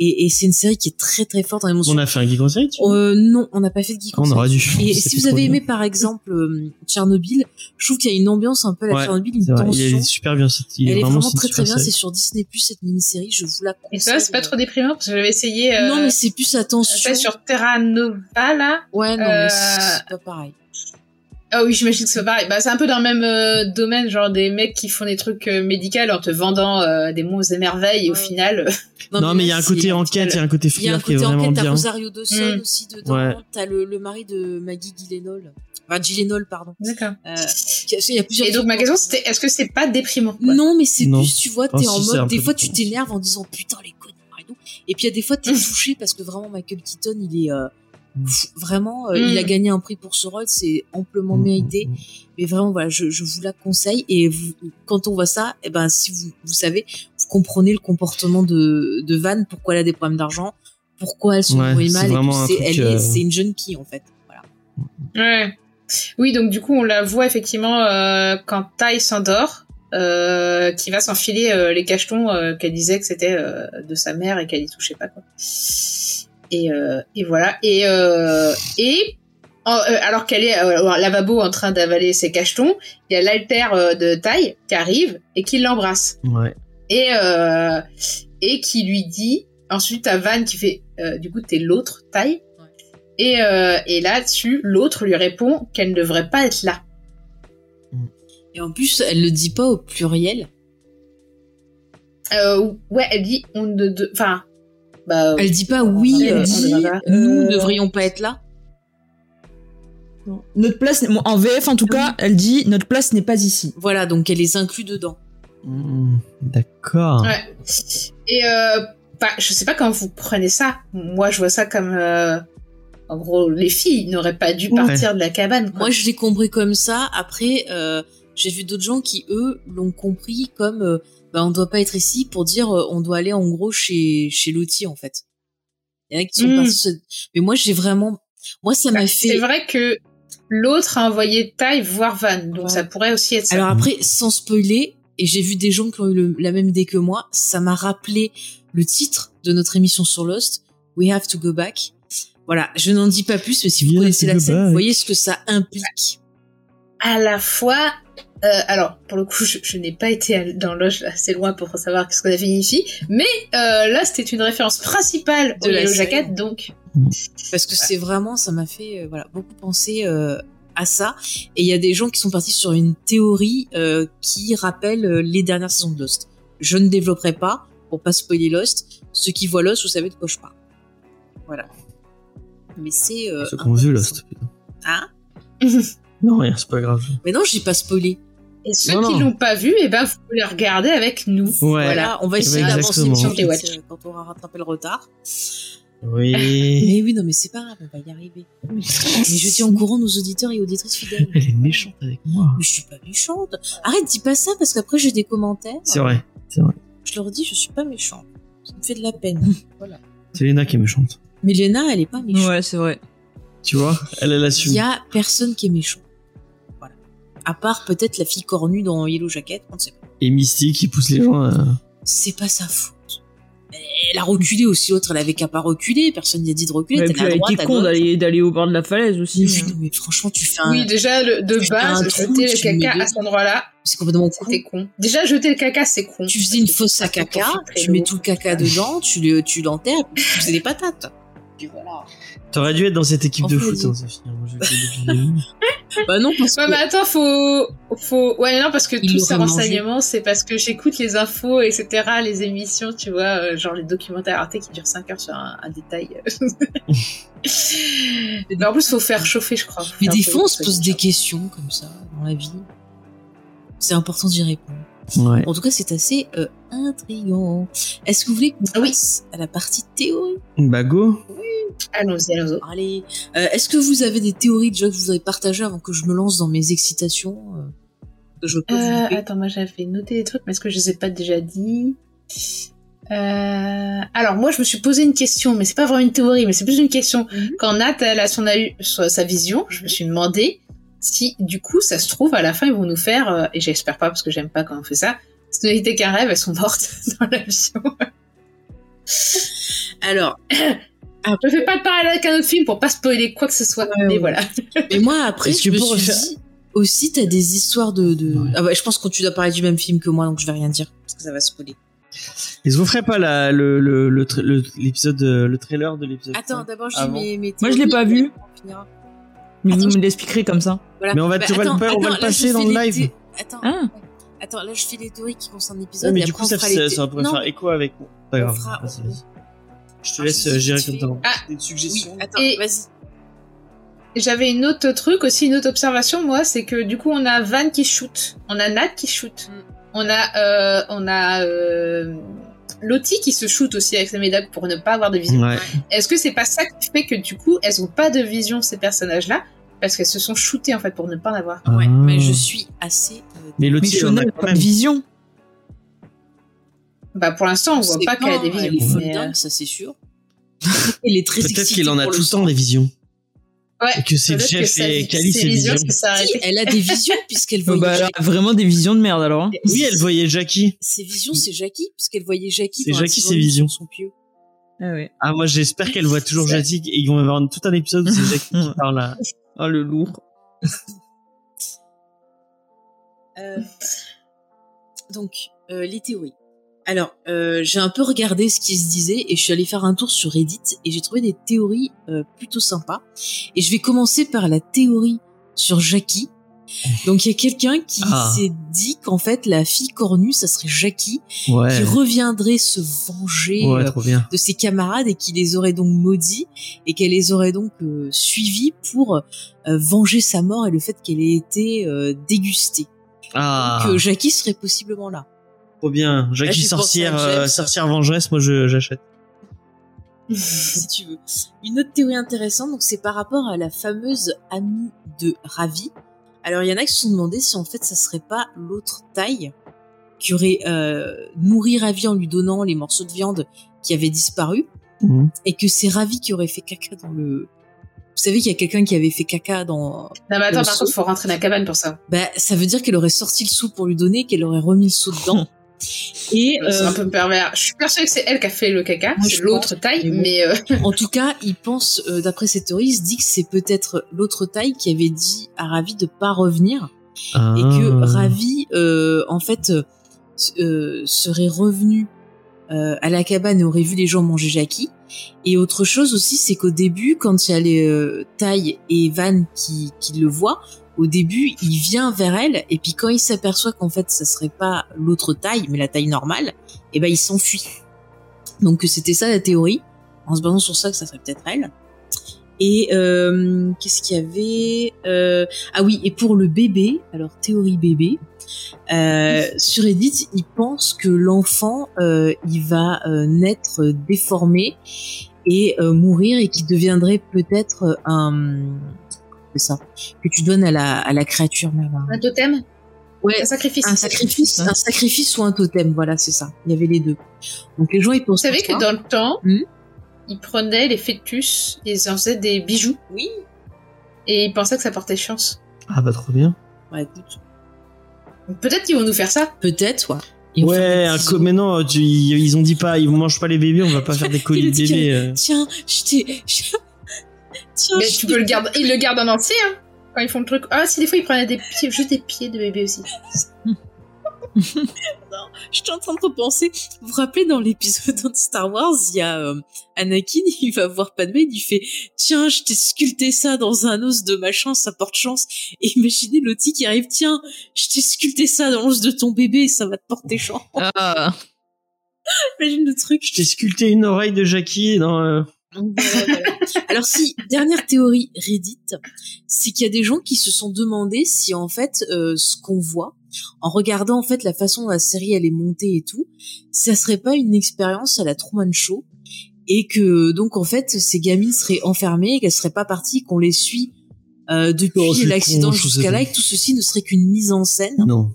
Et, et c'est une série qui est très très forte en émotion. On a fait un geek en série, tu Euh, non, on n'a pas fait de geek en On série. aurait dû. Et si vous avez bien. aimé par exemple euh, Tchernobyl, je trouve qu'il y a une ambiance un peu à la Ouais, Tchernobyl, une vrai, il tension. est super bien. cette- il Elle est vraiment très très bien. C'est série. sur Disney Plus cette mini-série. Je vous la conseille. Et ça, c'est pas trop déprimant parce que j'avais essayé. Euh, Non, mais c'est plus attention. sur Terra Nova là. Ouais, non, Euh, mais c'est pas pareil. Ah oui, j'imagine que c'est pareil. Bah, c'est un peu dans le même euh, domaine, genre des mecs qui font des trucs euh, médicaux en te vendant euh, des monts et merveilles et au final. euh, Non, mais il y a un côté enquête, il y a un côté Il y a un thriller qui est côté vraiment enquête. T'as bien. Rosario Dawson Mm. aussi dedans. Ouais. T'as le, le mari de Maggie Gyllenhaal. Enfin, Gyllenhaal, pardon. D'accord. Euh, il y a plusieurs Et donc ma question c'était, est-ce que c'est pas déprimant? Quoi Non, mais c'est plus, tu vois, t'es Ah, en si, mode, des fois tu t'énerves en disant putain les connards et tout. Et puis il y a des fois t'es touché parce que vraiment Michael Keaton, il est vraiment, euh, Mm. il a gagné un prix pour ce rôle, c'est amplement Mm, mérité. mm, mm. Mais vraiment, voilà, je, je vous la conseille. Et vous, quand on voit ça, eh ben, si vous, vous savez, vous comprenez le comportement de, de Van, pourquoi elle a des problèmes d'argent, pourquoi elle se Ouais, mal. et C'est, elle euh, est, c'est une jeune qui, en fait. Voilà. Ouais. Oui, donc du coup on la voit effectivement euh, quand Ty s'endort, euh, qui va s'enfiler euh, les cachetons euh, qu'elle disait que c'était euh, de sa mère et qu'elle y touchait pas quoi. Et, euh, et voilà. Et euh, et en- euh, alors qu'elle est euh, au lavabo en train d'avaler ses cachetons, il y a l'alter euh, de Ty qui arrive et qui l'embrasse. Ouais. et euh, et qui lui dit ensuite à Van qui fait euh, du coup t'es l'autre taille et euh, et là-dessus l'autre lui répond qu'elle ne devrait pas être là Et en plus, elle le dit pas au pluriel. euh, ouais elle dit on ne de enfin bah Elle dit pas oui, Elle euh, dit, nous euh, ne devrions pas être là. Non. Notre place, en VF en tout cas, elle dit notre place n'est pas ici. Voilà, donc elle les inclut dedans. Mm, D'accord. ouais et euh, bah, je sais pas comment vous prenez ça moi je vois ça comme euh, en gros les filles n'auraient pas dû Ouais. partir de la cabane quoi. Moi, je l'ai compris comme ça. Après, euh, j'ai vu d'autres gens qui, eux, l'ont compris comme euh, bah, on doit pas être ici pour dire euh, on doit aller en gros chez chez Lottie en fait. Il y en a qui sont Mm. partis Mais moi, j'ai vraiment, moi, ça m'a Bah, fait. c'est vrai que l'autre a envoyé Ty voir Van donc Ouais. ça pourrait aussi être ça Alors après, sans spoiler, et j'ai vu des gens qui ont eu le- la même idée que moi, ça m'a rappelé le titre de notre émission sur Lost, We Have to Go Back. Voilà, je n'en dis pas plus, mais si vous connaissez la scène, back. vous voyez ce que ça implique. à la fois euh, alors pour le coup je, je n'ai pas été dans Loge assez loin pour savoir ce que ça signifie mais euh, là c'était une référence principale De de la jaquette donc Parce que c'est vraiment, ça m'a fait euh, voilà beaucoup penser euh, à ça. Et il y a des gens qui sont partis sur une théorie euh, qui rappelle euh, les dernières saisons de Lost. Je ne développerai pas pour pas spoiler Lost. Ceux qui voient Lost, vous savez de quoi je parle. Voilà. Mais c'est. Euh, Ceux qui ont vu. Lost. putain. Hein? Non, rien, c'est pas grave. Mais non, j'ai pas spoilé. Et ceux Non, qui l'ont pas vu et ben vous pouvez les regarder avec nous Ouais. Voilà, on va essayer d'avancer sur les watch. euh, quand on aura rattrapé le retard. Oui. Mais oui, non, mais c'est pas grave, on va y arriver. Mais je tiens au courant nos auditeurs et auditrices fidèles. Elle est méchante avec moi. Mais je suis pas méchante. Arrête, dis pas ça parce qu'après j'ai des commentaires. C'est vrai. Je leur dis, je suis pas méchante. Ça me fait de la peine. voilà. C'est Léna qui est méchante. Mais Léna, elle est pas méchante. Ouais, c'est vrai. Tu vois Elle, elle Il assume. y a personne qui est méchant. À part peut-être la fille cornue dans Yellow Jacket, on ne sait pas. Et Misty qui pousse les gens à... c'est pas sa faute. Elle a reculé aussi, l'autre, elle avait qu'à pas reculer, personne n'y a dit de reculer, elle était à con d'aller d'aller au bord de la falaise aussi. Mais, non, mais franchement, tu fais un... Oui, déjà, le- de tu base, un trou, jeter le caca à cet endroit-là, C'est complètement con. c'était con. Déjà, jeter le caca, c'est con. Tu faisais une fosse à caca, tu mets tout le caca dedans, tu le, tu l'enterres, tu faisais des patates. Puis voilà. T'aurais dû être dans cette équipe de foot, hein, début. Bah non, parce Ouais, que mais attends, faut, faut, ouais, non, parce que ces mangé. renseignements, c'est parce que j'écoute les infos, etc., les émissions, tu vois, euh, genre les documentaires Arte qui durent 5 heures sur un, un détail. mais en plus, faut faire chauffer, je crois. Faut Mais des fois, on se pose des questions comme ça dans la vie. C'est important d'y répondre. Ouais. En tout cas, c'est assez euh, intriguant. Est-ce que vous voulez qu'on Ah oui. passe à la partie théorie Bah, go. Allons-y, allons-y. Allez, euh, est-ce que vous avez des théories déjà que vous voudrez partager avant que je me lance dans mes excitations euh, que je peux vous Euh, attends, moi j'avais noté des trucs, mais est-ce que je les ai pas déjà dit? Euh, alors moi je me suis posé une question, mais c'est pas vraiment une théorie, mais c'est plus une question. Mhm. Quand Nat elle a son a eu sa sa vision, je me suis demandé si du coup ça se trouve à la fin ils vont nous faire euh, et j'espère pas parce que j'aime pas quand on fait ça. Ce n'était qu'un rêve, elles sont mortes dans l'avion. Alors, Je fais pas de parallèle avec un autre film pour pas spoiler quoi que ce soit, Ouais, mais ouais. voilà. mais moi après, je me pour suis refaire- dit aussi, t'as des histoires de. de... Ouais. Ah bah, je pense que tu dois parler du même film que moi, donc je vais rien dire parce que ça va spoiler. Que vous ferez pas la, le, le, le, l'épisode, euh, le trailer de l'épisode Attends, d'abord, j'ai avant mes, mes Moi, je l'ai pas vu. après, on finira. Mais Attends, vous je- me l'expliquerez comme ça. Voilà. Mais on va- Bah, tu vas le attends, faire- on va le attends, passer dans le live. Attends, Ah. attends, là je fais les théories qui concernent l'épisode. Ouais, mais et du après, coup, on ça, fera ça, ça pourrait Non, faire écho avec. Pas grave. fera-. Je te Ah, laisse si, euh, gérer comme t'as envie. Ah. Des Oui, suggestions. attends, Et- vas-y. J'avais une autre truc aussi, une autre observation, moi, c'est que du coup, on a Van qui shoot, on a Nat qui shoot, Mm. on a, euh, on a euh, Lottie qui se shoot aussi avec sa médaille pour ne pas avoir de vision. Ouais. Est-ce que c'est pas ça qui fait que du coup, elles ont pas de vision ces personnages-là? Parce qu'elles se sont shootées en fait pour ne pas en avoir Ouais, Ah. mais je suis assez. euh, Mais en Shona a pas de vision. Bah pour l'instant, on voit pas qu'elle a des quand, Elle est visions. mais, euh, dingue, ça c'est sûr. Elle est très Peut-être qu'il en a tout le temps des visions. Ouais. Et que c'est sa- et Cali, c'est Si, elle a des visions puisqu'elle Oh, voyait. bah, elle a vraiment des visions de merde alors. hein. Oui, elle voyait Jackie. Ses visions, c'est Jackie, puisqu'elle voyait Jackie. C'est Jackie, ses visions. Son pieu. Ah ouais. Ah, moi, j'espère qu'elle voit toujours Jackie et ils vont avoir tout un épisode où c'est Jackie qui parle à. Oh le lourd. Euh, donc, euh, les théories. Alors, euh, j'ai un peu regardé ce qui se disait et je suis allée faire un tour sur Reddit et j'ai trouvé des théories euh, plutôt sympas. Et je vais commencer par la théorie sur Jackie. Donc, il y a quelqu'un qui Ah. s'est dit qu'en fait, la fille cornue, ça serait Jackie, Ouais. qui reviendrait se venger Ouais, euh, de ses camarades et qui les aurait donc maudits et qu'elle les aurait donc euh, suivis pour euh, venger sa mort et le fait qu'elle ait été euh, dégustée. Ah, Que Jackie serait possiblement là. Trop bien. Jackie j'ai pensé sorcière, euh, sorcière vengeresse, moi, je, j'achète. si tu veux. Une autre théorie intéressante, donc c'est par rapport à la fameuse amie de Ravi. Alors il y en a qui se sont demandé si en fait ça serait pas l'autre taille qui aurait euh, nourri Ravi en lui donnant les morceaux de viande qui avaient disparu Mhm. et que c'est Ravi qui aurait fait caca dans le. Vous savez qu'il y a quelqu'un qui avait fait caca dans. Non mais attends, par contre, faut rentrer dans la cabane pour ça. Bah ça veut dire qu'elle aurait sorti le seau pour lui donner, qu'elle aurait remis le seau dedans. Et C'est euh, un peu pervers. Je suis persuadée que c'est elle qui a fait le caca, c'est l'autre taille, Mais bon. mais euh, En tout cas, il pense, euh, d'après cette théorie, il se dit que c'est peut-être l'autre taille qui avait dit à Ravi de pas revenir Ah. et que Ravi, euh, en fait, serait revenu euh, à la cabane et aurait vu les gens manger Jackie. Et autre chose aussi, c'est qu'au début, quand il y a les euh, Taille et Van qui, qui le voient, au début, il vient vers elle et puis quand il s'aperçoit qu'en fait, ça serait pas l'autre taille, mais la taille normale, et ben il s'enfuit. Donc c'était ça la théorie, en se basant sur ça que ça serait peut-être elle. Et euh, qu'est-ce qu'il y avait Euh, Ah oui, et pour le bébé, alors théorie bébé, euh, sur Reddit, il pense que l'enfant, euh, il va euh, naître déformé et euh, mourir et qu'il deviendrait peut-être un c'est ça que tu donnes à la à la créature même. hein. un totem, Ouais, un sacrifice. un sacrifice, un sacrifice ou un totem, voilà, c'est ça. Il y avait les deux. Donc les gens ils Vous pensent savez que dans le temps, Hmm. ils prenaient les fœtus, ils en faisaient des bijoux, oui. et ils pensaient que ça portait chance. Ah, bah, trop bien. Ouais, Peut-être qu'ils vont nous faire ça. peut-être, ouais. Ouais, un mais non, tu- ils ils ont dit pas, ils mangent pas les bébés, on va pas faire des colis de bébés. que- euh. Tiens, je t'ai. Tiens, Mais tu peux le garder. Ils le gardent en entier, hein. Quand ils font le truc. Ah, si des fois ils prenaient des pieds, juste des pieds de bébé aussi. Je suis en train de repenser. Vous vous rappelez dans l'épisode de Star Wars, il y a euh, Anakin, il va voir Padmé, il lui fait Tiens, je t'ai sculpté ça dans un os de machin, ça porte chance. Et imaginez Lottie qui arrive Tiens, je t'ai sculpté ça dans l'os de ton bébé, ça va te porter chance. Ah. Imagine le truc. Je t'ai sculpté une oreille de Jackie dans. euh, Alors si, dernière théorie Reddit, c'est qu'il y a des gens qui se sont demandé si en fait euh, ce qu'on voit, en regardant en fait la façon dont la série elle est montée et tout, ça serait pas une expérience à la Truman Show et que donc en fait ces gamines seraient enfermées et qu'elles seraient pas parties, qu'on les suit euh, depuis Oh, l'accident jusqu'à là et que tout ceci ne serait qu'une mise en scène. Non.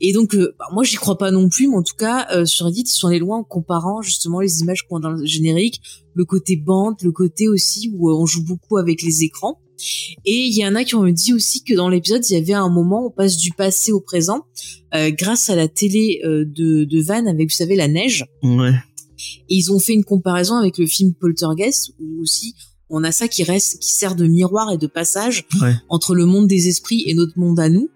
Et donc, euh, bah, moi, j'y crois pas non plus, mais en tout cas, euh, sur Reddit, ils sont allés loin en comparant justement les images qu'on a dans le générique, le côté bande, le côté aussi où euh, on joue beaucoup avec les écrans. Et il y en a qui ont dit aussi que dans l'épisode, il y avait un moment où on passe du passé au présent euh, grâce à la télé de, de Van avec, vous savez, la neige. Ouais. Et ils ont fait une comparaison avec le film Poltergeist, où aussi on a ça qui reste, qui sert de miroir et de passage Ouais. entre le monde des esprits et notre monde à nous.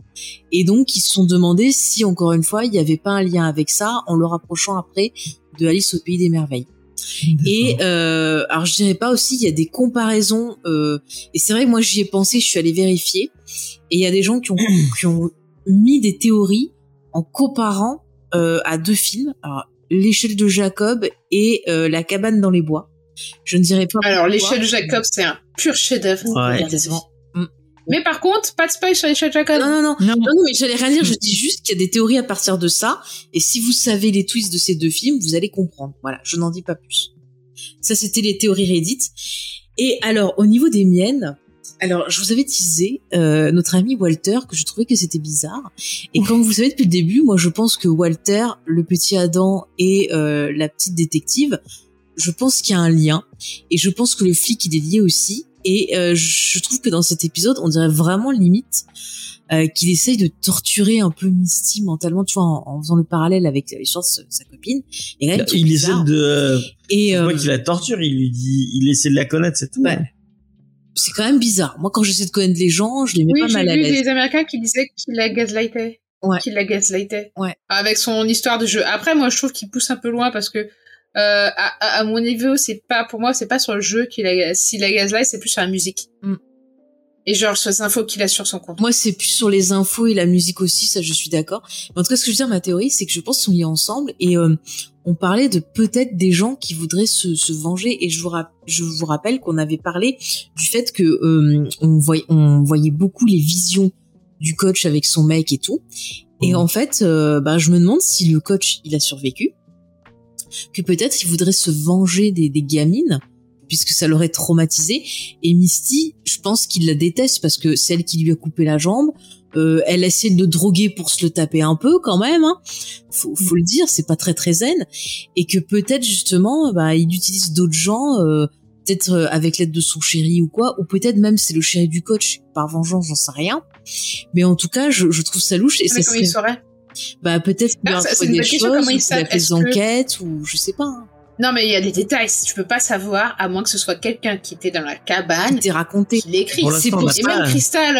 Et donc ils se sont demandé si encore une fois il n'y avait pas un lien avec ça, en le rapprochant après de Alice au pays des merveilles. Et euh, alors je dirais pas aussi, il y a des comparaisons. Euh, et c'est vrai que moi j'y ai pensé, je suis allée vérifier. Et il y a des gens qui ont, qui ont mis des théories en comparant euh, à deux films. Alors, l'échelle de Jacob et euh, la cabane dans les bois. Je ne dirais pas. Alors, l'échelle de Jacob, c'est un pur chef-d'œuvre. Ouais. Mm. Mais par contre, pas de spoil sur l'échelle de Jacob. Non, non, non. Non, Non, non, mais j'allais rien dire, je dis juste qu'il y a des théories à partir de ça, et si vous savez les twists de ces deux films, vous allez comprendre. Voilà, je n'en dis pas plus. Ça, c'était les théories Reddit. Et alors, au niveau des miennes, alors, je vous avais teasé euh, notre ami Walter, que je trouvais que c'était bizarre. Et comme vous savez depuis le début, moi, je pense que Walter, le petit Adam et euh, la petite détective, je pense qu'il y a un lien. Et je pense que le flic, il est lié aussi. Et euh, je trouve que dans cet épisode, on dirait vraiment limite euh, qu'il essaye de torturer un peu Misty mentalement, tu vois, en, en faisant le parallèle avec l'histoire de sa, sa copine. Et quand même, tout Il essaie bizarre. de. euh, Et C'est euh, pas qu'il la torture, il lui dit, il essaie de la connaître, c'est tout. Ouais. c'est quand même bizarre. Moi, quand j'essaie de connaître les gens, je les mets Oui, pas j'ai mal à vu l'aise. des Américains qui disaient qu'il la gaslightait. Ouais. Qu'il la gaslightait. Ouais. Avec son histoire de jeu. Après, moi, je trouve qu'il pousse un peu loin parce que, euh, à, à- à mon niveau, c'est pas, pour moi, c'est pas sur le jeu qu'il a, si la gaslight, c'est plus sur la musique. Mm. Et genre, sur les infos qu'il a sur son compte. Moi, c'est plus sur les infos et la musique aussi, ça, je suis d'accord. Mais en tout cas, ce que je veux dire, ma théorie, c'est que je pense qu'ils sont liés ensemble. Et euh, on parlait de peut-être des gens qui voudraient se, se venger. Et je vous, je vous rappelle qu'on avait parlé du fait que euh, on, voyait, on voyait beaucoup les visions du coach avec son mec et tout. Et Mhm. en fait, euh, bah, je me demande si le coach, il a survécu. Que peut-être il voudrait se venger des, des gamines puisque ça l'aurait traumatisé. Et Misty, je pense qu'il la déteste parce que c'est elle qui lui a coupé la jambe. Euh, elle essaie de le droguer pour se le taper un peu quand même. Hein. Faut, faut le dire, c'est pas très très zen. Et que peut-être justement, bah, il utilise d'autres gens, euh, peut-être euh, avec l'aide de son chéri ou quoi, ou peut-être même c'est le chéri du coach par vengeance, j'en sais rien. Mais en tout cas, je, je trouve ça louche et ça Mais il serait, saurait? Bah peut-être qu'il Ah, a ça, c'est fait une des choses, qu'il a fait des que- enquêtes ou je sais pas. Hein. Non, mais il y a des détails. Tu peux pas savoir, à moins que ce soit quelqu'un qui était dans la cabane, Qui t'est raconté. qui l'écrit. C'est pour Et même Crystal,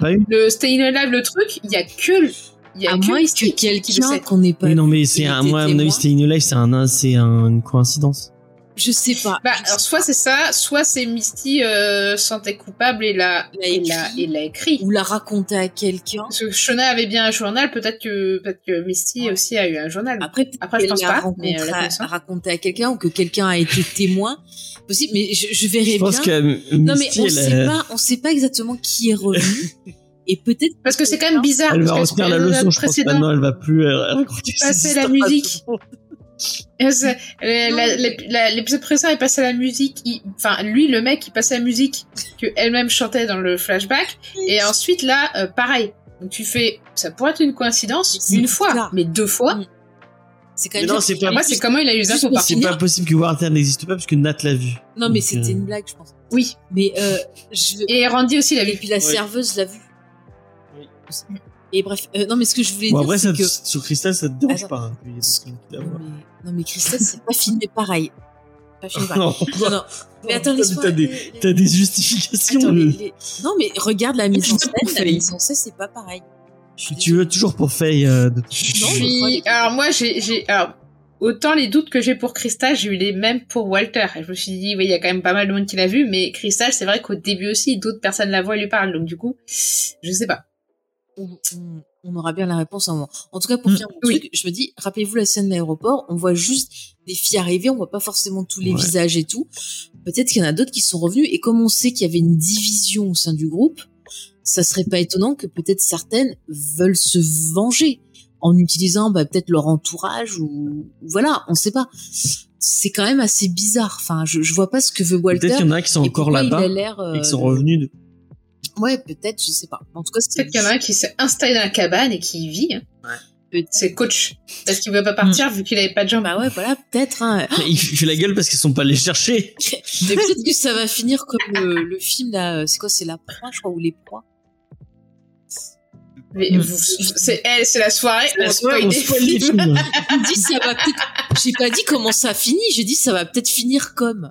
on euh, le Staying Alive, le truc, il y a que, le- il y a À que moins que quelqu'un sait. qu'on n'ait pas Oui, non, mais c'est il moi, à mon avis, live, c'est un, c'est un- une coïncidence. Je sais pas. Bah, alors soit c'est ça, soit c'est Misty euh, sentait coupable et l'a et l'a écrit. et l'a écrit. Ou la raconter à quelqu'un. Parce que Shona avait bien un journal, peut-être que peut-être que Misty Ouais. aussi a eu un journal. Après, peut-être Après, je qu'elle pense l'a pas, mais, euh, rencontré la à- quelqu'un ou que quelqu'un a été témoin. Possible, mais je, je verrai Je pense bien. que euh, Non, mais Misty, on elle, sait euh, pas, on sait pas exactement qui est revenu. Et peut-être. Parce que c'est quand même bizarre. elle va retenir la leçon, je pense. Maintenant, elle va plus euh, raconter passer la musique. Euh, L'épisode précédent, il passait la musique. il- Enfin, lui, le mec, il passait la musique que elle-même chantait dans le flashback. Et ensuite, là, euh, pareil. Donc tu fais, ça pourrait être une coïncidence une fois, mais deux fois. C'est quand Mais même. non, c'est pas- Moi, c'est comment il a eu infos pour C'est pas possible que Walter n'existe pas parce que Nat l'a vu. Non, mais c'était euh, une blague, je pense. Oui. Mais euh, je. Et Randy aussi l'a Et vu. puis la serveuse l'a vu. Oui. Et bref, euh, non mais ce que je voulais Bon, dire, après, ça, que sur Crystal, ça te dérange Attends. pas. hein, non mais, non, mais Christelle, c'est pas filmé pareil. Pas filmé pareil. Non, Non, non. Mais attends, T'as- des- les- des justifications. Attends, de- les- les- Non mais regarde la mise en scène. pour La Faye. mise en scène, c'est pas pareil. Je Tu veux toujours pour Faye euh, de... Non, Je mais suis- Alors moi, j'ai, j'ai, alors autant les doutes que j'ai pour Crystal, j'ai eu les mêmes pour Walter. Et je me suis dit, oui, il y a quand même pas mal de monde qui l'a vu, mais Crystal, c'est vrai qu'au début aussi, d'autres personnes la voient et lui parlent. Donc du coup, je sais pas. On, on- on aura bien la réponse à un moment. En tout cas, pour Mm, finir mon oui. truc, je me dis, rappelez-vous la scène de l'aéroport, on voit juste des filles arriver, on voit pas forcément tous les Ouais. visages et tout. Peut-être qu'il y en a d'autres qui sont revenus, et comme on sait qu'il y avait une division au sein du groupe, ça serait pas étonnant que peut-être certaines veulent se venger en utilisant bah, peut-être leur entourage ou voilà, on sait pas. C'est quand même assez bizarre. Enfin, je, je vois pas ce que veut Walter. Peut-être qu'il y en a qui sont encore là-bas euh, et qui sont revenus. Ouais, peut-être, je sais pas. En tout cas, c'est Peut-être qu'il y en a un qui s'est installé dans la cabane et qui y vit. hein. C'est coach. Parce qu'il veut pas partir vu qu'il avait pas de jambes. Bah ouais, voilà, peut-être. Hein. Il fait la gueule parce qu'ils sont pas allés chercher. Mais peut-être que ça va finir comme le, le film là, euh, c'est quoi, c'est la proie, je crois, ou les proies. Mm. vous- c'est elle, c'est la soirée. La soirée, spoil on spoil les films. films. J'ai dit ça va peut-être. J'ai pas dit comment ça finit, j'ai dit ça va peut-être finir comme.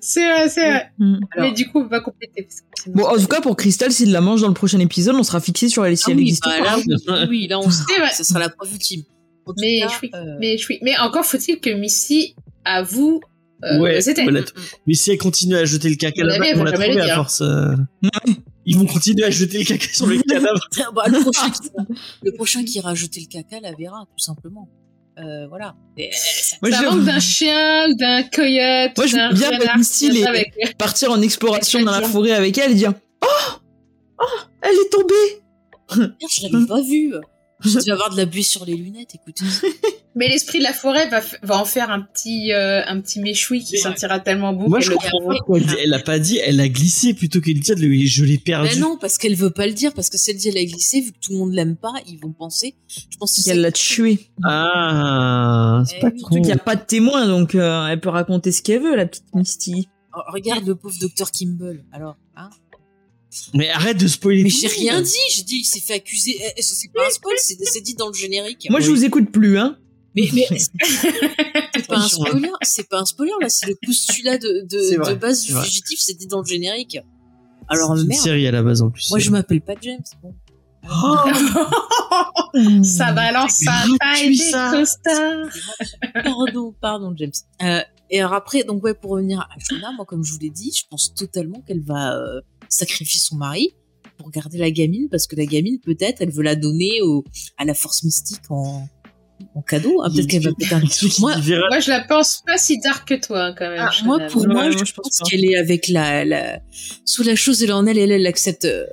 C'est vrai, c'est vrai. Mm. Alors- Mais du coup, on va compléter. parce que sinon, Bon, en tout cas, pour Crystal, s'il la mange dans le prochain épisode, on sera fixé sur elle si Ah elle oui, existe bah pas. là, oui, oui, là on sera. Ça sera la preuve ultime. Mais cas, je suis- euh, Mais, je suis... mais encore faut-il que Missy avoue euh, Ouais, c'était. voilà. Si elle continue à jeter le caca là-bas, on l'a jamais trouvé le à force. euh, Ils vont continuer à jeter le caca sur le cadavre. bah, le, prochain qui... le prochain qui ira jeter le caca la verra, tout simplement. Euh, voilà. Euh, Moi, ça je- manque d'un chien ou d'un coyote. Moi, je veux bien mettre avec- Partir en exploration dans la forêt avec elle et dire Oh Oh Elle est tombée je l'avais pas vu. J'ai dû avoir de la buée sur les lunettes, écoutez. Mais l'esprit de la forêt va, en faire un petit, euh, un petit méchoui qui Mais- sentira tellement bon Moi, je comprends. Elle, elle a pas dit, elle a glissé plutôt qu'elle dit, le- je l'ai perdu. Ben non, parce qu'elle veut pas le dire, parce que si elle dit elle a glissé, vu que tout le monde l'aime pas, ils vont penser. Je pense que c'est qu'elle l'a tuée. Ah, c'est Eh pas oui. Surtout qu'il n'y a pas de témoin, donc euh, elle peut raconter ce qu'elle veut, la petite Misty. Oh, regarde le pauvre docteur Kimball. Alors, hein Mais arrête de spoiler. Mais j'ai rien dit. J'ai dit il s'est fait accuser. Eh, eh, C'est pas un spoil, c'est dit dans le générique. Moi, je vous écoute plus, hein. Mais, mais c'est pas un spoiler. C'est pas un spoiler là. C'est le postulat de, C'est de, vrai, de base du fugitif. C'est dit dans le générique. Alors C'est une merde. série à la base en plus. Moi je m'appelle pas James. Bon. ça balance ça taille des ça. costards. Pardon, pardon James. Euh, et alors après, donc ouais, pour revenir à Shona, moi comme je vous l'ai dit, je pense totalement qu'elle va euh, sacrifier son mari pour garder la gamine, parce que la gamine peut-être, elle veut la donner au, à la force mystique en, en cadeau. hein. peut-être qu'elle va peut-être. un- Moi, Moi, Moi, je la pense pas si dark que toi, quand même. Ah, moi, pour moi, je, je pense pense qu'elle est avec la, la, sous la chose, elle est en elle, et elle, elle l'accepte. euh,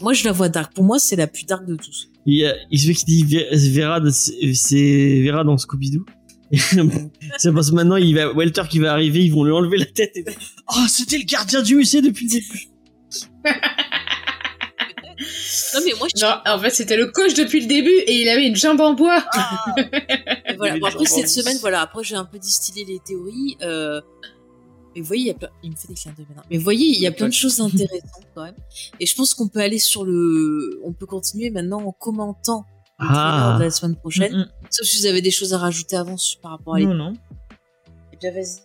Moi, je la vois dark. Pour moi, c'est la plus dark de tous. il y a, il se fait qu'il dit Vera, de- c'est Vera dans Scooby-Doo. c'est parce que maintenant, il va, Walter qui va arriver, ils vont lui enlever la tête et oh, c'était le gardien du musée depuis le début. Non, mais moi, je Non, en fait, c'était le coach depuis le début et il avait une jambe en bois. Et voilà. Bon, après, cette semaine, voilà. Après, j'ai un peu distillé les théories. Euh, mais vous voyez, il y a plein, il me fait des clins d'œil maintenant. Mais vous voyez, il y a plein de choses intéressantes quand même. Et je pense qu'on peut aller sur le, on peut continuer maintenant en commentant le Ah. de la semaine prochaine. Mm, Sauf si vous avez des choses à rajouter avant par rapport à mm. les. Non, non. Eh bien, vas-y.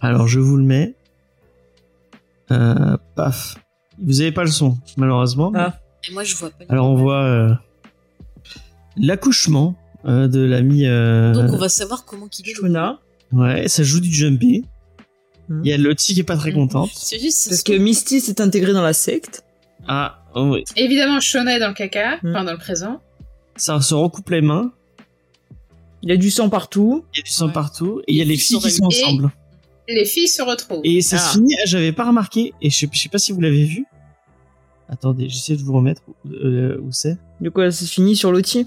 Alors, je vous le mets. Euh, paf. Vous avez pas le son, malheureusement. Ah. Et moi, je vois pas. Alors, on voit euh, l'accouchement euh, de l'ami. Euh, Donc, on va savoir comment qu'il est. le- Shona. Ouais, ça joue du jumpy. Hmm. Il y a Lottie qui est pas très Hmm. contente. C'est juste, Parce que Misty s'est intégrée dans la secte. Ah, oh oui. Évidemment, Shona est dans le caca, Mm. enfin dans le présent. Ça se recoupe les mains. Il y a du sang partout. Il y a du sang Ouais. partout. Et il y a Les les filles qui sont sont Et- ensemble. Les filles se retrouvent. Et ça Ah. se finit, j'avais pas remarqué, et je sais, je sais pas si vous l'avez vu. Attendez, j'essaie de vous remettre euh, où c'est. De quoi ça se finit sur l'outil?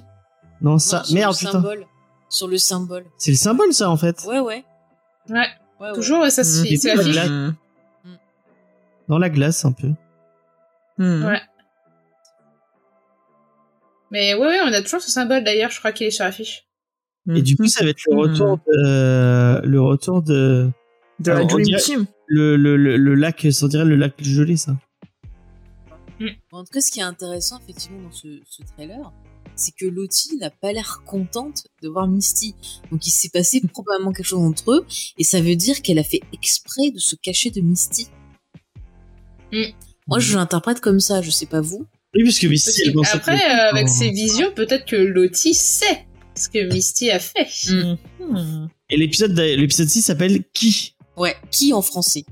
Non, Non, ça, sur merde, le putain. symbole. Sur le symbole. C'est le symbole, ça, en fait. Ouais, ouais. Ouais, ouais, ouais. toujours, ouais, ça se fait. C'est la Et fiche. puis, Mm. Dans la glace, un peu. Mm. Ouais. Mais ouais, ouais, on a toujours ce symbole d'ailleurs, je crois qu'il est sur la fiche. Et du coup, ça va être le retour de, le retour de, De la Alors, on Dream dirait- Team. le, le, le, le lac, ça dirait le lac gelé, ça. En tout cas, ce qui est intéressant effectivement dans ce, ce trailer, c'est que Lottie n'a pas l'air contente de voir Misty. Donc il s'est passé probablement quelque chose entre eux, et ça veut dire qu'elle a fait exprès de se cacher de Misty. Mm. Moi, je l'interprète comme ça, je sais pas vous. Oui, parce que Misty, elle pensait Après, que- euh, avec Oh. ses visions, peut-être que Lottie sait ce que Misty a fait. Mm. Et l'épisode 6 s'appelle Qui? Ouais, qui en français?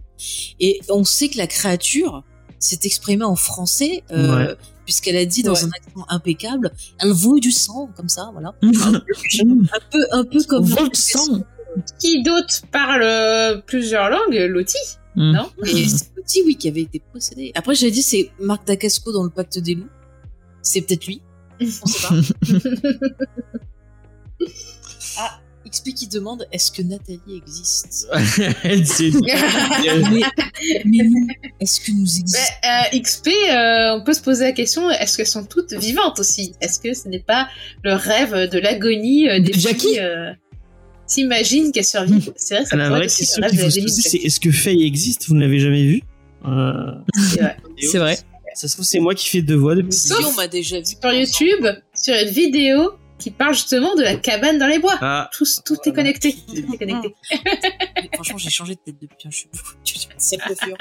Et on sait que la créature s'est exprimée en français, euh, puisqu'elle a dit dans Ouais. un accent impeccable, elle veut du sang, comme ça, voilà. un peu, un peu comme. Sang. Qui d'autre parle euh, plusieurs langues? Lottie, Mm. non? Et c'est petit, oui, qui avait été possédé. Après, j'avais dit, c'est Marc Dacasco dans le Pacte des loups. C'est peut-être lui. On sait pas. ah, XP qui demande, est-ce que Nathalie existe? Mais, mais nous, est-ce que nous existons euh, XP, euh, on peut se poser la question est-ce qu'elles sont toutes vivantes aussi? Est-ce que ce n'est pas le rêve de l'agonie euh, des De Jackie filles euh, S'imagine qu'elles survivent? C'est vrai que ça la pourrait vraie être le rêve de la c'est est-ce que Faye existe? Vous ne l'avez jamais vu Euh, C'est vrai. Ça se trouve, c'est moi qui fais deux voix depuis. Sauf on m'a déjà vu. Sur YouTube, sur une vidéo qui parle justement de la cabane dans les bois. Ah, Tout, tout est connecté. Tout est connecté. Franchement, j'ai changé de tête depuis. hein, Je suis coiffure.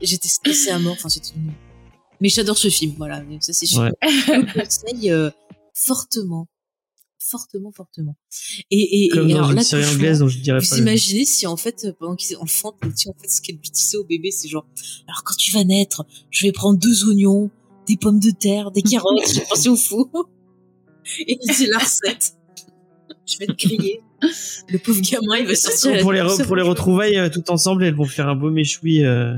J'étais stressée à mort. Enfin, c'était. une- Mais j'adore ce film. Voilà, ça c'est sûr. Ouais. Je le conseille euh, fortement, fortement, fortement. Et, et, comme et dans alors une là, série anglaise dont je dirais Vous pas. imaginez si en fait pendant qu'ils enfants petit en fait ce qu'elle lui disait au bébé c'est genre alors quand tu vas naître je vais prendre deux oignons des pommes de terre des carottes je pense au fou et c'est la recette je vais te griller le pauvre gamin il va sortir pour les, re- pour les retrouvailles euh, tout ensemble, elles vont faire un beau méchoui euh,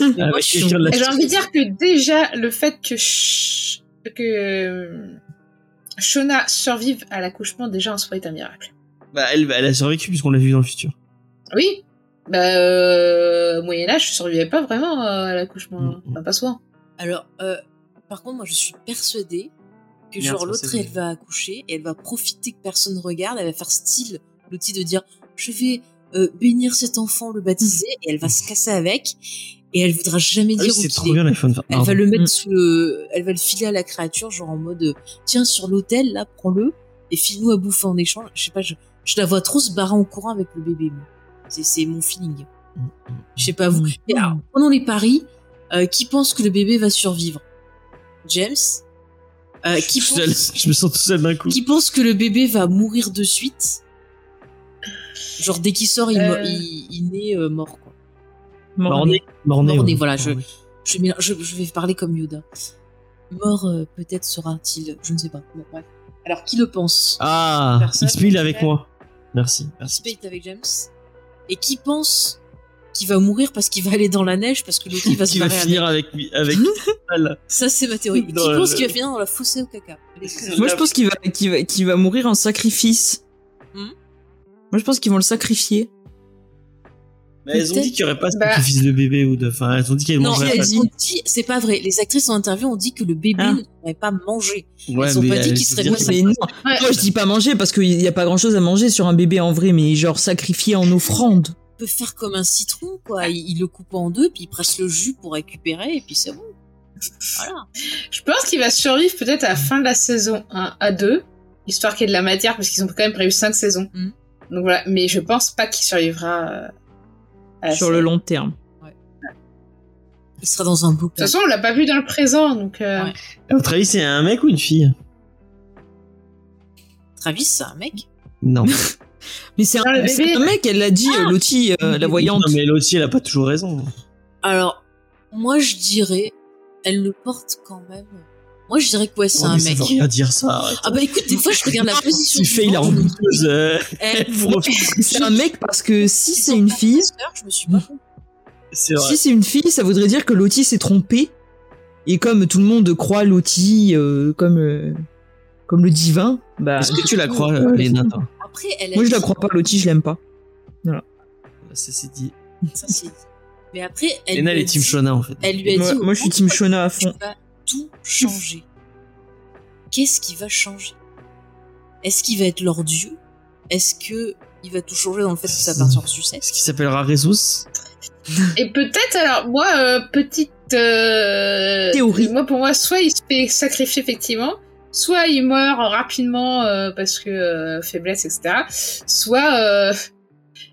Mais moi, avec je suis- quelqu'un de la Et J'ai envie de dire que déjà, le fait que, Sh- que euh, Shona survive à l'accouchement, déjà en soi est un miracle. Bah, elle, elle a survécu puisqu'on l'a vu dans le futur. Oui, bah, euh, au Moyen-Âge, je survivais pas vraiment euh, à l'accouchement. Mm, mm. Enfin, pas souvent. alors euh, par contre moi je suis persuadée genre l'autre elle va accoucher et elle va profiter que personne regarde elle va faire style l'outil de dire je vais euh, bénir cet enfant le baptiser et elle va se casser avec et elle voudra jamais Ah oui, dire où c'est trop bien l'iPhone. Elle va le Mm. mettre sous le, elle va le filer à la créature, genre en mode, tiens, sur l'hôtel, là, prends-le, et file-nous à bouffer en échange. Je sais pas, je, je la vois trop se barrer en courant avec le bébé. C'est, c'est mon feeling. Je sais pas vous. Et alors, prenons les paris. Euh, qui pense que le bébé va survivre? James? Euh, qui, Je, pense, je me sens tout seul d'un coup. qui pense que le bébé va mourir de suite? Genre, dès qu'il sort, il, Euh. il, il naît euh, mort, quoi. Morné. Morné, ouais. voilà, je-. Je, je, je vais parler comme Yoda. Mort, euh, peut-être sera-t-il. Je ne sais pas. Bon, bref. Alors, qui le pense? Ah, Personne, XP, il est avec moi. Merci. Merci. Spade avec James. Et qui pense qu'il va mourir parce qu'il va aller dans la neige parce que l'autre il va se Qui va finir avec. avec. Ça, c'est ma théorie. Dans qui le- pense qu'il va finir dans la fossée au caca Moi, je pense qu'il va, qu'il va, qu'il va mourir en sacrifice. Hmm Moi, je pense qu'ils vont le sacrifier. Mais elles ont dit qu'il n'y aurait pas de Bah. sacrifice de bébé ou de. Enfin, elles ont dit qu'elles Non, mangeraient dit- elles ont dit, c'est pas vrai. Les actrices en interview ont dit que le bébé Ah. ne pourrait pas manger. Ouais, Ils ont pas dit elles qu'il se serait Mais c'est- non, Ouais. moi je dis pas manger parce qu'il y a pas grand chose à manger sur un bébé en vrai, mais genre sacrifié en offrande. Il peut faire comme un citron, quoi. Il, il le coupe en deux, puis il presse le jus pour récupérer, et puis c'est bon. Voilà. Je pense qu'il va survivre peut-être à la fin de la saison 1 à 2, histoire qu'il y ait de la matière, parce qu'ils ont quand même prévu 5 saisons. Mhm. Donc voilà, mais je pense pas qu'il survivra euh, à sur le long terme. Il sera dans un De bouquin. toute façon, on l'a pas vu dans le présent, donc... euh, Ouais. À votre avis, c'est un mec ou une fille? Travis, c'est un mec? Non. Mais c'est un, Ah, un mec, elle l'a dit, Lottie, euh, la voyante. Non, mais Lottie, elle a pas toujours raison. Alors, moi, je dirais, elle le porte quand même. Moi, je dirais que ouais, c'est Oh, un mais ça mec. veut rien dire ça. arrête. Ah bah écoute, des fois, je regarde la position. Tu fais la rebouteuse. euh, eh, C'est un mec parce que si c'est une fille, Je me suis pas. C'est vrai. si c'est une fille, ça voudrait dire que Lottie s'est trompée. Et comme tout le monde croit Lottie euh, comme euh, comme le divin, bah Est-ce que tu la crois. Léna, Après, elle a moi je la dit- crois pas Lottie, je l'aime pas. Ça, c'est dit. Ça, c'est dit. Mais après, elle Léna, lui elle a est team dit- Shona, en fait. Elle lui a dit. moi je suis fond, team Shona à Tu fond. vas tout changer. Qu'est-ce qui va changer? Est-ce qu'il va être leur dieu Est-ce que il va tout changer dans le fait que ça parte en sucette Ce qui s'appellera Ressus. Et peut-être, alors, moi, euh, petite euh, Théorie. Moi, pour moi, soit il se fait sacrifier effectivement, soit il meurt rapidement euh, parce que euh, faiblesse, etc. Soit, euh,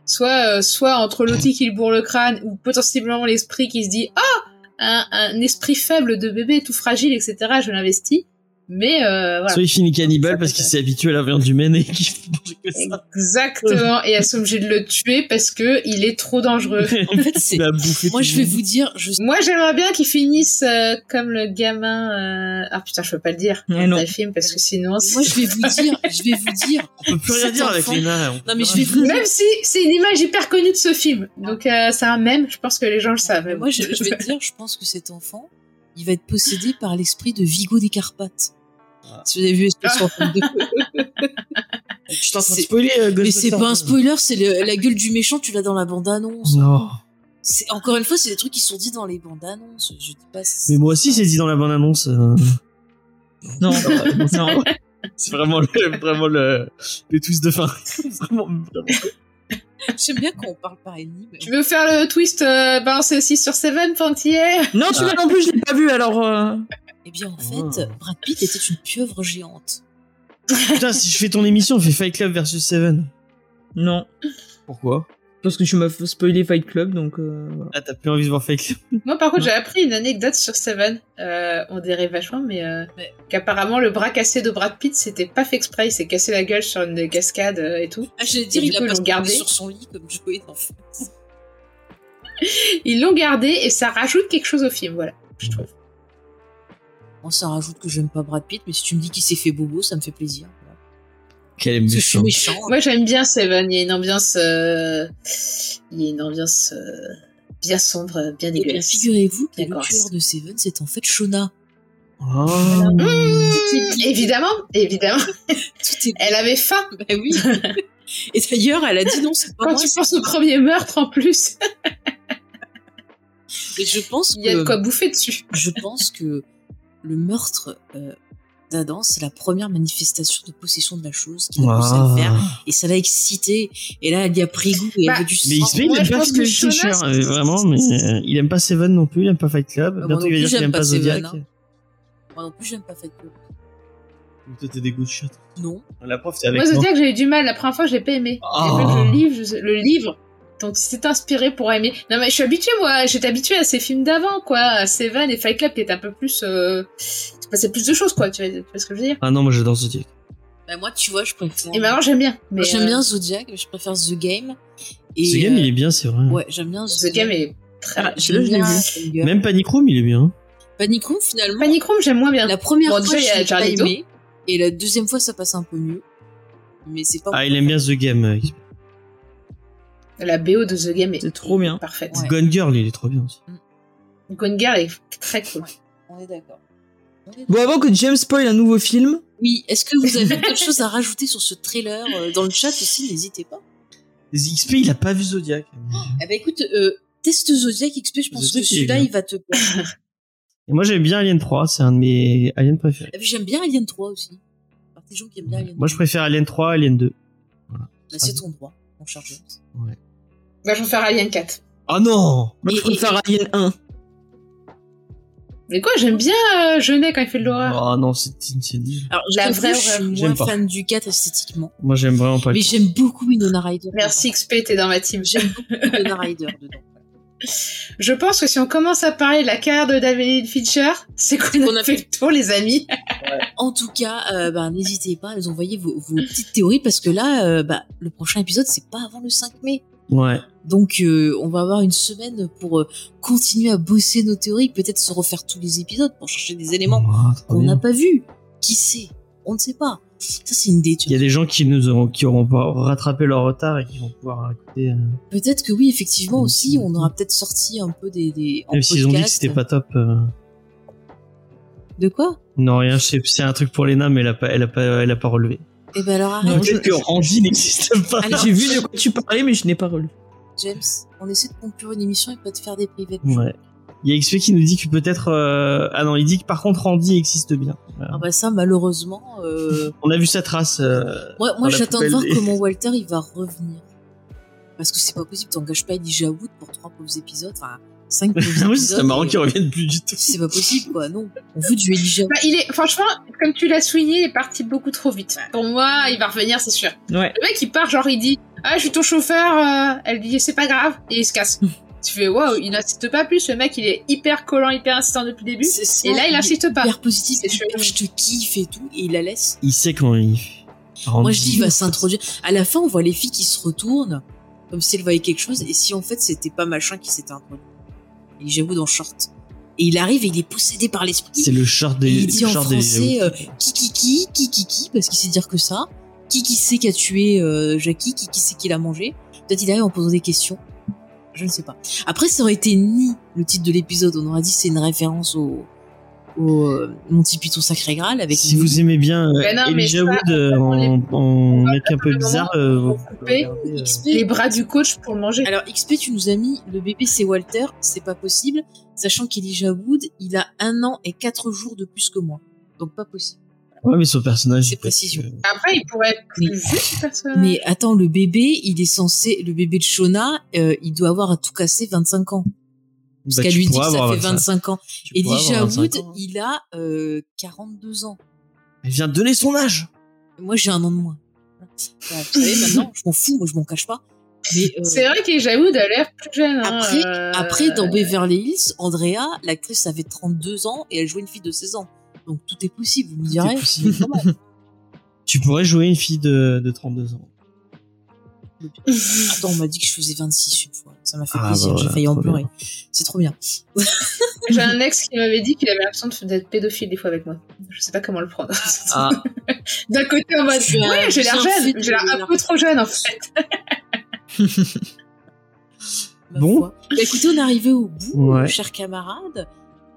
soit, soit entre l'outil qui lui bourre le crâne ou potentiellement l'esprit qui se dit ah un, un esprit faible de bébé tout fragile, etc. Je l'investis. Mais euh, voilà. Soit il finit cannibale parce qu'il s'est habitué à la viande humaine et qu'il que ça. Exactement. Et elles sont obligées de le tuer parce que il est trop dangereux. En fait, c'est. Moi, tout je vais vous dire, je Moi, j'aimerais bien qu'ils finissent euh, comme le gamin. euh, Ah putain, je peux pas le dire Mais dans non. le film parce que sinon. moi, je vais vous dire, je vais vous dire. On peut plus rien dire avec on Non, mais je vais vous dire. Même si c'est une image hyper connue de ce film, donc euh, c'est un mème. Je pense que les gens le savent. Moi, je, je vais te dire, je pense que cet enfant, il va être possédé par l'esprit de Vigo des Carpates. Ah. Si vous avez vu Espèce Fantôme 2. Je t'en train de C'est- spoiler. euh, Mais c'est pas un spoiler, c'est la gueule du méchant, tu l'as dans la bande-annonce. Non. C'est Encore une fois, c'est des trucs qui sont dits dans les bandes-annonces. Je dis pas. Mais moi aussi, c'est dit dans la bande annonce. Non, non. C'est vraiment le, vraiment le, le twist de fin. vraiment, vraiment. J'aime bien quand on parle par ennemi. mais- Tu veux faire le twist euh, balancer 6 sur 7 Pantier Non, celui-là non plus, je l'ai pas vu, alors... euh, Eh bien, en fait, Ah. Brad Pitt était une pieuvre géante. Putain, si je fais ton émission, on fait Fight Club versus Seven. Non. Pourquoi? Parce que tu m'as fait spoiler Fight Club, donc... euh, voilà. Ah, t'as plus envie de voir Fight Club Moi, par contre, j'ai appris une anecdote sur Seven. Euh, on dérive vachement, mais euh, qu'apparemment le bras cassé de Brad Pitt, c'était pas fait exprès. Il s'est cassé la gueule sur une euh, et tout. Ah, j'allais dire, il a coup, ils pas l'ont gardé. sur son lit comme. Ils l'ont gardé et ça rajoute quelque chose au film, voilà. Je trouve. Moi, ça rajoute que j'aime pas Brad Pitt, mais si tu me dis qu'il s'est fait bobo, ça me fait plaisir. Quel je suis méchant. méchant. Moi, j'aime bien Seven. Il y a une ambiance, euh, il y a une ambiance euh, bien sombre, bien dégueulasse. figurez-vous que le tueur de Seven, c'est en fait Shona. Oh. Mmh, évidemment, évidemment. Tout est Elle avait faim. Bah oui. Et d'ailleurs, elle a dit non, c'est pas Quand moi. tu penses au premier meurtre en plus, Et je pense il y a de quoi bouffer dessus. je pense que le meurtre euh, d'Adam, c'est la première manifestation de possession de la chose qu'il a réussi à le faire. Et ça l'a excité. Et là, elle y a pris goût et Bah, elle veut du sang. Mais il aime pas que Phil Shona, Fisher, c'est- euh, vraiment, mais euh, il aime pas Seven non plus, il aime pas Fight Club. moi Bientôt, non il va plus, dire qu'il j'aime aime pas pas Zodiac. Seven, Moi non plus, j'aime pas Fight Club. Toi, t'es des goûts de shot. Non. La prof, t'es avec Moi, moi. Zodiac, j'ai eu du mal. La première fois, je l'ai pas aimé. Oh. Il fallu que je livre, je- le livre. Donc, c'est inspiré pour aimer. Non, mais je suis habituée, moi. J'étais habituée à ces films d'avant, quoi. À Seven et Fight Club, qui étaient un peu plus. Euh... Il se passait plus de choses, quoi. Tu vois, tu vois ce que je veux dire? Ah non, moi j'adore Zodiac. Bah, moi, tu vois, je préfère. Et maintenant, j'aime bien. Mais j'aime euh, bien Zodiac, mais je préfère The Game. Et, Ce game, euh, il est bien, c'est vrai. Ouais, j'aime bien The Game est très. Ah, je l'ai. Même Panic Room, il est bien. Panic Room, finalement, Panic Room, j'aime moins bien. la première Bon, fois, l'ai pas aimé. Et la deuxième fois, ça passe un peu mieux. Mais c'est pas. Ah, il aime bien The Game. La BO de The Game est, C'est trop bien. parfaite. Ouais. Gone Girl, il est trop bien aussi. Gone Girl est très cool. On est d'accord. Bon, avant que James spoil un nouveau film, Oui, est-ce que vous avez d'autres choses à rajouter sur ce trailer euh, Dans le chat aussi, n'hésitez pas. XP, il a pas vu Zodiac. Eh ben écoute, euh, teste Zodiac XP, je pense Zodiac, que celui-là, il va te plaire. Et moi, j'aime bien Alien 3, c'est un de mes aliens préférés. Ah, J'aime bien Alien 3 aussi. Par des gens qui aiment bien Alien Moi, je 3. préfère Alien 3, Alien 2. Bah, c'est ton droit, mon cher James. Bah, je vais faire Alien 4. Ah non moi je Et- préfère Alien 1. Mais quoi, j'aime bien euh, Jeunet quand il fait de l'horreur. Ah non, c'est c'est nul. Alors, je La vraie je suis moins pas. fan du 4 esthétiquement. Moi, j'aime vraiment pas le Mais j'aime beaucoup Winona Ryder. Merci XP, t'es dans ma team. J'aime beaucoup Winona Ryder dedans. Je pense que si on commence à parler de la carrière de David Fincher, c'est qu'on qu'on a a fait le tour, les amis. En tout cas, euh, bah, n'hésitez pas à nous envoyer vos, vos petites théories parce que là, euh, bah, le prochain épisode, c'est pas avant le 5 mai. Ouais. Donc, euh, on va avoir une semaine pour euh, continuer à bosser nos théories, peut-être se refaire tous les épisodes pour chercher des éléments qu'on n'a pas vus. Qui sait? On ne sait pas. Ça, c'est une idée, Il y a des gens qui nous auront, qui auront rattrapé leur retard et qui vont pouvoir écouter. euh, Peut-être que oui, effectivement aussi, on aura peut-être sorti un peu des... des en Même s'ils ont dit que c'était pas top. De quoi? Non, rien, c'est c'est un truc pour Lena, mais elle a pas, elle a pas, elle a pas relevé. Eh ben alors arrête, Non, Peut-être que Randy n'existe pas. Alors- J'ai vu de quoi tu parlais, mais je n'ai pas relu. James. On essaie de conclure une émission et pas de faire des privés. Ouais. Il y a XP qui nous dit que peut-être. euh, Ah non, il dit que par contre Randy existe bien. Voilà. Ah bah ça, malheureusement... euh, On a vu sa trace. euh, Moi, j'attends de voir comment Walter il va revenir. Parce que c'est pas possible, t'engages pas Elijah Wood pour trois pauvres épisodes. Enfin, 5 Ah oui, c'est marrant qu'ils reviennent plus du tout. C'est pas possible, quoi. Non. On veut du Elijah. Bah, il est, franchement, comme tu l'as souligné, il est parti beaucoup trop vite. Pour moi, il va revenir, c'est sûr. Ouais. Le mec, il part, genre, il dit, ah, je suis ton chauffeur, euh, elle dit, c'est pas grave, et il se casse. tu fais, waouh, il n'insiste pas plus, le mec, il est hyper collant, hyper insistant depuis le début. Ça, Et là, il insiste pas. Hyper positif. C'est chelou. Je te kiffe et tout. Et il la laisse. Il sait quand il. Moi, je dis, il va s'introduire. À la fin, on voit les filles qui se retournent, comme si elles voyaient quelque chose, et si en fait, c'était pas machin qui s'était introduit. Et j'avoue dans short. Et il arrive et il est possédé par l'esprit. C'est le short des. Et il dit en français euh, qui qui qui qui qui qui parce qu'il sait dire que ça. Qui qui sait qui a tué euh, Jackie? Qui qui sait qui l'a mangé? Peut-être il arrive en posant des questions. Je ne sais pas. Après, ça aurait été ni le titre de l'épisode. On aurait dit c'est une référence au au euh, Monty Python Sacré Graal avec. Si vous aimez bien euh, non, mais Elijah Wood euh, en, en mec un peu bizarre, euh, euh, XP. Les bras du coach pour le manger. Alors XP, tu nous as mis le bébé c'est Walter, c'est pas possible, sachant qu'Elijah Wood, il a un an et quatre jours de plus que moi, donc pas possible. Ouais, mais son personnage. C'est précision. Après, il pourrait être plus Mais- personnage. Mais attends, le bébé, il est censé, le bébé de Shona, il doit avoir à tout casser 25 ans. Parce bah, qu'elle lui dit que ça fait 25 ans. tu avoir 25 Wood, ans. il a euh, 42 ans. Elle vient de donner son âge. Moi, j'ai un an de moins. Vous savez, maintenant, je m'en fous, moi, je m'en cache pas. Euh, C'est vrai qu'Elijah Wood a l'air plus jeune. hein, après, euh, après, dans Beverly Hills, Andrea, l'actrice avait 32 ans et elle jouait une fille de 16 ans. Donc tout est possible, vous me direz. Tu pourrais jouer une fille de, de 32 ans. Attends, on m'a dit que je faisais 26 une fois. Ça m'a fait Ah, plaisir, bah j'ai failli en pleurer. C'est trop bien. J'ai un ex qui m'avait dit qu'il avait l'impression d'être pédophile des fois avec moi. Je sais pas comment le prendre. Ah, D'un côté, en mode, ouais, j'ai l'air un jeune, j'ai l'air un peu trop jeune en fait. Bon. Bah, écoutez, on est arrivé au bout, Ouais. chers camarades.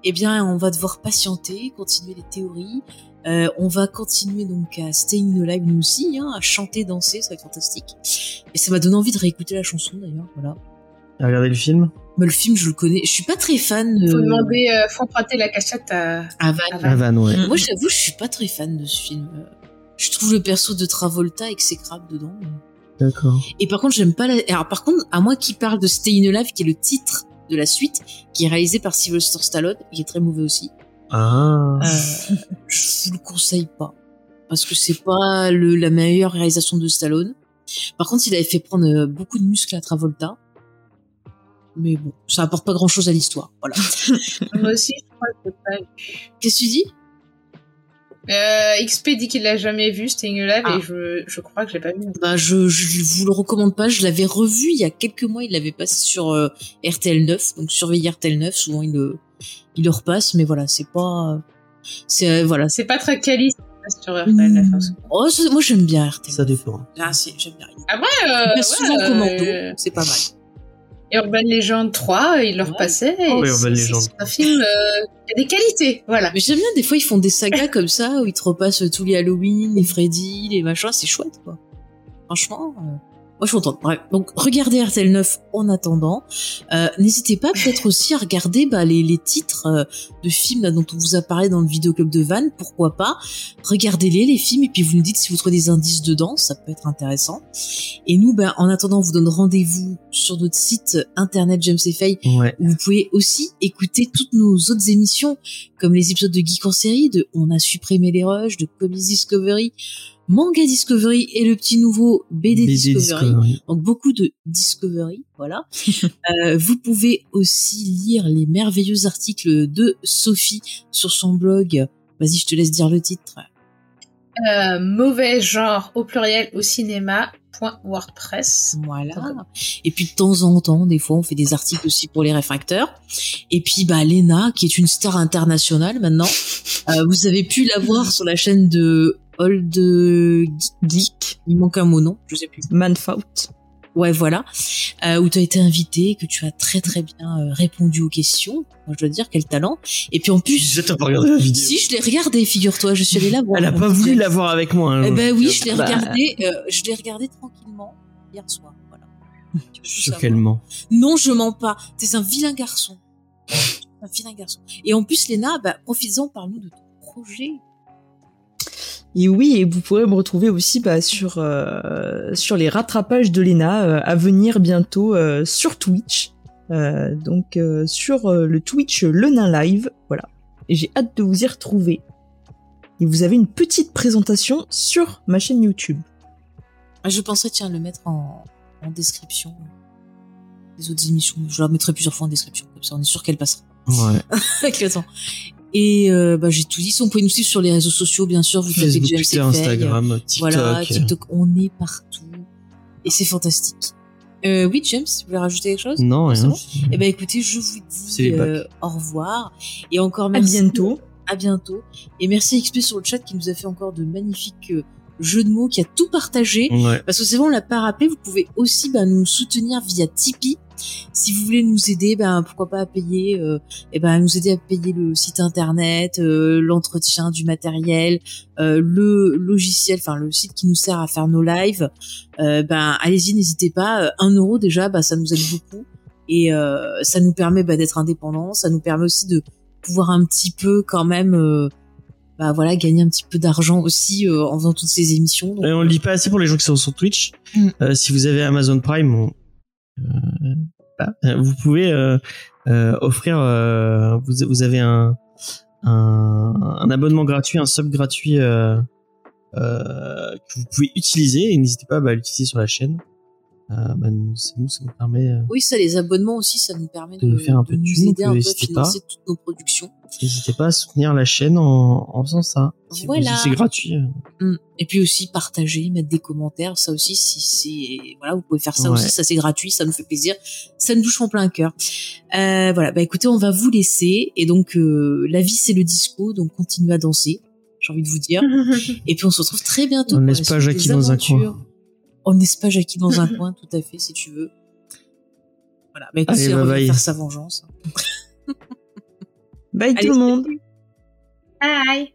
Eh bien, on va devoir patienter, continuer les théories. Euh, on va continuer donc à stay in the live nous aussi, hein, à chanter, danser, ça va être fantastique. Et ça m'a donné envie de réécouter la chanson d'ailleurs, voilà. Regardez le film? Mais le film, je le connais. Je suis pas très fan. Faut euh, demander, euh, faut emprunter la cachette à. à Van. à Van. Van, ouais. Moi, j'avoue, je suis pas très fan de ce film. Je trouve le perso de Travolta exécrable dedans. D'accord. Et par contre, j'aime pas la... Alors par contre, à moi qui parle de Stay in Alive, qui est le titre de la suite, qui est réalisé par Sylvester Stallone, qui est très mauvais aussi, Ah. euh, je vous le conseille pas. Parce que c'est pas le, la meilleure réalisation de Stallone. Par contre, il avait fait prendre euh, beaucoup de muscles à Travolta. Mais bon, ça apporte pas grand chose à l'histoire. Voilà. Moi aussi, je crois que pas vu. Qu'est-ce que tu dis? Euh, XP dit qu'il l'a jamais vu, Staying Alive, Ah. et je, je crois que je l'ai pas vu. Bah, je, je vous le recommande pas. Je l'avais revu il y a quelques mois. Il l'avait passé sur euh, RTL 9. Donc, surveillez RTL 9. Souvent, il le, il le repasse. Mais voilà, c'est pas, c'est, euh, voilà. C'est pas très quali sur RTL, la fin. Oh, c'est- moi, j'aime bien RTL. Ça dépend. Ah, c'est- j'aime bien. Après, Il euh, passe ouais, souvent euh, commando. C'est pas mal. Urban Legend 3, il le Ouais. repassait. et Oh, oui, Urban c'est- Legend. C'est un film euh, qui a des qualités, voilà. Mais j'aime bien, des fois, ils font des sagas comme ça, où ils te repassent tous les Halloween, les Freddy, les machins, c'est chouette, quoi. Franchement, euh, moi, je suis contente. Bref, donc, regardez RTL 9 en attendant. Euh, N'hésitez pas, peut-être aussi, à regarder bah, les, les titres euh, de films là, dont on vous a parlé dans le vidéoclub de Van, pourquoi pas? Regardez-les, les films, et puis vous nous dites si vous trouvez des indices dedans, ça peut être intéressant. Et nous, bah, en attendant, on vous donne rendez-vous sur notre site internet James et Faye, Ouais. vous pouvez aussi écouter toutes nos autres émissions, comme les épisodes de Geek en série, de On a supprimé les rushs, de Comics Discovery, Manga Discovery et le petit nouveau BD, BD Discovery. Discovery. Donc beaucoup de Discovery, voilà. Euh, vous pouvez aussi lire les merveilleux articles de Sophie sur son blog. Vas-y, je te laisse dire le titre. Euh, mauvais genre au pluriel au cinéma. point .wordpress. Voilà. Et puis de temps en temps, des fois, on fait des articles aussi pour les réfracteurs. Et puis, bah, Lena, qui est une star internationale maintenant, euh, vous avez pu la voir sur la chaîne de Old Geek. Il manque un mot, non? Je sais plus. Manfaut. Ouais, voilà. Euh, où tu as été invité, que tu as très très bien euh, répondu aux questions. Moi, je dois dire, quel talent. Et puis en plus, Je pas regardé la vidéo. si je l'ai regardé, figure-toi, je suis allée la voir. Elle a pas voulu la voir avec moi. hein. Eh ben oui, je l'ai Bah. regardé, euh, je l'ai regardé tranquillement hier soir. Voilà. Tu veux tout Sur savoir. quel ment. Non, je mens pas. T'es un vilain garçon. un vilain garçon. Et en plus, Léna, bah, profites-en, parle-nous de ton projet. Et oui, et vous pourrez me retrouver aussi bah, sur euh, sur les rattrapages de Lena euh, à venir bientôt euh, sur Twitch. Euh, donc euh, sur euh, le Twitch Le Nain Live, voilà. Et j'ai hâte de vous y retrouver. Et vous avez une petite présentation sur ma chaîne YouTube. Ah, Je penserais, tiens, le mettre en, en description des autres émissions. Je la mettrai plusieurs fois en description, comme ça on est sûr qu'elle passera Ouais. avec le temps. Et euh, bah, j'ai tout dit. Si on pouvait nous suivre sur les réseaux sociaux, bien sûr, vous tapez Facebook, James Twitter. Instagram, TikTok. Voilà, TikTok, on est partout. Et c'est fantastique. Euh, oui, James, vous voulez rajouter quelque chose? Non, C'est rien. bon Eh ben écoutez, je vous dis euh, au revoir et encore À merci. bientôt. À bientôt. Et merci XP sur le chat qui nous a fait encore de magnifiques euh, jeux de mots, qui a tout partagé. Ouais. Parce que c'est bon, on l'a pas rappelé, vous pouvez aussi bah, nous soutenir via Tipeee. Si vous voulez nous aider, ben pourquoi pas à payer, euh, et ben nous aider à payer le site internet, euh, l'entretien du matériel, euh, le logiciel, enfin le site qui nous sert à faire nos lives. Ben allez-y, n'hésitez pas. Un euro déjà, bah ça nous aide beaucoup et ça nous permet bah, d'être indépendants. Ça nous permet aussi de pouvoir un petit peu quand même, bah voilà, gagner un petit peu d'argent aussi euh, en faisant toutes ces émissions. Donc, Et on le dit pas assez pour les gens qui sont sur Twitch. Mm. Euh, si vous avez Amazon Prime, on- vous pouvez euh, euh, offrir. euh, vous, avez un, abonnement gratuit, un sub gratuit euh, euh, que vous pouvez utiliser. Et n'hésitez pas bah, à l'utiliser sur la chaîne. Euh, bah, nous, ça nous, ça nous permet. euh, Oui, ça, les abonnements aussi, ça nous permet De de, faire un peu de nous thunes, aider un peu à n'hésitez pas. financer toutes nos productions. N'hésitez pas à soutenir la chaîne en, en faisant ça. Voilà. C'est gratuit. euh. Mm. Et puis aussi partager, mettre des commentaires, ça aussi, si c'est voilà, vous pouvez faire ça Ouais. aussi, ça c'est gratuit, ça nous fait plaisir, ça nous touche en plein cœur. Euh, voilà, bah écoutez, on va vous laisser et donc euh, la vie c'est le disco, donc continuez à danser. J'ai envie de vous dire. Et puis on se retrouve très bientôt. On ne laisse la pas Jackie dans un coin. On ne laisse pas Jackie dans un coin, tout à fait, si tu veux. Voilà, bah écoute, Allez, c'est bye on va bye. faire sa vengeance. Bye Allez, tout le monde. Bye.